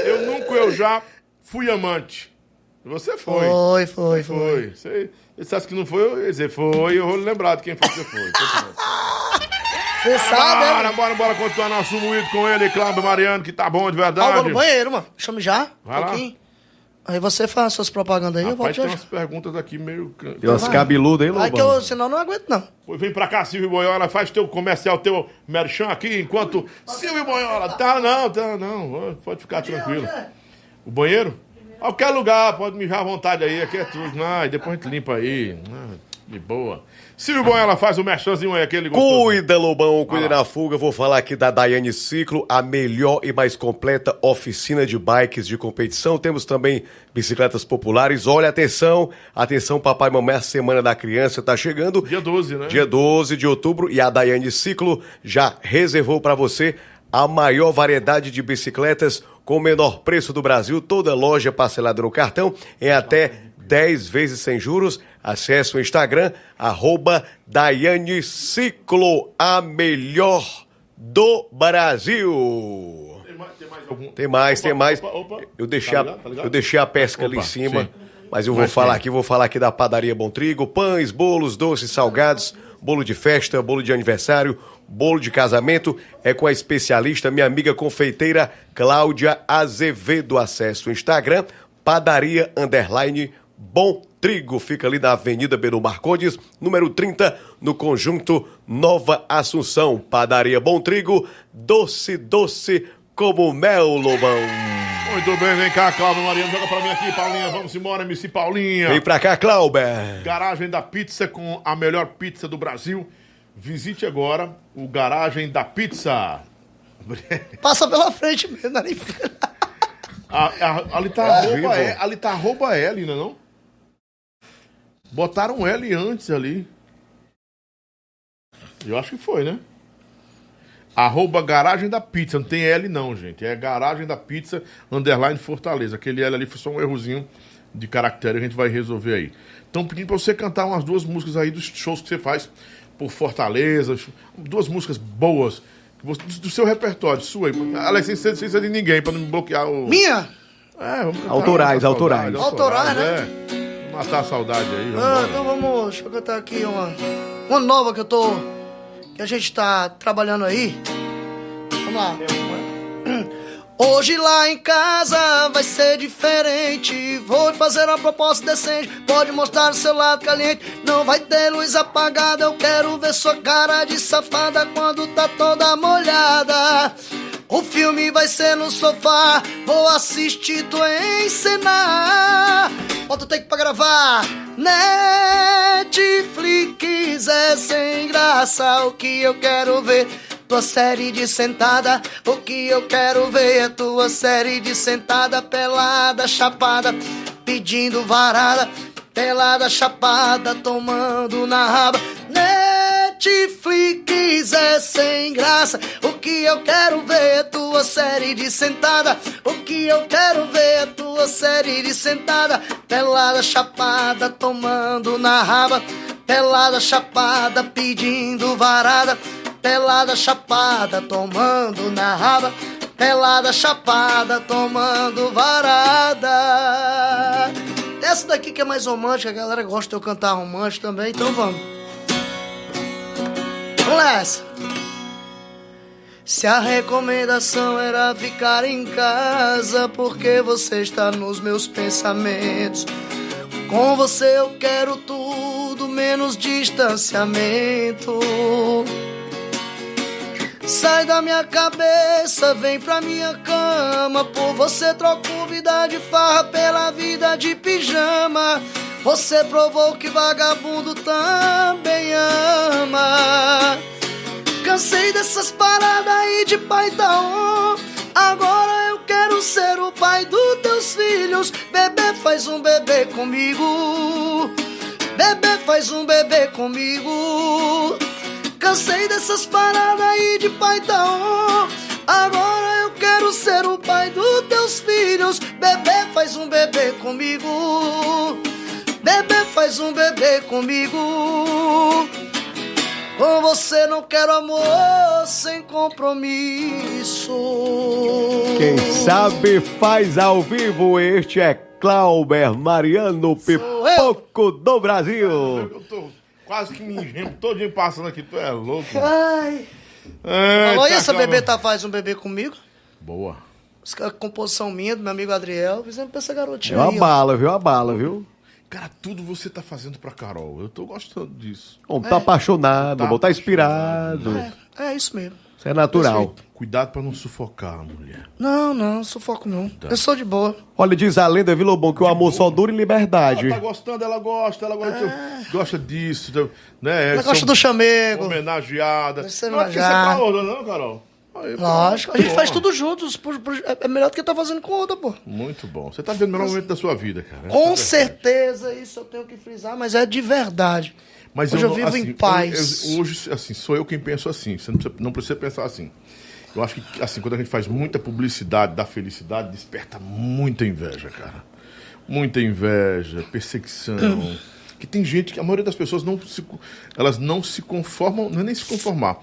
Eu nunca, eu já fui amante. Você foi. Foi, foi, foi. Foi. Você dissesse que não foi, eu ia dizer foi, eu vou lembrar de quem foi que você foi. Você sabe, Bora, né? bora, bora continuar nosso moído com ele, Cláudio Mariano, que tá bom de Ah, eu vou verdade. no banheiro, mano. Chame já. Vai lá. pouquinho. Aí você faz suas propagandas aí, eu volto Rapaz, já. tem umas perguntas aqui meio... Tem umas cabeludas aí, Aí que Lobão. eu, senão eu não aguento, não. Pô, Vem pra cá, Silvio Boiola, faz teu comercial, teu merchan aqui, enquanto... Silvio Boiola, tá não, tá não, pode ficar tranquilo. O banheiro? Qualquer lugar, pode mijar à vontade aí, aqui é tudo. Ah, e depois a gente limpa aí, ah, de boa. Silvio Boiola, faz o merchanzinho aí, aquele gostoso. Cuida, Lobão, cuida na fuga. Vou falar aqui da Daiane Ciclo, a melhor e mais completa oficina de bikes de competição. Temos também bicicletas populares. Olha, atenção, atenção, papai e mamãe, a Semana da Criança tá chegando. Dia 12, né? Dia 12 de outubro e a Daiane Ciclo já reservou para você a maior variedade de bicicletas com o menor preço do Brasil. Toda loja parcelada no cartão em até 10 vezes sem juros. Acesse o Instagram, arroba Daiane Ciclo, a melhor do Brasil. Tem mais, tem mais algum? Tem mais, Opa, tem mais. opa, opa. Eu deixei, Tá a, ligado? Tá ligado? eu deixei a pesca ali em cima, sim. mas eu vou Mas falar tem. aqui, vou falar aqui da padaria Bom Trigo, pães, bolos, doces, salgados, bolo de festa, bolo de aniversário, bolo de casamento, é com a especialista, minha amiga confeiteira Cláudia Azevedo. Acesso o Instagram, padaria underline Bom Trigo, fica ali na Avenida Beru Marcondes, número 30, no conjunto Nova Assunção. Padaria Bom Trigo, doce, doce como mel, Lobão. Muito bem, vem cá, Cláudio Mariano, joga pra mim aqui, Paulinha. Vamos embora, MC Paulinha. Vem pra cá, Clauber. Garagem da Pizza com a melhor pizza do Brasil. Visite agora o Garagem da Pizza. Passa pela frente mesmo, é fila. A- a- ali tá vivo. arroba L, ali tá arroba L, não é não? Botaram L antes ali. Eu acho que foi, né? Arroba Garagem da Pizza. Não tem L não, gente. É Garagem da Pizza, underline Fortaleza. Aquele L ali foi só um errozinho de caractere. A gente vai resolver aí. Estão pedindo pra você cantar umas duas músicas aí dos shows que você faz por Fortaleza. Duas músicas boas. Do seu repertório, sua aí. Alex, sem ser sem ser de ninguém, pra não me bloquear o... Minha? É, vamos cantar, Autorais, a autorais. saudade, Autorais, né? É. Matar a saudade aí, vamos Ah, então vamos. Deixa eu cantar aqui uma. Uma nova que eu tô. Que a gente tá trabalhando aí. Vamos lá. Hoje lá em casa vai ser diferente. Vou fazer uma proposta decente. Pode mostrar o seu lado caliente. Não vai ter luz apagada. Eu quero ver sua cara de safada quando tá toda molhada. O filme vai ser no sofá. Vou assistir tu encenar. Bota o take pra gravar. Netflix é sem graça. O que eu quero ver? Tua série de sentada, o que eu quero ver é tua série de sentada, pelada, chapada, pedindo varada, pelada, chapada, tomando na raba. Netflix é sem graça, o que eu quero ver é tua série de sentada, o que eu quero ver é tua série de sentada, pelada, chapada, tomando na raba, pelada, chapada, pedindo varada. Pelada chapada, tomando na raba. Pelada chapada, tomando varada. Essa daqui que é mais romântica, a galera gosta de eu cantar romântico também, então vamos. Se a recomendação era ficar em casa, porque você está nos meus pensamentos. Com você eu quero tudo menos distanciamento. Sai da minha cabeça, vem pra minha cama. Por você troco vida de farra pela vida de pijama. Você provou que vagabundo também ama. Cansei dessas paradas aí de pai taon. Agora eu quero ser o pai dos teus filhos. Bebê faz um bebê comigo. Bebê faz um bebê comigo. Cansei dessas paradas aí de pai taon. Agora eu quero ser o pai dos teus filhos. Bebê faz um bebê comigo. Bebê faz um bebê comigo. Com você não quero amor sem compromisso. Quem sabe faz ao vivo. Este é Clauber Mariano Pipoco do Brasil. Quase que me engemo todinho passando aqui. Tu é louco. Ai. É, Falou, e tá essa bebê tá faz um bebê comigo? Boa. Essa composição minha, do meu amigo Adriel. Fizemos pra essa É garotinha uma aí. ó. bala, viu? Uma bala, viu? Cara, tudo você tá fazendo pra Carol. Eu tô gostando disso. Bom, tá apaixonado, Tá bom, tá inspirado. É, é isso mesmo. Isso é natural. Cuidado pra não sufocar a mulher. Não, não, sufoco não. Eu sou de boa. Olha, diz a lenda, Lobão, que o amor só dura em liberdade. Ela tá gostando, ela gosta, ela gosta, gosta disso, né? Ah. Ela gosta do chamego. Homenageada. Ser não é você homenagear. tá outra, não, Carol? Aí, pô, Lógico. A gente bom. faz tudo juntos. por- por- é é melhor do que tá fazendo com outra, pô. Muito bom. Você tá vendo o melhor momento da sua vida, cara. Com é certeza, isso eu tenho que frisar, mas é de verdade. Mas Hoje eu, não- vivo assim, em paz. eu- eu- hoje, assim, sou eu quem penso assim. Você não precisa, não precisa pensar assim. Eu acho que, assim, quando a gente faz muita publicidade da felicidade, desperta muita inveja, cara. Muita inveja, perseguição. que tem gente que a maioria das pessoas não se, elas não se conformam, não é nem se conformar.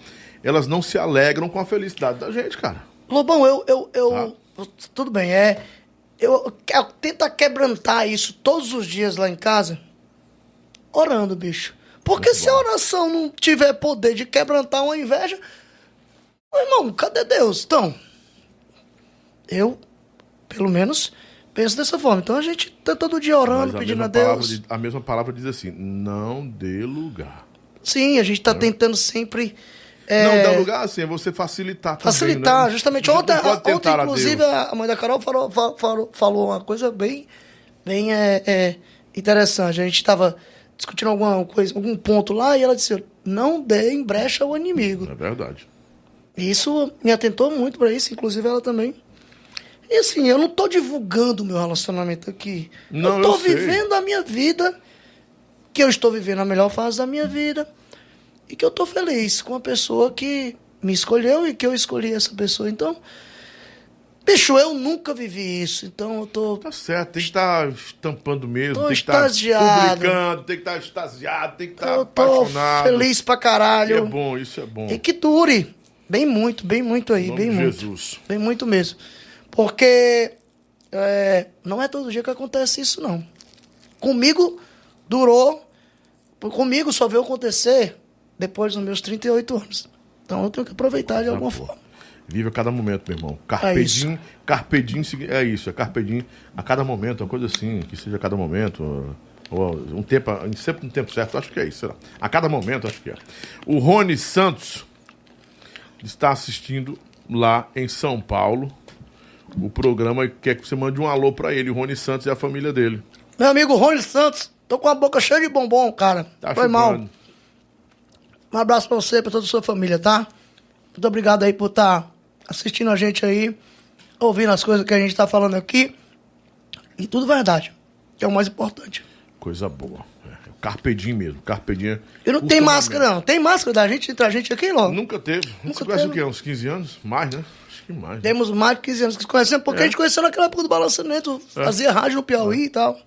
Elas não se alegram com a felicidade da gente, cara. Lobão, eu. eu, eu Tudo bem, é. Eu, eu tento quebrantar isso todos os dias lá em casa, orando, bicho. Porque se a oração não tiver poder de quebrantar uma inveja, meu irmão, cadê Deus? Então, eu, pelo menos, penso dessa forma. Então a gente tá todo dia orando, a pedindo a Deus. palavra a mesma palavra diz assim: não dê lugar. Sim, a gente tá tentando sempre. é, Não dá lugar assim, é você facilitar também, Facilitar, né? justamente. Ontem, ontem a inclusive, Deus. a mãe da Carol falou, fa- falou, falou uma coisa bem, bem é, é, interessante. A gente estava discutindo alguma coisa, algum ponto lá, e ela disse: não dê em brecha ao inimigo. É verdade. Isso me atentou muito para isso, inclusive ela também. E assim, eu não tô divulgando o meu relacionamento aqui. Não, eu tô eu vivendo a minha vida, que eu estou vivendo a melhor fase da minha vida, e que eu tô feliz com a pessoa que me escolheu e que eu escolhi essa pessoa. Então, bicho, eu nunca vivi isso. Então eu tô. Tá certo, tem que estar estampando mesmo, Tô tem que estar extasiado. publicando, tem que estar extasiado, tem que estar eu tô apaixonado. feliz pra E caralho. é bom, isso é bom. E que dure. Bem muito, bem muito aí, bem muito. Jesus. Bem muito mesmo. Porque é, não é todo dia que acontece isso, não. Comigo durou. Comigo só veio acontecer depois dos meus 38 anos. Então eu tenho que aproveitar de alguma forma. Vive a cada momento, meu irmão. É Carpedim, carpedim é isso, é carpedim a cada momento, uma coisa assim, que seja a cada momento. Ou um tempo, sempre no tempo certo, acho que é isso. Será? A cada momento, acho que é. O Rony Santos está assistindo lá em São Paulo o programa e quer que você mande um alô para ele, o Rony Santos e a família dele. Meu amigo Rony Santos, tô com a boca cheia de bombom, cara. Tá Foi mal. chupando. Um abraço pra você, pra toda a sua família, tá? Muito obrigado aí por estar assistindo a gente aí, ouvindo as coisas que a gente tá falando aqui. E tudo verdade, que é o mais importante. Coisa boa. É, carpedim mesmo, carpedim. E não tem máscara, não. Tem máscara da gente entre a gente aqui, logo. Nunca teve. Nunca você conhece o quê? Uns 15 anos? Mais, né? Acho que mais. né? Temos mais de 15 anos que se conhecemos, porque É. a gente conheceu naquela época do balançamento, fazia rádio no Piauí e tal.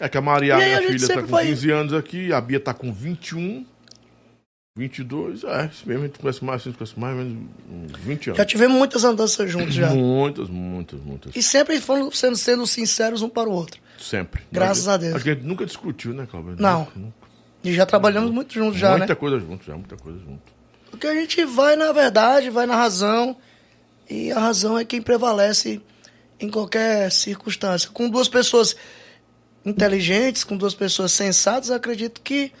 É que a Maria, E minha a filha, tá com vai- 15 anos aqui, a Bia tá com 21, 22, é, isso mesmo, a gente conhece mais, a gente conhece mais ou menos uns 20 Já anos. tivemos muitas andanças juntos já. Muitas, muitas, muitas. E sempre foram sendo, sendo sinceros um para o outro. Sempre. Graças Nós- a Deus. Acho que a gente nunca discutiu, né, Cláudio? Não. Nunca, nunca. E já trabalhamos muito juntos já, muita né? coisa junto, já, muita coisa junto. Porque a gente vai na verdade, vai na razão, e a razão é quem prevalece em qualquer circunstância. Com duas pessoas inteligentes, com duas pessoas sensatas, acredito que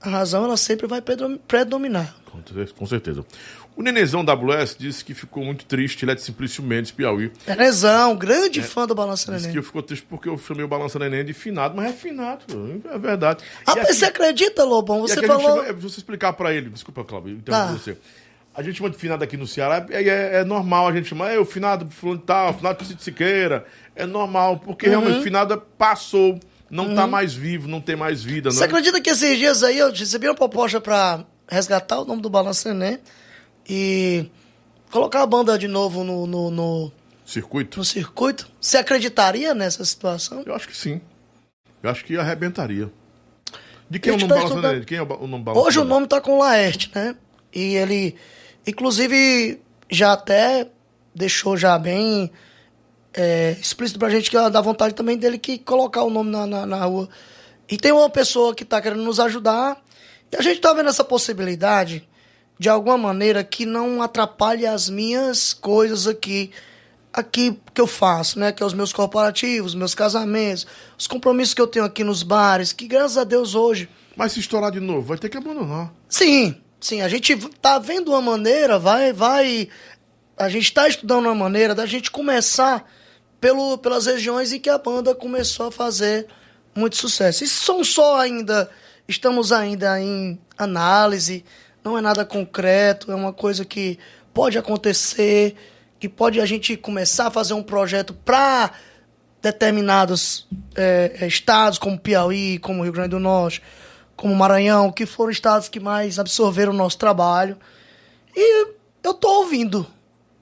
a razão ela sempre vai predom- predominar. Com cer- Com certeza. O Nenezão WS disse que ficou muito triste, ele é de Simplício Mendes, Piauí. Nenezão, grande fã do Balança Disse que Neném. eu ficou triste porque eu chamei o Balança Neném de finado, mas é finado, é verdade. E aqui- você acredita, Lobão? Você falou. chama- é, você explicar pra ele, desculpa, Cláudio, então Tá. você. A gente chama de finado aqui no Ceará, é, é- é normal a gente chamar, é o finado fulano tal, finado de Siqueira. É normal, porque Uhum. realmente o finado passou, não tá mais vivo, não tem mais vida. Você é? acredita que esses dias aí eu recebi uma proposta pra resgatar o nome do Balança Neném e colocar a banda de novo no, no, no, Circuito? no circuito? Você acreditaria nessa situação? Eu acho que sim. Eu acho que arrebentaria. De quem é o nome tá Balança estudando- Neném? De quem é o o nome Balança Hoje o Neném? nome tá com o Laerte, né? E ele, inclusive, já até deixou já bem é, explícito pra gente que dá vontade também dele que colocar o nome na, na, na rua. E tem uma pessoa que tá querendo nos ajudar. E a gente tá vendo essa possibilidade de alguma maneira que não atrapalhe as minhas coisas aqui aqui que eu faço, né? Que é os meus corporativos, meus casamentos, os compromissos que eu tenho aqui nos bares, que graças a Deus hoje Mas se estourar de novo, vai ter que abandonar. Sim, sim, a gente tá vendo uma maneira, vai, vai, a gente tá estudando uma maneira da gente começar pelo, pelas regiões em que a banda começou a fazer muito sucesso. E são só ainda, estamos ainda em análise, não é nada concreto, é uma coisa que pode acontecer, que pode a gente começar a fazer um projeto para determinados eh, eh, estados, como Piauí, como Rio Grande do Norte, como Maranhão, que foram estados que mais absorveram o nosso trabalho. E eu tô ouvindo,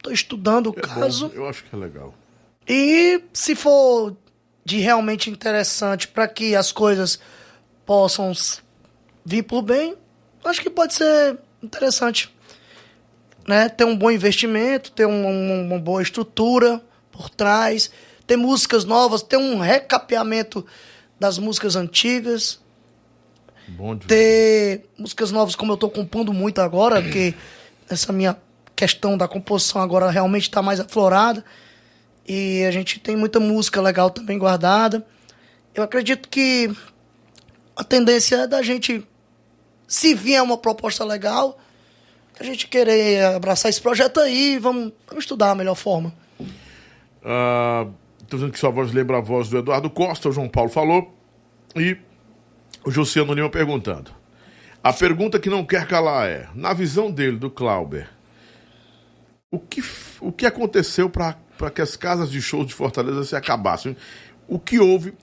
tô estudando o É caso. bom, eu acho que é legal. E se for de realmente interessante para que as coisas possam vir por bem, acho que pode ser interessante. Né? Ter um bom investimento, ter um- um- uma boa estrutura por trás, ter músicas novas, ter um recapeamento das músicas antigas Bom ter músicas novas como eu tô compondo muito agora, porque essa minha questão da composição agora realmente está mais aflorada. E a gente tem muita música legal também guardada. Eu acredito que a tendência é da gente, se vier uma proposta legal, a gente querer abraçar esse projeto aí, vamos, vamos estudar a melhor forma. Ah, tô dizendo que sua voz lembra a voz do Eduardo Costa, o João Paulo falou. E o Josiano Lima perguntando. A pergunta que não quer calar é: na visão dele, do Clauber, o que, o que aconteceu para que as casas de shows de Fortaleza se acabassem? O que houve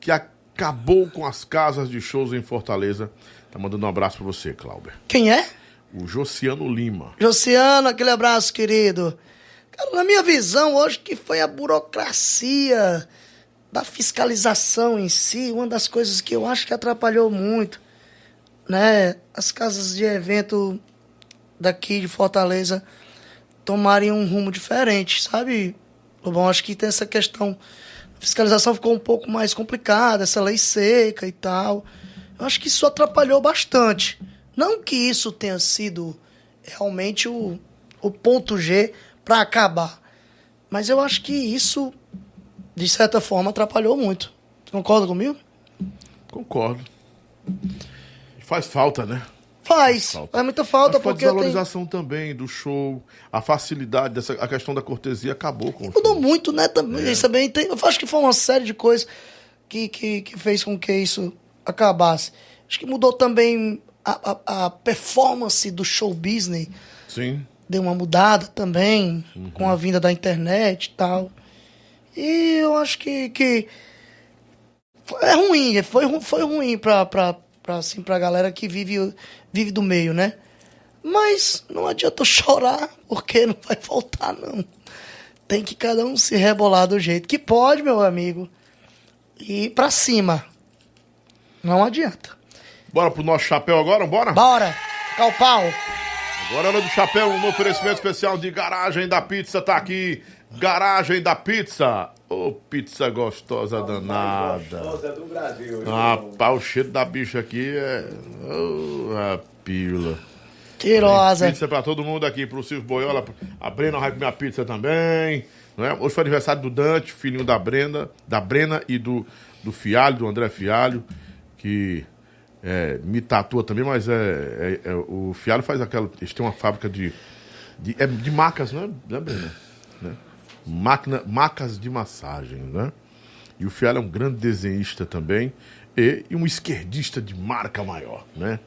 que acabou com as casas de shows em Fortaleza? Tá mandando um abraço para você, Clauber. Quem é? O Josiano Lima. Josiano, aquele abraço, querido. Cara, na minha visão, hoje que foi a burocracia da fiscalização em si, uma das coisas que eu acho que atrapalhou muito, né? As casas de evento daqui de Fortaleza tomarem um rumo diferente, sabe? Bom, acho que tem essa questão. A fiscalização ficou um pouco mais complicada, essa lei seca e tal. Eu acho que isso atrapalhou bastante. Não que isso tenha sido realmente o, o ponto G para acabar. Mas eu acho que isso, de certa forma, atrapalhou muito. Concorda comigo? Concordo. Faz falta, né? Faz. Falta. Faz muita falta, Mas foi a porque tem... desvalorização também do show, a facilidade, dessa, a questão da cortesia acabou com mudou show. muito, né? Também, Isso também tem, eu acho que foi uma série de coisas que, que, que fez com que isso acabasse. Acho que mudou também a, a, a performance do show business. Sim. Deu uma mudada também com a vinda da internet e tal. E eu acho que, que é ruim, foi, foi ruim pra, pra, pra, assim, pra galera que vive, vive do meio, né? Mas não adianta chorar, porque não vai voltar, não. Tem que cada um se rebolar do jeito que pode, meu amigo. E pra cima. Não adianta. Bora pro nosso chapéu agora, bora? Bora! Cal pau! Agora é hora do chapéu, um oferecimento especial de Garagem da Pizza tá aqui. Garagem da Pizza. Ô, pizza gostosa danada. Gostosa do Brasil. Ah, pá, o cheiro da bicha aqui é. Ô, a pílula. Tirosa. Pizza pra todo mundo aqui, pro Silvio Boiola. A Brena vai comer a pizza também. Não é? Hoje foi aniversário do Dante, filhinho da Brenda, da Brena e do, do Fialho, do André Fialho, que é, me tatua também, mas é, é- é- o Fialho faz aquela. Eles têm uma fábrica de. de, é, de macas, né? né, Breno? Máquina, macas de massagem, né? E o Fialho é um grande desenhista também e, e um esquerdista de marca maior, né?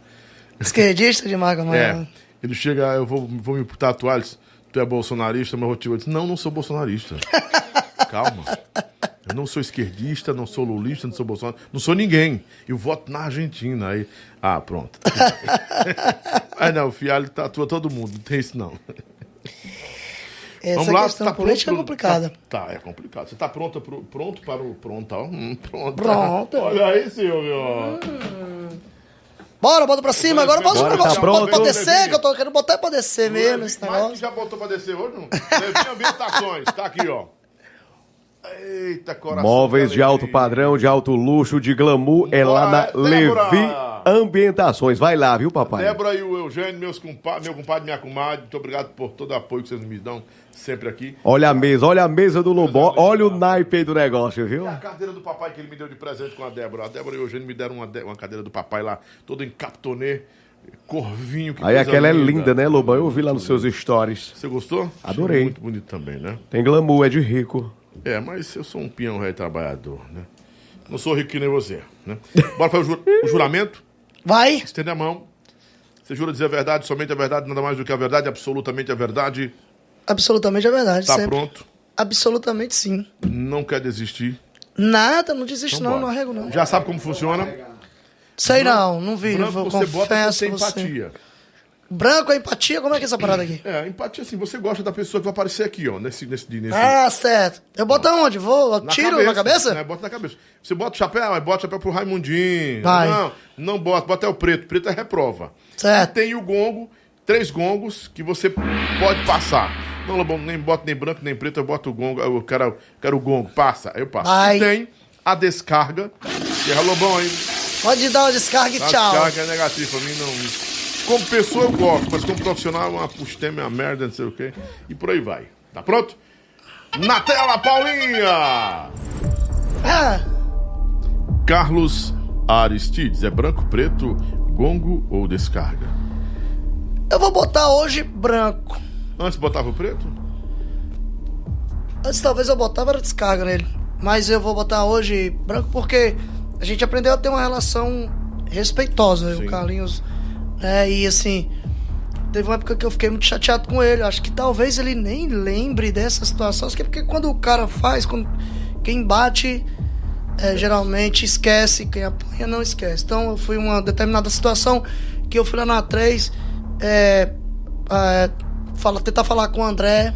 Esquerdista de marca maior. É. Ele chega, eu vou, vou me tatuar, ele diz, tu é bolsonarista, mas eu te disse, não, não sou bolsonarista. Calma. Eu não sou esquerdista, não sou lulista, não sou bolsonarista, não sou ninguém. Eu voto na Argentina. Aí, ah, pronto. Aí não, o Fialho tatua todo mundo, não tem isso não. Essa questão política é complicada. Tá, tá, é complicado. Você tá pronto, pro, pronto para o pronto, ó. Hum, pronto. Pronto. Olha aí, Silvio. Bora, bota pra cima. Agora vamos pro negócio. tá pronto. descer, que eu tô querendo botar pra descer mesmo esse Mas negócio. já botou pra descer hoje, não? Levinho Ambientações, tá aqui, ó. Eita, coração. Móveis de alto padrão, de alto luxo, de glamour, é lá na Bora, Débora! Levi Ambientações. Vai lá, viu, papai? Débora e o Eugênio, meus compa meu compadre minha comadre, muito obrigado por todo o apoio que vocês me dão sempre aqui. Olha a mesa, olha a mesa do Lobó, olha o naipe aí do negócio, viu? E a cadeira do papai que ele me deu de presente com a Débora. A Débora e o Eugênio me deram uma, de- uma cadeira do papai lá, toda em captonê, corvinho. Que Aí aquela é linda, né, Lobão? Eu vi lá nos seus stories. Você gostou? Adorei. Achei Muito bonito também, né? Tem glamour, é de rico. É, mas eu sou um peão rei trabalhador, né? Não sou rico que nem você, né? Bora fazer o, ju- o juramento? Vai. Estende a mão. Você jura dizer a verdade, somente a verdade, nada mais do que a verdade, absolutamente a verdade. Absolutamente é verdade. Tá sempre. pronto. Absolutamente sim. Não quer desistir. Nada, não desiste Então não, bora. não arrego não. Já sabe como funciona. Sei não, não vi. Branco vou, você bota confesso você tem pra você. Branco é empatia? Como é que é essa parada aqui? É, empatia assim, você gosta da pessoa que vai aparecer aqui, ó, nesse... nesse, nesse Ah, certo. Eu boto aonde? Vou? Eu na tiro na cabeça? né? Bota na cabeça. Você bota o chapéu, mas bota o chapéu pro Raimundinho. Vai. Não, não bota, bota é o preto. Preto é reprova. Certo. Tem o gongo, três gongos que você pode passar. Não, Lobão, nem bota nem branco nem preto, eu boto o gongo, eu quero, quero o gongo, passa, aí eu passo. Vai. E tem a descarga, que é Lobão aí. Pode dar uma descarga e A tchau. descarga é negativa, pra mim não. Como pessoa eu gosto, mas como profissional uma pustema, é uma merda, não sei o quê. E por aí vai. Tá pronto? Na tela, Paulinha! Ah, Carlos Aristides, é branco, preto, gongo ou descarga? eu vou botar hoje branco. Antes botava o preto? Antes talvez eu botava era descarga nele. Mas eu vou botar hoje branco porque a gente aprendeu a ter uma relação respeitosa, Sim. o Carlinhos. Né? E assim, teve uma época que eu fiquei muito chateado com ele. Acho que talvez ele nem lembre dessa situação. Acho que é porque quando o cara faz, quando quem bate é, geralmente esquece, quem apanha não esquece. Então eu fui uma determinada situação que eu fui lá na 3 é, é, fala, tentar falar com o André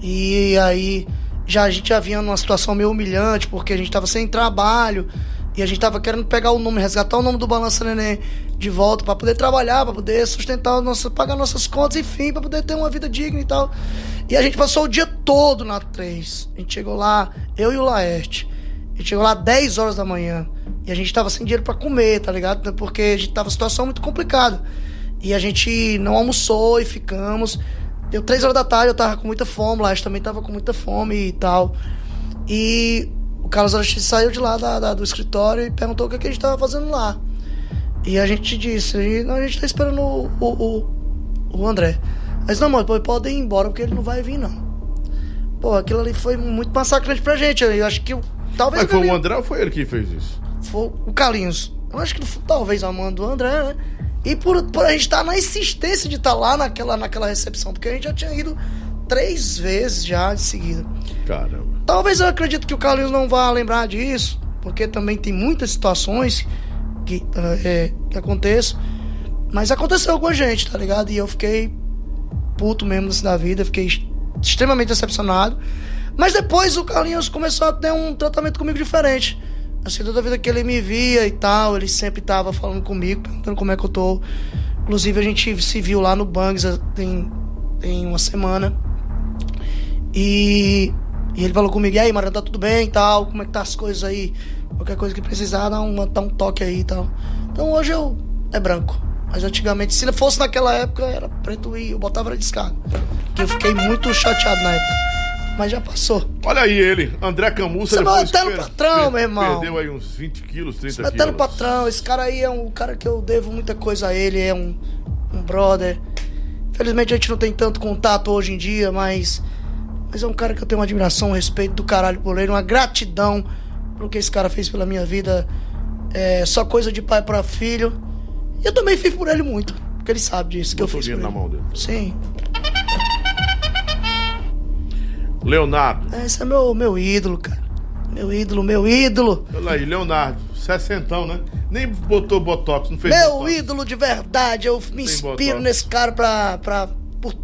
e aí já a gente já vinha numa situação meio humilhante porque a gente tava sem trabalho e a gente tava querendo pegar o nome, resgatar o nome do Balança Neném de volta para poder trabalhar, para poder sustentar nosso, pagar nossas contas, enfim, para poder ter uma vida digna e tal. E a gente passou o dia todo na 3. A gente chegou lá, eu e o Laerte. A gente chegou lá 10 horas da manhã. E a gente tava sem dinheiro pra comer, tá ligado? Porque a gente tava em situação muito complicada. E a gente não almoçou e ficamos. Deu 3 horas da tarde, eu tava com muita fome, o Laerte também tava com muita fome e tal. E o Carlos Aristides saiu de lá da- da- do escritório e perguntou o que, que a gente tava fazendo lá. E a gente disse, a gente, não, a gente tá esperando o, o, o, o André. Mas não, mano, pode ir embora porque ele não vai vir, não. Pô, aquilo ali foi muito massacrante pra gente. Eu acho que talvez Mas foi o André ou foi ele que fez isso? foi o Carlinhos. Eu acho que foi, talvez a mão do André, né? E por, por a gente estar na insistência de estar lá naquela, naquela recepção, porque a gente já tinha ido três vezes já de seguida. Caramba. Talvez eu acredito que o Carlinhos não vá lembrar disso, porque também tem muitas situações que, é, que aconteçam. Mas aconteceu com a gente, tá ligado? E eu fiquei puto mesmo assim da vida, fiquei ex- extremamente decepcionado. Mas depois o Carlinhos começou a ter um tratamento comigo diferente. Assim, toda vida que ele me via e tal, ele sempre tava falando comigo, perguntando como é que eu tô. Inclusive a gente se viu lá no Bangs eh, tem, tem uma semana. E, e ele falou comigo, e aí, Mariana, tá tudo bem e tal? Como é que tá as coisas aí? Qualquer coisa que precisar, dá, uma, dá um toque aí e tal. Então hoje eu é branco. Mas antigamente, se fosse naquela época, era preto e eu botava era descarga. Que eu fiquei muito chateado na época. mas já passou. Olha aí ele, André Camussa. Você depois eterno per- patrão, meu irmão. Perdeu aí uns 20 quilos, 30 Meu quilos. eterno patrão, esse cara aí é um cara que eu devo muita coisa a ele, é um, um brother. Infelizmente a gente não tem tanto contato hoje em dia, mas. Mas é um cara que eu tenho uma admiração, um respeito do caralho por ele, uma gratidão pelo que esse cara fez pela minha vida. É só coisa de pai pra filho. E eu também fiz por ele muito, porque ele sabe disso que eu Botou fiz por dinheiro ele. na mão dele. Sim. Leonardo. Esse é meu, meu ídolo, cara. Meu ídolo, meu ídolo. Olha aí, Leonardo. Sessentão, né? Nem botou botox, não fez Meu botox. ídolo de verdade. Eu me inspiro botox. nesse cara pra, pra,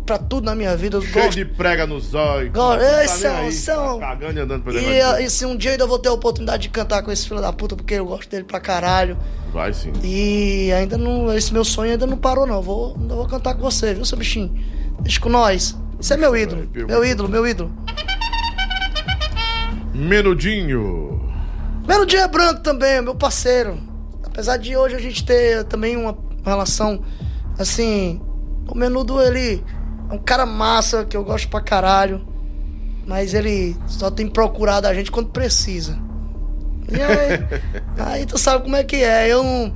pra tudo na minha vida. Eu Cheio gosto de prega nos olhos. Não tá é é tá Cagando e andando pra E, dentro. e se um dia ainda vou ter a oportunidade de cantar com esse filho da puta, porque eu gosto dele pra caralho. Vai sim. E ainda não. Esse meu sonho ainda não parou, não. Vou, ainda vou cantar com você, viu, seu bichinho? Deixa com nós. Você é meu ídolo. Meu ídolo, meu ídolo. Menudinho. Melo Dia Branco também, meu parceiro. Apesar de hoje a gente ter também uma relação assim. O menudo, ele é um cara massa que eu gosto pra caralho. Mas ele só tem procurado a gente quando precisa. E aí, aí tu sabe como é que é. Eu não.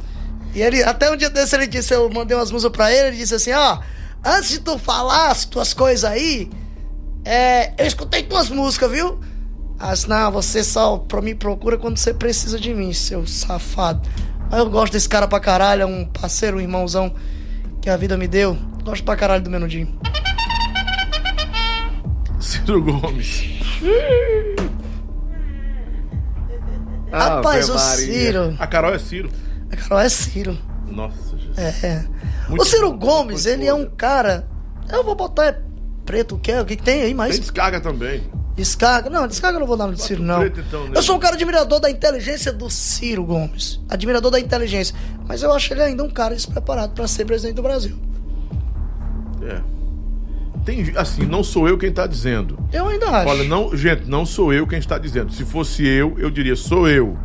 E ele, até um dia desse ele disse, eu mandei umas músicas pra ele, ele disse assim, ó, antes de tu falar as tuas coisas aí, é, eu escutei tuas músicas, viu? Assim, não, você só me procura quando você precisa de mim, seu safado. Mas eu gosto desse cara pra caralho, é um parceiro, um irmãozão que a vida me deu. Gosto pra caralho do Menudinho. Ciro Gomes. Rapaz, o. Ciro. A Carol é Ciro. A Carol é Ciro. Nossa, Jesus. É. Muito o Ciro Gomes, ele é um cara. Eu vou botar é preto, o que é? O que, que tem aí mais? Tem descarga também. Descarga? Não, descarga eu não vou dar no de Ciro, não. preto, então, né? Eu sou um cara admirador da inteligência do Ciro Gomes. Admirador da inteligência. Mas eu acho ele ainda um cara despreparado pra ser presidente do Brasil. É. Tem, assim, não sou eu quem tá dizendo. Eu ainda acho. Olha, não, gente, não sou eu quem está dizendo. Se fosse eu, eu diria, sou eu.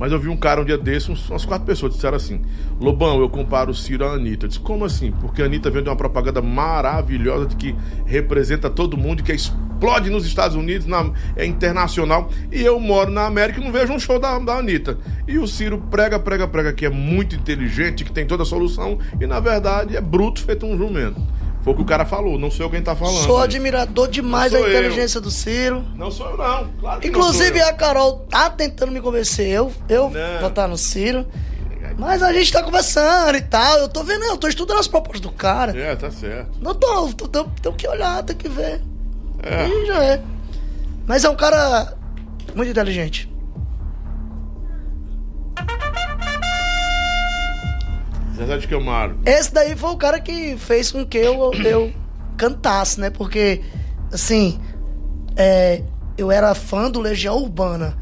Mas eu vi um cara um dia desses, umas quatro pessoas disseram assim: Lobão, eu comparo o Ciro à Anitta. Eu disse, como assim? Porque a Anitta vem de uma propaganda maravilhosa de que representa todo mundo, que explode nos Estados Unidos, na, é internacional. E eu moro na América e não vejo um show da, da Anitta. E o Ciro prega, prega, prega, que é muito inteligente, que tem toda a solução, e na verdade é bruto feito um jumento. Foi o que o cara falou, não sou eu quem tá falando. Sou admirador demais da sou eu. inteligência do Ciro. Não sou eu, não. Claro que Inclusive não a Carol tá tentando me convencer eu, eu Não. votar no Ciro. Mas a gente tá conversando e tal. Eu tô vendo, eu tô estudando as propostas do cara. É, tá certo. Não tô, tô, tô, que olhar, tem que ver. É. E já é. Mas é um cara muito inteligente. Zezé. Esse daí foi o cara que fez com que eu, eu cantasse, né? Porque, assim, é, eu era fã do Legião Urbana.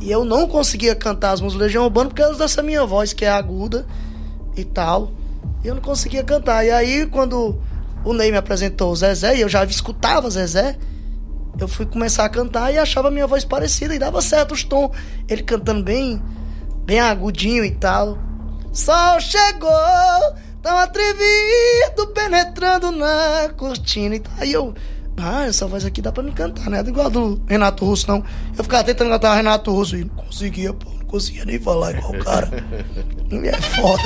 E eu não conseguia cantar as músicas do Legião Urbana por causa dessa minha voz, que é aguda e tal. E eu não conseguia cantar. E aí, quando o Ney me apresentou o Zezé, e eu já escutava Zezé, eu fui começar a cantar e achava a minha voz parecida. E dava certo os tons. Ele cantando bem, bem agudinho e tal. Sol chegou, tão atrevido, penetrando na cortina. E tal. Aí eu, ah, essa voz aqui dá pra me cantar, né? Igual a do Renato Russo, não. Eu ficava tentando cantar Renato Russo e não conseguia, pô. Não conseguia nem falar igual o cara. E é foda.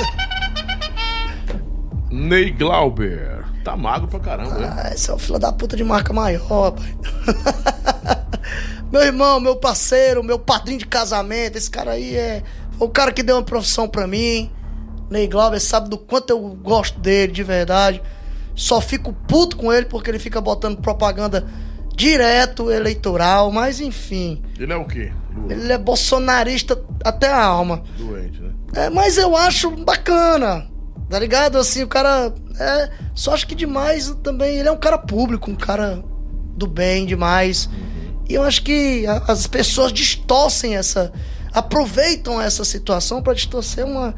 Ney Glauber. Tá magro pra caramba, né? Ah, esse é o filho da puta de marca maior, pai. meu irmão, meu parceiro, meu padrinho de casamento, esse cara aí é. Foi o cara que deu uma profissão pra mim. Ney Glauber sabe do quanto eu gosto dele, de verdade. Só fico puto com ele porque ele fica botando propaganda direto eleitoral, mas enfim. Ele é o quê? Ele é bolsonarista até a alma. Doente, né? É, mas eu acho bacana. Tá ligado? Assim, o cara. É, só acho que demais também. Ele é um cara público, um cara do bem demais. E eu acho que as pessoas distorcem essa. Aproveitam essa situação pra distorcer uma.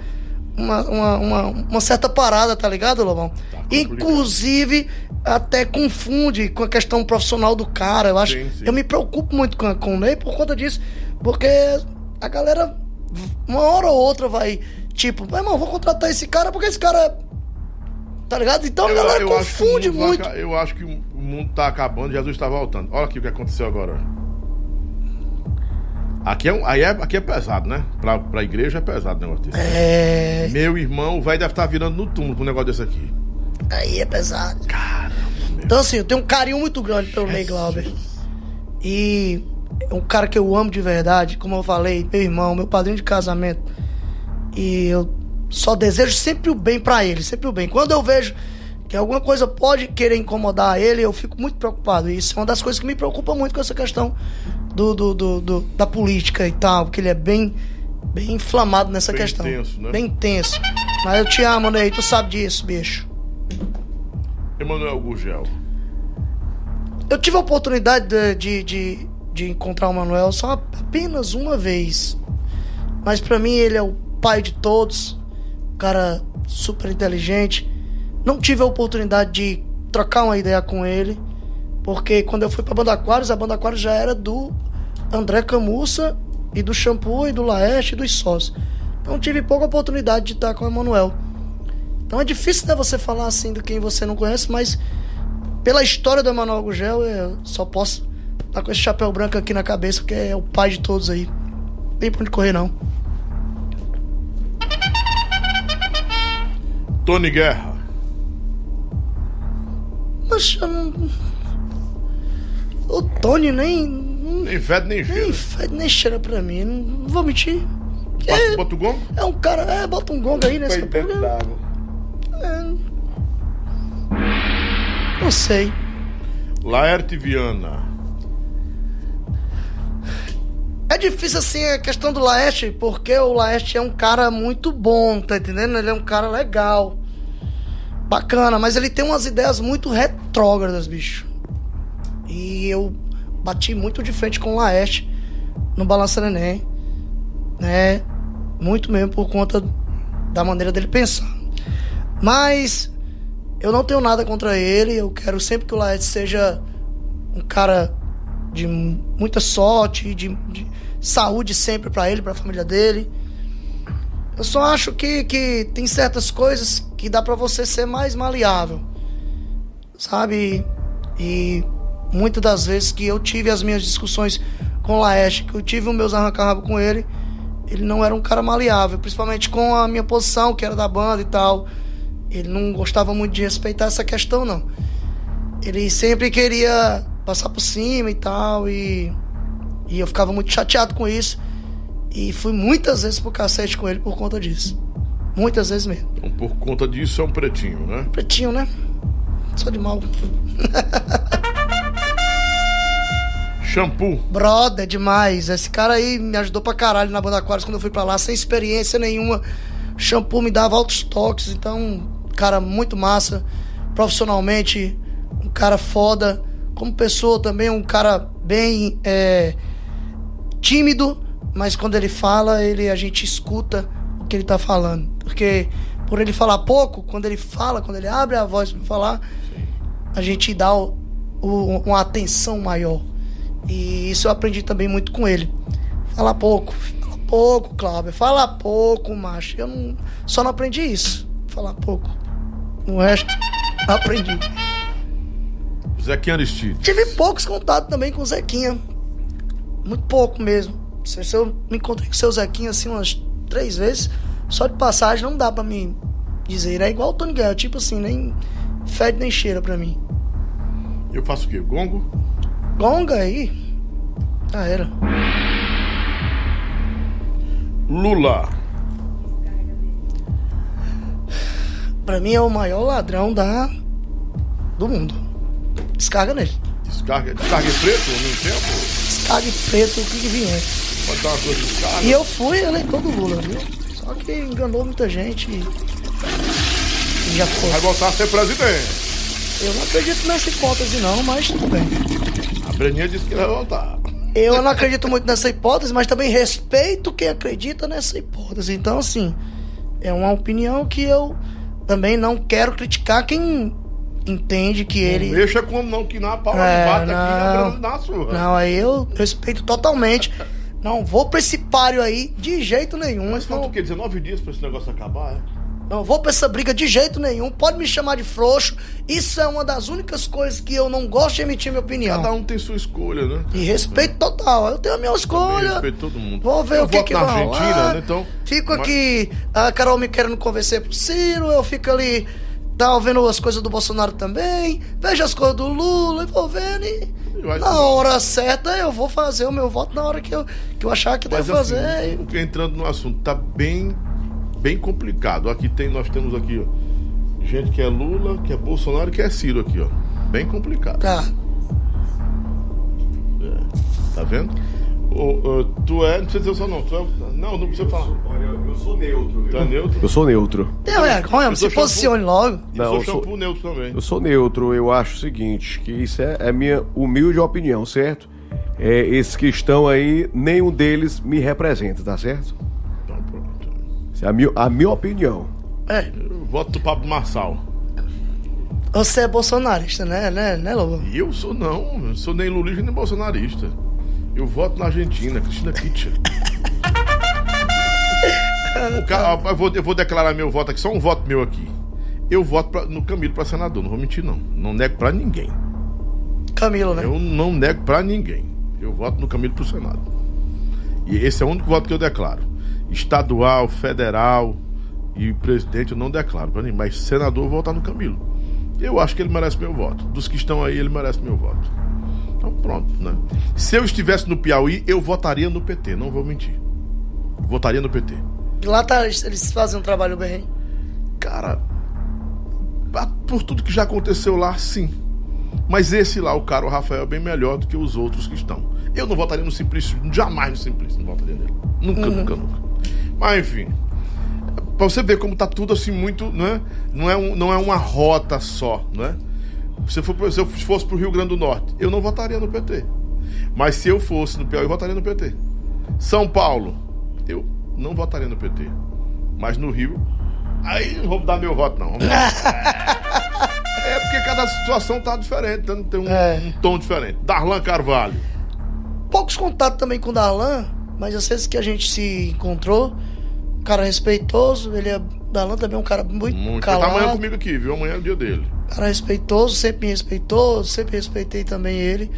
Uma, uma, uma, uma certa parada, tá ligado, Lobão? complicado. Inclusive, até confunde com a questão profissional do cara. Eu acho. Sim, sim. Eu me preocupo muito com, com o Ney por conta disso. Porque a galera, uma hora ou outra, vai. Tipo, meu irmão, vou contratar esse cara porque esse cara. é-" Tá ligado? Então a galera confunde vai muito. ca- eu acho que o o mundo tá acabando, Jesus tá voltando. Olha aqui o que aconteceu agora. Aqui é, um, aí é, aqui é pesado, né? Pra, pra igreja é pesado o negócio desse. É. Meu irmão, velho deve estar virando no túmulo com um negócio desse aqui. Aí é pesado. Então, assim, eu tenho um carinho muito grande pelo Ney Glauber. E é um cara que eu amo de verdade, como eu falei, meu irmão, meu padrinho de casamento. E eu só desejo sempre o bem pra ele, sempre o bem. Quando eu vejo que alguma coisa pode querer incomodar ele, eu fico muito preocupado. E isso é uma das coisas que me preocupa muito com essa questão do, do, do- do- da política e tal, porque ele é bem, bem inflamado nessa Bem questão. intenso, né? Bem intenso. Mas eu te amo, Ney, tu sabe disso, bicho. Emanuel Gugel. Eu tive a oportunidade de, de, de, de encontrar o Manuel só apenas uma vez. Mas pra mim ele é o pai de todos, um cara super inteligente. Não tive a oportunidade de trocar uma ideia com ele, porque quando eu fui pra Banda Aquários, a Banda Aquários já era do André Camussa e do Shampoo e do Laeste e dos sócios. Então tive pouca oportunidade de estar com o Emanuel. Então é difícil né, você falar assim do quem você não conhece, mas pela história do Emanuel Gugel, eu só posso estar com esse chapéu branco aqui na cabeça, porque é o pai de todos aí. Não tem pra onde correr, não. Tony Guerra. Mas eu não... O Tony nem. Nem fede nem Nem cheira. fede, nem cheira pra mim. Não vou mentir. Bota, É, bota o gongo? é um cara. É, bota um gongo aí nesse dentro d'água. Não sei. Laerte Viana. É difícil assim a questão do Laeste, porque o Laeste é um cara muito bom, tá entendendo? Ele é um cara legal. Bacana, mas ele tem umas ideias muito retrógradas, bicho. E eu bati muito de frente com o Laeste no Balança Neném, né? Muito mesmo por conta da maneira dele pensar. Mas eu não tenho nada contra ele, eu quero sempre que o Laerte seja um cara de muita sorte, de, de saúde sempre pra ele, pra família dele. Eu só acho que, que tem certas coisas que dá pra você ser mais maleável, sabe? E muitas das vezes que eu tive as minhas discussões com o Laeste, que eu tive os meus arranca-rabo com ele, ele não era um cara maleável, principalmente com a minha posição, que era da banda e tal. Ele não gostava muito de respeitar essa questão, não. Ele sempre queria passar por cima e tal, e, e eu ficava muito chateado com isso. E fui muitas vezes pro cacete com ele por conta disso. Muitas vezes mesmo. Então, por conta disso, é um pretinho, né? Pretinho, né? Só de mal. Shampoo. Brother, demais. Esse cara aí me ajudou pra caralho na Banda Aquários quando eu fui pra lá, sem experiência nenhuma. Shampoo me dava altos toques, então, cara muito massa. Profissionalmente, um cara foda. Como pessoa também, um cara bem é, tímido, mas quando ele fala, ele a gente escuta o que ele tá falando. Porque por ele falar pouco, quando ele fala, quando ele abre a voz pra falar, a gente dá o- o- uma atenção maior. E isso eu aprendi também muito com ele. Fala pouco, fala pouco, Cláudio. Fala pouco, macho. Eu não, só não aprendi isso. Falar pouco. O resto, aprendi. Zequinha Aristide. Tive poucos contatos também com o Zequinha. Muito pouco mesmo. Se eu me encontrei com o seu Zequinha assim umas três vezes, só de passagem não dá pra me dizer. É igual o Tony Guerra, tipo assim, nem fede nem cheira pra mim. Eu faço o quê? Gongo? Gonga aí. Já era. Lula. Pra mim é o maior ladrão da do mundo. Descarga nele. Descarga. Descarga preto mesmo tempo? Descarga preto, o que, que vier. Pode dar uma coisa de descarga. E eu fui eleitor do Lula, viu? Só que enganou muita gente e, e já foi. Vai voltar a ser presidente. Eu não acredito nessa hipótese não, mas tudo bem. Breninha disse que vai voltar. Eu não acredito muito nessa hipótese, mas também respeito quem acredita nessa hipótese. Então, assim, é uma opinião que eu também não quero criticar quem entende que ele. Deixa como não, que na pau É, bate aqui na, não. na sua. Não, aí eu respeito totalmente. Não vou pra esse páreo aí de jeito nenhum. Mas falta Não, o quê? 19 dias pra esse negócio acabar, é? Não vou pra essa briga de jeito nenhum. Pode me chamar de frouxo. Isso é uma das únicas coisas que eu não gosto de emitir minha opinião. Cada um tem sua escolha, né? E respeito total. Eu tenho a minha escolha. respeito todo mundo. Vou ver Eu o que que na vai Argentina, rolar. né? Então, Fico mas- aqui, a Carol me querendo convencer pro Ciro, eu fico ali, tá vendo as coisas do Bolsonaro também, vejo as coisas do Lula, e vou vendo e na hora certa eu vou fazer o meu voto na hora que eu, que eu achar que Mas deve assim, fazer. que- entrando no assunto, tá bem, bem complicado. Aqui tem, nós temos aqui, ó, gente que é Lula, que é Bolsonaro e que é Ciro aqui, ó. Bem complicado. Tá. Tá vendo? Ô, ô, tu é, não precisa dizer o seu nome, tu é, não, não precisa falar. Olha, eu sou neutro. Tu é neutro? Eu sou neutro. Tem vergonha, Eu se sou posicione logo. Eu Não, sou eu sou- shampoo neutro também. Eu sou neutro, eu acho o seguinte, que isso é, é minha humilde opinião, certo? É, esses que estão aí, nenhum deles me representa, tá certo? Essa é a minha, a minha opinião. É, Eu voto do Pablo Marçal. você é bolsonarista, né, né, né, Lobo? Eu sou não, eu sou nem lulista nem bolsonarista. Eu voto na Argentina, Cristina Kirchner. O ca- eu, vou, eu vou declarar meu voto aqui, só um voto meu aqui. Eu voto pra- no Camilo pra senador, não vou mentir não. Não nego pra ninguém. Camilo, né? Eu não nego pra ninguém. Eu voto no Camilo pro Senado. E esse é o único voto que eu declaro. Estadual, federal e presidente eu não declaro pra ninguém. Mas senador eu vou votar no Camilo. Eu acho que ele merece meu voto. Dos que estão aí, ele merece meu voto. Então pronto, né? Se eu estivesse no Piauí, eu votaria no PT, não vou mentir. Votaria no PT. Lá tá, eles fazem um trabalho bem. Cara, por tudo que já aconteceu lá, sim. Mas esse lá, o cara, o Rafael, é bem melhor do que os outros que estão. Eu não votaria no Simplício, jamais no Simplício, não votaria nele. Nunca, nunca, nunca. Mas enfim. Pra você ver como tá tudo assim muito, não é? Não é, um- não é uma rota só, não é? Se, for, pro- se eu fosse pro Rio Grande do Norte, eu não votaria no PT. Mas se eu fosse no Piauí, eu votaria no PT. São Paulo, eu não votaria no PT. Mas no Rio, aí não vou dar meu voto, não. É porque cada situação tá diferente, né? tem um, É. um tom diferente. Darlan Carvalho. Poucos contatos também com o Darlan, mas às vezes que a gente se encontrou, um cara respeitoso, ele é. Darlan também é um cara muito, Muito. Ele tá calado. amanhã comigo aqui, viu? Amanhã é o dia dele. cara respeitoso, sempre me respeitou, sempre respeitei também ele.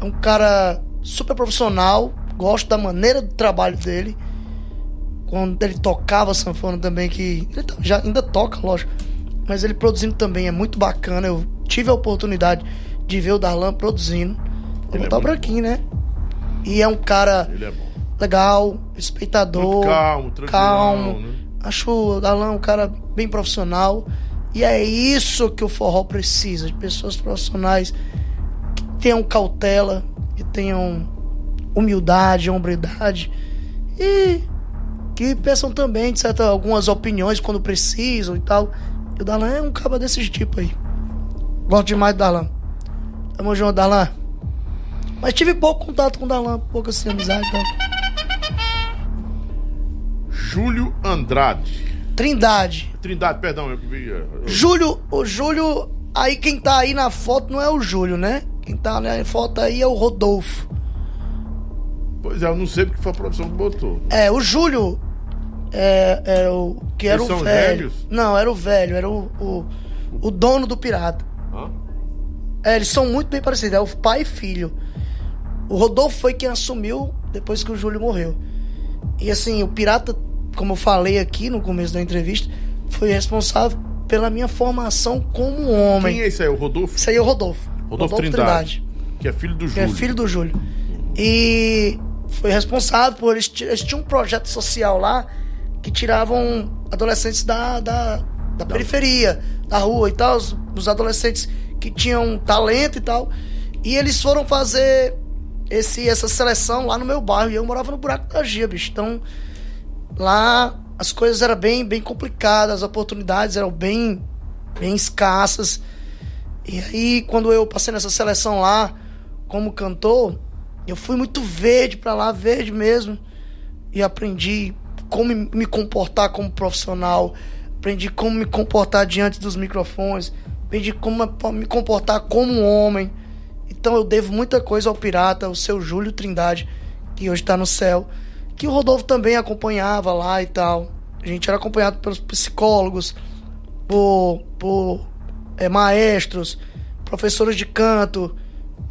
É um cara super profissional, gosto da maneira do trabalho dele. Quando ele tocava sanfona também, que ele tá- já ainda toca, lógico, mas ele produzindo também é muito bacana. Eu tive a oportunidade de ver o Darlan produzindo. Vou Ele é botar muito pra aqui, né? E é um cara Ele é bom. Legal, respeitador, Muito calmo, tranquilão, calmo. né? Acho o Darlan um cara bem profissional. E é isso que o forró precisa, de pessoas profissionais que tenham cautela, que tenham humildade, hombridade e que peçam também, de certa, algumas opiniões quando precisam e tal. E o Darlan é um cara desse tipo aí. Gosto demais do Darlan. Tamo junto, Darlan. Mas tive pouco contato com o Darlan, pouco assim, amizade e tal. Júlio Andrade. Trindade. Trindade, perdão, eu vi. é, Júlio, o Júlio, aí quem tá aí na foto não é o Júlio, né? Quem tá na foto aí é o Rodolfo. Pois é, eu não sei porque foi a produção que botou. É, o Júlio é, era o que era Eles o são velho. gêmeos? Não, era o velho, era o, o, o dono do pirata. Hã? É, eles são muito bem parecidos, é o pai e filho. O Rodolfo foi quem assumiu depois que o Júlio morreu. E assim, o pirata, como eu falei aqui no começo da entrevista, foi responsável pela minha formação como homem. Quem é esse aí? O Rodolfo? Isso aí é o Rodolfo. Rodolfo, Trindade, Que é filho do Que Júlio. é filho do Júlio. E foi responsável por. Eles, eles tinham um projeto social lá que tiravam adolescentes da, da, da periferia, da rua e tal, os, os adolescentes que tinham talento e tal. E eles foram fazer esse, essa seleção lá no meu bairro. E eu morava no buraco da Gia, bicho. Então, lá as coisas eram bem, bem complicadas, as oportunidades eram bem, bem escassas. E aí, quando eu passei nessa seleção lá, como cantor, eu fui muito verde pra lá, verde mesmo. E aprendi como me comportar como profissional, aprendi como me comportar diante dos microfones, aprendi como me comportar como um homem. Então eu devo muita coisa ao pirata, o seu Júlio Trindade, que hoje tá no céu, que o Rodolfo também acompanhava lá e tal. A gente era acompanhado pelos psicólogos, por, por é, maestros, professores de canto.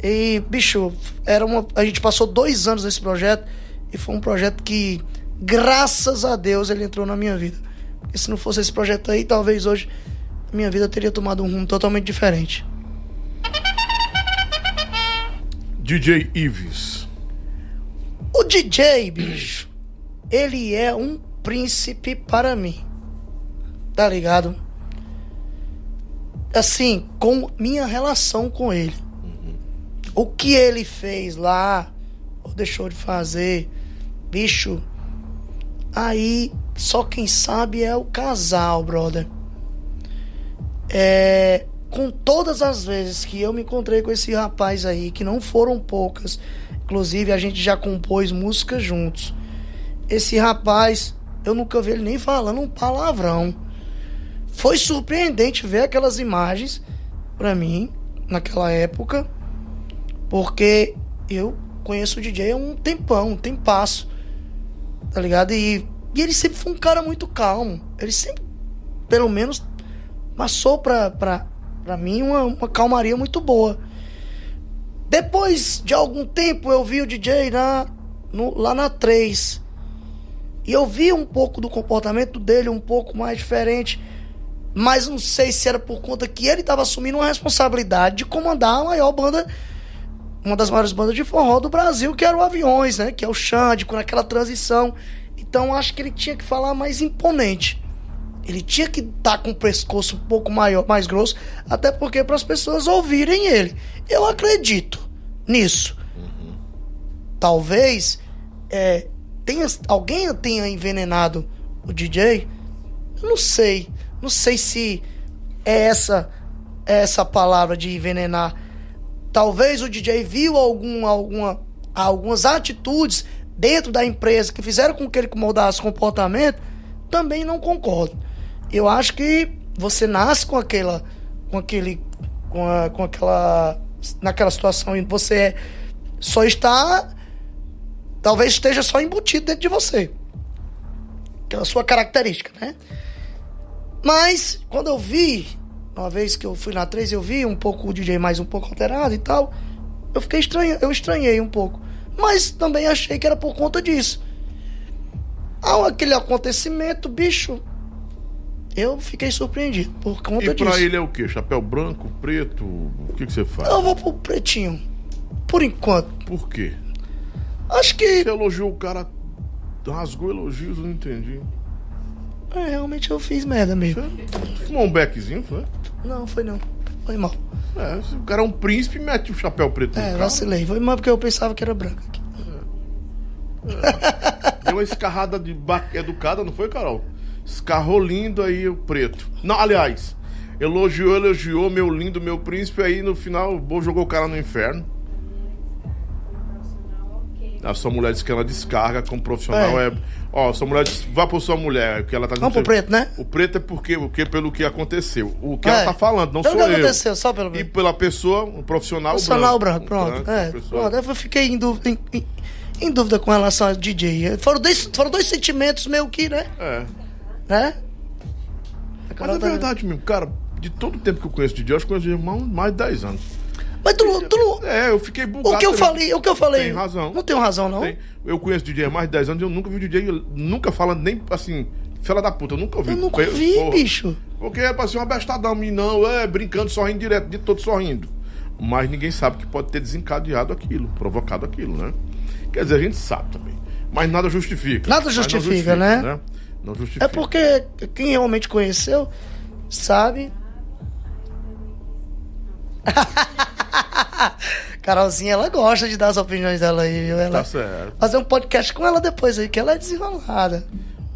E, bicho, era uma, a gente passou dois anos nesse projeto e foi um projeto que, graças a Deus, ele entrou na minha vida. Porque se não fosse esse projeto aí, talvez hoje minha vida teria tomado um rumo totalmente diferente. DJ Ives. O DJ, bicho, ele é um príncipe para mim. Tá ligado? Assim, com minha relação com ele. O que ele fez lá, ou deixou de fazer, bicho, aí só quem sabe é o casal, brother. É, com todas as vezes que eu me encontrei com esse rapaz aí, que não foram poucas, inclusive a gente já compôs músicas juntos. Esse rapaz, eu nunca vi ele nem falando um palavrão. Foi surpreendente ver aquelas imagens para mim naquela época, porque eu conheço o DJ há um tempão, um tempasso, tá ligado? E, e ele sempre foi um cara muito calmo. Ele sempre, pelo menos, passou pra, pra, pra mim uma, uma calmaria muito boa. Depois de algum tempo eu vi o DJ na, no, lá na 3. E eu vi um pouco do comportamento dele, um pouco mais diferente. Mas não sei se era por conta que ele estava assumindo uma responsabilidade de comandar a maior banda, uma das maiores bandas de forró do Brasil, que era o Aviões, né? Que é o Xande, com aquela transição. Então acho que ele tinha que falar mais imponente. Ele tinha que estar tá com o pescoço um pouco maior, mais grosso, até porque para as pessoas ouvirem ele. Eu acredito nisso. Uhum. Talvez é, tenha, alguém tenha envenenado o DJ. Eu não sei. Não sei se é essa é essa palavra de envenenar. Talvez o DJ viu algum, alguma, algumas atitudes dentro da empresa que fizeram com que ele mudasse comportamento. Também não concordo eu acho que você nasce com aquela com aquele com, a, com aquela naquela situação e você só está talvez esteja só embutido dentro de você. Aquela sua característica né? Mas quando eu vi uma vez que eu fui na 3 eu vi um pouco o DJ mais um pouco alterado e tal eu fiquei estranho eu estranhei um pouco. Mas também achei que era por conta disso. Ao aquele acontecimento bicho eu fiquei surpreendido por conta e disso. E pra ele é o quê? Chapéu branco, preto? O que, que você faz? Eu vou pro pretinho. Por enquanto. Por quê? Acho que. Você elogiou o cara, rasgou elogios, eu não entendi. É, realmente eu fiz merda mesmo. Você fumou um beckzinho, foi? Não, foi não. Foi mal. É, o cara é um príncipe mete o chapéu preto É, vacilei. Foi mal porque eu pensava que era branco aqui. É. É. Deu uma escarrada de educada, não foi, Carol? Escarrou lindo aí o preto. Não, aliás, elogiou, elogiou, meu lindo, meu príncipe, aí no final jogou o cara no inferno. A sua mulher disse que ela descarga como profissional é. é... Ó, sua mulher disse, vá por sua mulher, que ela tá Vamos pro preto, né? O preto é porque, porque pelo que aconteceu. O que é. ela tá falando, não pelo sou que eu. aconteceu, só pelo E pela pessoa, um profissional, profissional branco. branco pronto. é. Pronto, eu fiquei em dúvida, em, em, em, dúvida com relação ao DJ. Foram dois, foram dois sentimentos meio que, né? É. Né? Mas é tá verdade mesmo, cara, de todo o tempo que eu conheço DJ, eu acho que conheço de mais de 10 anos. Mas tu, tu É, eu fiquei bugado. O que eu falei, o que eu falei. Tem razão. Não tenho razão, não. Tem. Eu conheço DJ há mais de 10 anos e eu nunca vi DJ nunca falando nem assim, fela da puta, eu nunca ouvi. Eu nunca vi, porra, bicho. Porque é pra ser um abestadão, não, é brincando, sorrindo direto, de todo sorrindo. Mas ninguém sabe que pode ter desencadeado aquilo, provocado aquilo, né? Quer dizer, a gente sabe também. Mas nada justifica. Nada justifica, justifica né? né? Não justifica. É porque quem realmente conheceu sabe. Carolzinha, ela gosta de dar as opiniões dela aí, viu? Ela tá certo. Fazer um podcast com ela depois aí, que ela é desenrolada.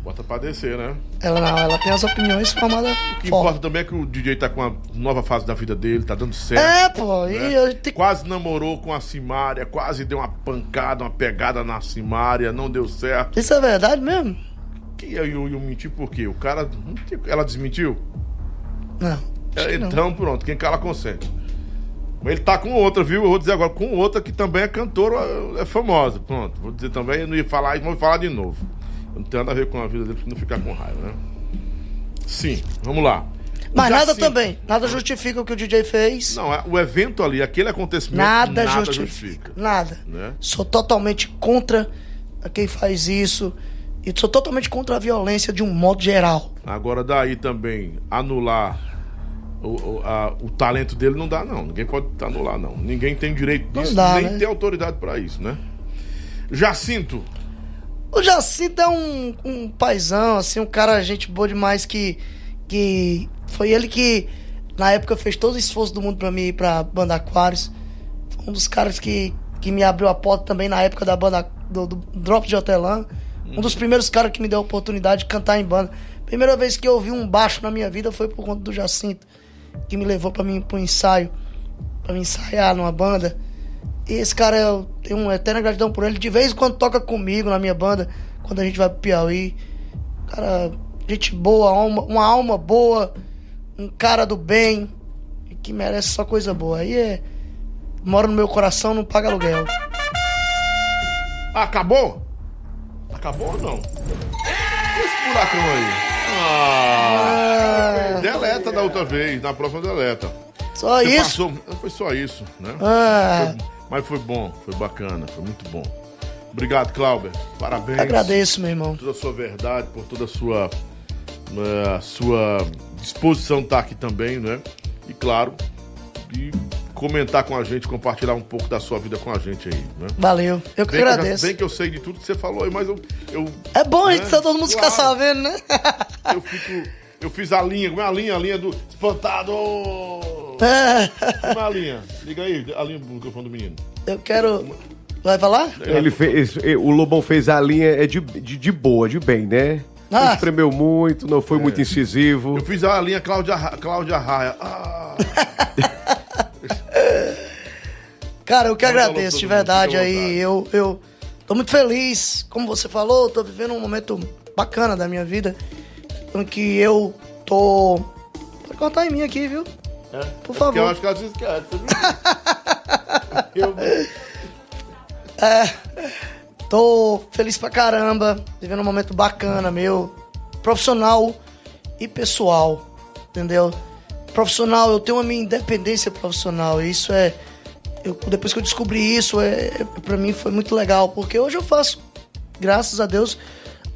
Bota pra descer, né? Ela não, ela tem as opiniões formadas. O que importa também é que o DJ tá com uma nova fase da vida dele, tá dando certo. É, pô. Né? E eu te... Quase namorou com a Simária, quase deu uma pancada, uma pegada na Simária, não deu certo. Isso é verdade mesmo? Que eu, eu, eu menti por quê? O cara. Ela desmentiu? Não. É, então, não. pronto, quem cala consente. Ele tá com outra, viu? Eu vou dizer agora, com outra que também é cantora, é famosa. Pronto, vou dizer também, eu não ia falar, vou falar de novo. Não tem nada a ver com a vida dele pra não ficar com raiva, né? Sim, vamos lá. Mas nada Jacinto- também. Nada justifica o que o DJ fez. Não, é- o evento ali, aquele acontecimento, Nada, nada, justifica. justifica. Nada. Né? Sou totalmente contra quem faz isso. E sou totalmente contra a violência de um modo geral. Agora, daí também, anular o, o, a- o talento dele não dá, não. Ninguém pode anular, não. Ninguém tem direito disso, dá, nem né? tem autoridade pra isso, né? Jacinto, O Jacinto é um, um paizão, assim, um cara, gente boa demais que. que foi ele que, na época, fez todo o esforço do mundo pra mim ir pra Banda Aquários. Foi um dos caras que, que me abriu a porta também na época da banda do, do Drop de Hotelã. Um dos primeiros caras que me deu a oportunidade de cantar em banda. Primeira vez que eu ouvi um baixo na minha vida foi por conta do Jacinto, que me levou pra mim pro ensaio, pra me ensaiar numa banda. E esse cara, eu tenho uma eterna gratidão por ele. De vez em quando toca comigo na minha banda, quando a gente vai pro Piauí. Cara, gente boa, alma, uma alma boa, um cara do bem, que merece só coisa boa. Aí é. Mora no meu coração, não paga aluguel. acabou? Acabou ou não? Esse buracão aí? Ah, deleta da outra vez, na próxima deleta. Só Você isso. passou, foi só isso, né? Ah, Foi- mas foi bom, foi bacana, foi muito bom. Obrigado, Clauber. Parabéns. agradeço, meu irmão. por toda a sua verdade, por toda a sua, eh, sua disposição de estar aqui também, né? E claro, e comentar com a gente, compartilhar um pouco da sua vida com a gente aí, né? Valeu. Eu que Bem que, eu agradeço. bem que eu sei de tudo que você falou aí, mas eu, eu, É bom a gente né? tá todo mundo ficar Claro. sabendo, né? eu fico. Eu fiz a linha, como é a linha? A linha do espantado! É, Como é a linha? Liga aí, a linha do microfone do menino. eu quero. Vai falar? Ele fez, o Lobão fez a linha é de, de, de boa, de bem, né? Não Ah. espremeu muito, não foi muito incisivo. Eu fiz a linha Cláudia, Cláudia Raia. Ah, Cara, eu que agradeço, de verdade. Aí eu, eu tô muito feliz. Como você falou, tô vivendo um momento bacana da minha vida. Em que eu tô. Pode cortar em mim aqui, viu? é. Por É porque favor. Eu acho que ela se esquece. eu, Tô feliz pra caramba, vivendo um momento bacana meu, profissional e pessoal, entendeu? Profissional, eu tenho a minha independência profissional, e isso é. Eu- depois que eu descobri isso, é, é, pra mim foi muito legal, porque hoje eu faço, graças a Deus,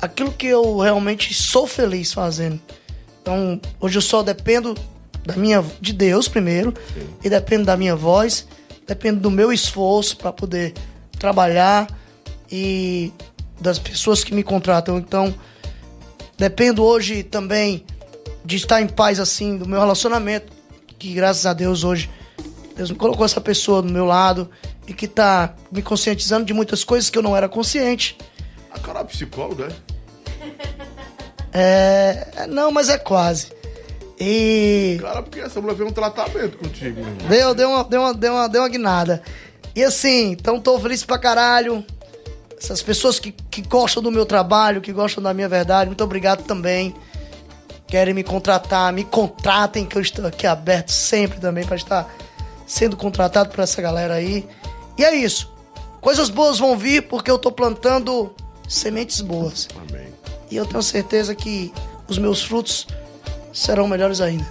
aquilo que eu realmente sou feliz fazendo. Então, hoje eu só dependo da minha, de Deus primeiro, e dependo da minha voz, dependo do meu esforço para poder trabalhar e das pessoas que me contratam. Então, dependo hoje também de estar em paz assim do meu relacionamento, que graças a Deus hoje Deus me colocou essa pessoa do meu lado e que tá me conscientizando de muitas coisas que eu não era consciente. A cara é psicóloga, é? É, é, não, mas é quase. E Cara, porque essa mulher fez um tratamento contigo, irmão. Deu, deu uma, deu uma, deu uma, deu uma guinada. E assim, então tô feliz pra caralho. Essas pessoas que, que gostam do meu trabalho, que gostam da minha verdade, muito obrigado também. Querem me contratar, me contratem, que eu estou aqui aberto sempre também pra estar sendo contratado por essa galera aí. E é isso. Coisas boas vão vir porque eu tô plantando sementes boas. Amém. E eu tenho certeza que os meus frutos serão melhores ainda.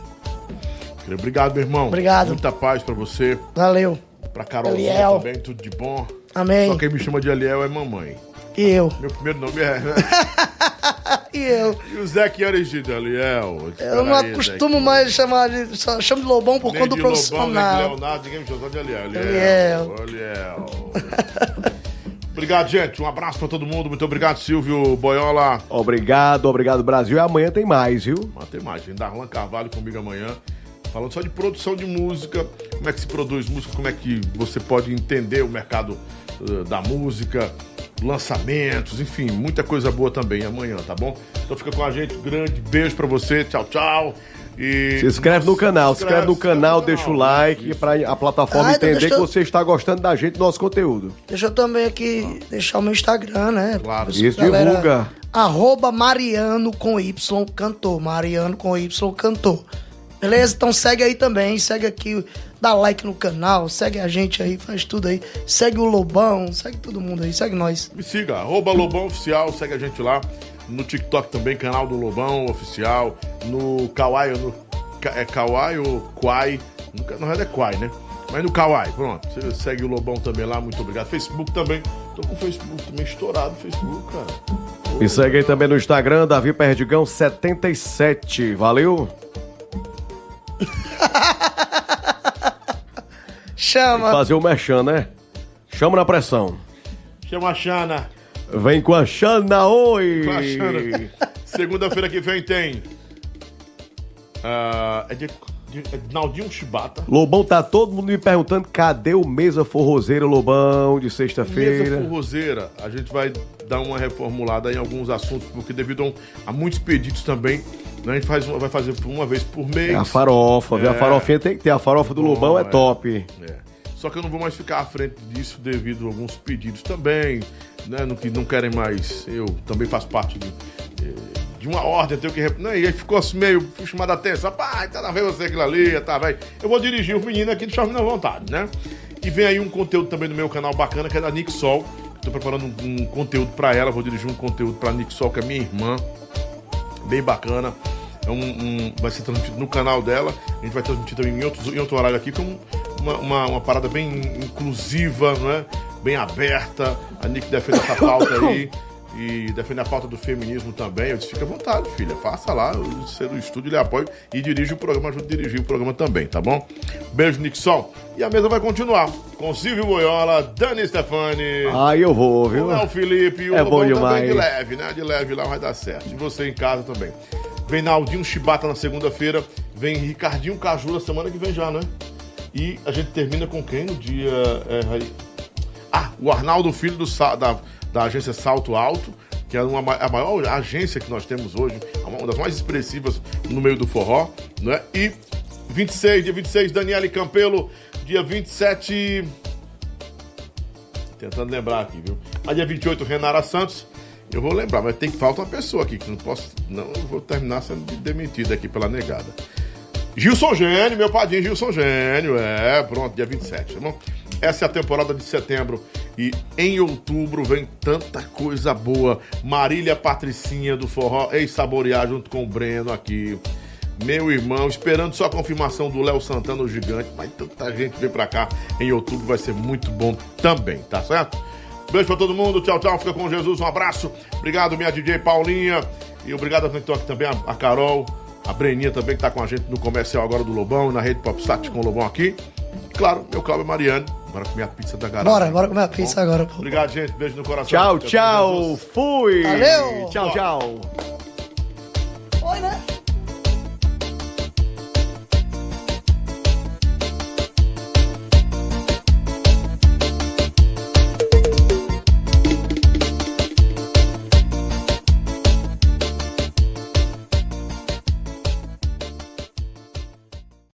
Obrigado, meu irmão. Obrigado. Muita paz pra você, Valeu. pra Carol Eliel. também, tudo de bom. Amém. Só quem me chama de Eliel é mamãe. E eu. Meu primeiro nome é. E eu. e o Zé que é origem Eliel. Eu não acostumo mais chamar de. Só chamo de Lobão por Nem conta de do Lobão, nem de profissional. Leonardo, ninguém me de. Eliel. Eliel. obrigado, gente. Um abraço pra todo mundo. Muito obrigado, Silvio Boiola. Obrigado, obrigado, Brasil. E amanhã tem mais, viu? Mas tem mais, gente. Darlan Carvalho comigo amanhã. Falando só de produção de música, como é que se produz música, como é que você pode entender o mercado eh, da música, lançamentos, enfim, muita coisa boa também amanhã, tá bom? Então fica com a gente, grande beijo pra você, tchau, tchau. E Se inscreve no canal, se inscreve no inscreve canal, no deixa o canal. like Isso. pra a plataforma Ah, então entender deixa que eu- você está gostando da gente, do nosso conteúdo. Deixa eu também aqui deixar o meu Instagram, né? Claro. Pessoal, Isso, divulga. Arroba Mariano com Y cantor. Mariano com Y cantor. Beleza? Então segue aí também, segue aqui, dá like no canal, segue a gente aí, faz tudo aí. Segue o Lobão, segue todo mundo aí, segue nós. Me siga, arroba Lobão Oficial, segue a gente lá. No TikTok também, canal do Lobão Oficial. No Kawaii, no, é Kawaii ou Kwai? Na verdade é Kwai, né? Mas no Kawaii, pronto. Você segue o Lobão também lá, muito obrigado. Facebook também. Tô com o Facebook também estourado, o Facebook, cara. Me segue aí também no Instagram, Davi Perdigão 77. Valeu? Chama. Fazer o merchan, né? Chama na pressão. Chama a Xana. Vem com a Xana, oi! Com a Xana. Segunda-feira que vem tem. é de, é de Naldinho Chibata. Lobão, tá todo mundo me perguntando cadê o Mesa Forrozeira Lobão de Mesa sexta-feira. Forrozeira, a gente vai dar uma reformulada em alguns assuntos, porque devido a, a muitos pedidos também, né, a gente faz, vai fazer uma vez por mês. É a farofa, viu? A É. farofinha tem que ter. A farofa do Lobão é, é. top. É. Só que eu não vou mais ficar à frente disso devido a alguns pedidos também, né? No que não querem mais. Eu também faço parte de, eh, de uma ordem, eu tenho que. rep- Não, e aí ficou assim meio chamado a atenção. Pai, tá na vez você aquilo ali, tá velho. Eu vou dirigir os meninos aqui do Chave na Vontade, né? E vem aí um conteúdo também no meu canal bacana, que é da Nick Sol. Tô preparando um, um conteúdo pra ela, vou dirigir um conteúdo pra Nick Sol, que é minha irmã bem bacana. É um, um- vai ser transmitido no canal dela. A gente vai transmitir também em, outros, em outro horário aqui, com uma, uma, uma parada bem inclusiva, não é? bem aberta. A Nick defende essa pauta aí. E defende a pauta do feminismo também. Eu disse, fica à vontade, filha. Faça lá. O ser do estúdio, ele apoia e dirige o programa, ajuda a dirigir o programa também, tá bom? Beijo, Sol. E a mesa vai continuar com Silvio Boiola, Dani Stefani. Aí eu vou, viu? O Léo Felipe o É Lobão bom também de demais. leve, né? De leve lá vai dar certo. E você em casa também. Vem Naldinho Chibata na segunda-feira. Vem Ricardinho Caju na semana que vem já, né? E a gente termina com quem no dia. é, Ah, o Arnaldo Filho do, da, da agência Salto Alto, que é uma, ma- a maior agência que nós temos hoje, uma das mais expressivas no meio do forró, né? E 26, dia 26, Daniele Campelo, dia 27. Tentando lembrar aqui, viu? A dia 28, Renara Santos. Eu vou lembrar, mas tem que falta uma pessoa aqui, que não posso. Não, eu vou terminar sendo demitido aqui pela negada. Gilson Gênio, meu padrinho Gilson Gênio, é, pronto, dia 27, tá bom? Essa é a temporada de setembro e em outubro vem tanta coisa boa. Marília Patricinha do Forró, ex-saborear junto com o Breno aqui. Meu irmão, esperando só a confirmação do Léo Santana, o gigante, mas tanta gente vem pra cá em outubro, vai ser muito bom também, tá certo? Beijo pra todo mundo, tchau, tchau, fica com Jesus, um abraço. Obrigado, minha DJ Paulinha. E obrigado a quem toca também, a Carol, a Breninha também que está com a gente no comercial agora do Lobão, na rede Popsat com o Lobão aqui. Claro, meu Cláudio Mariano. Bora comer a pizza da garagem. Bora, bora comer a tá pizza Bom, agora. Pô. Obrigado, gente. Beijo no coração. Tchau, tchau. Fui. Valeu. Tchau, tchau. Oi, né?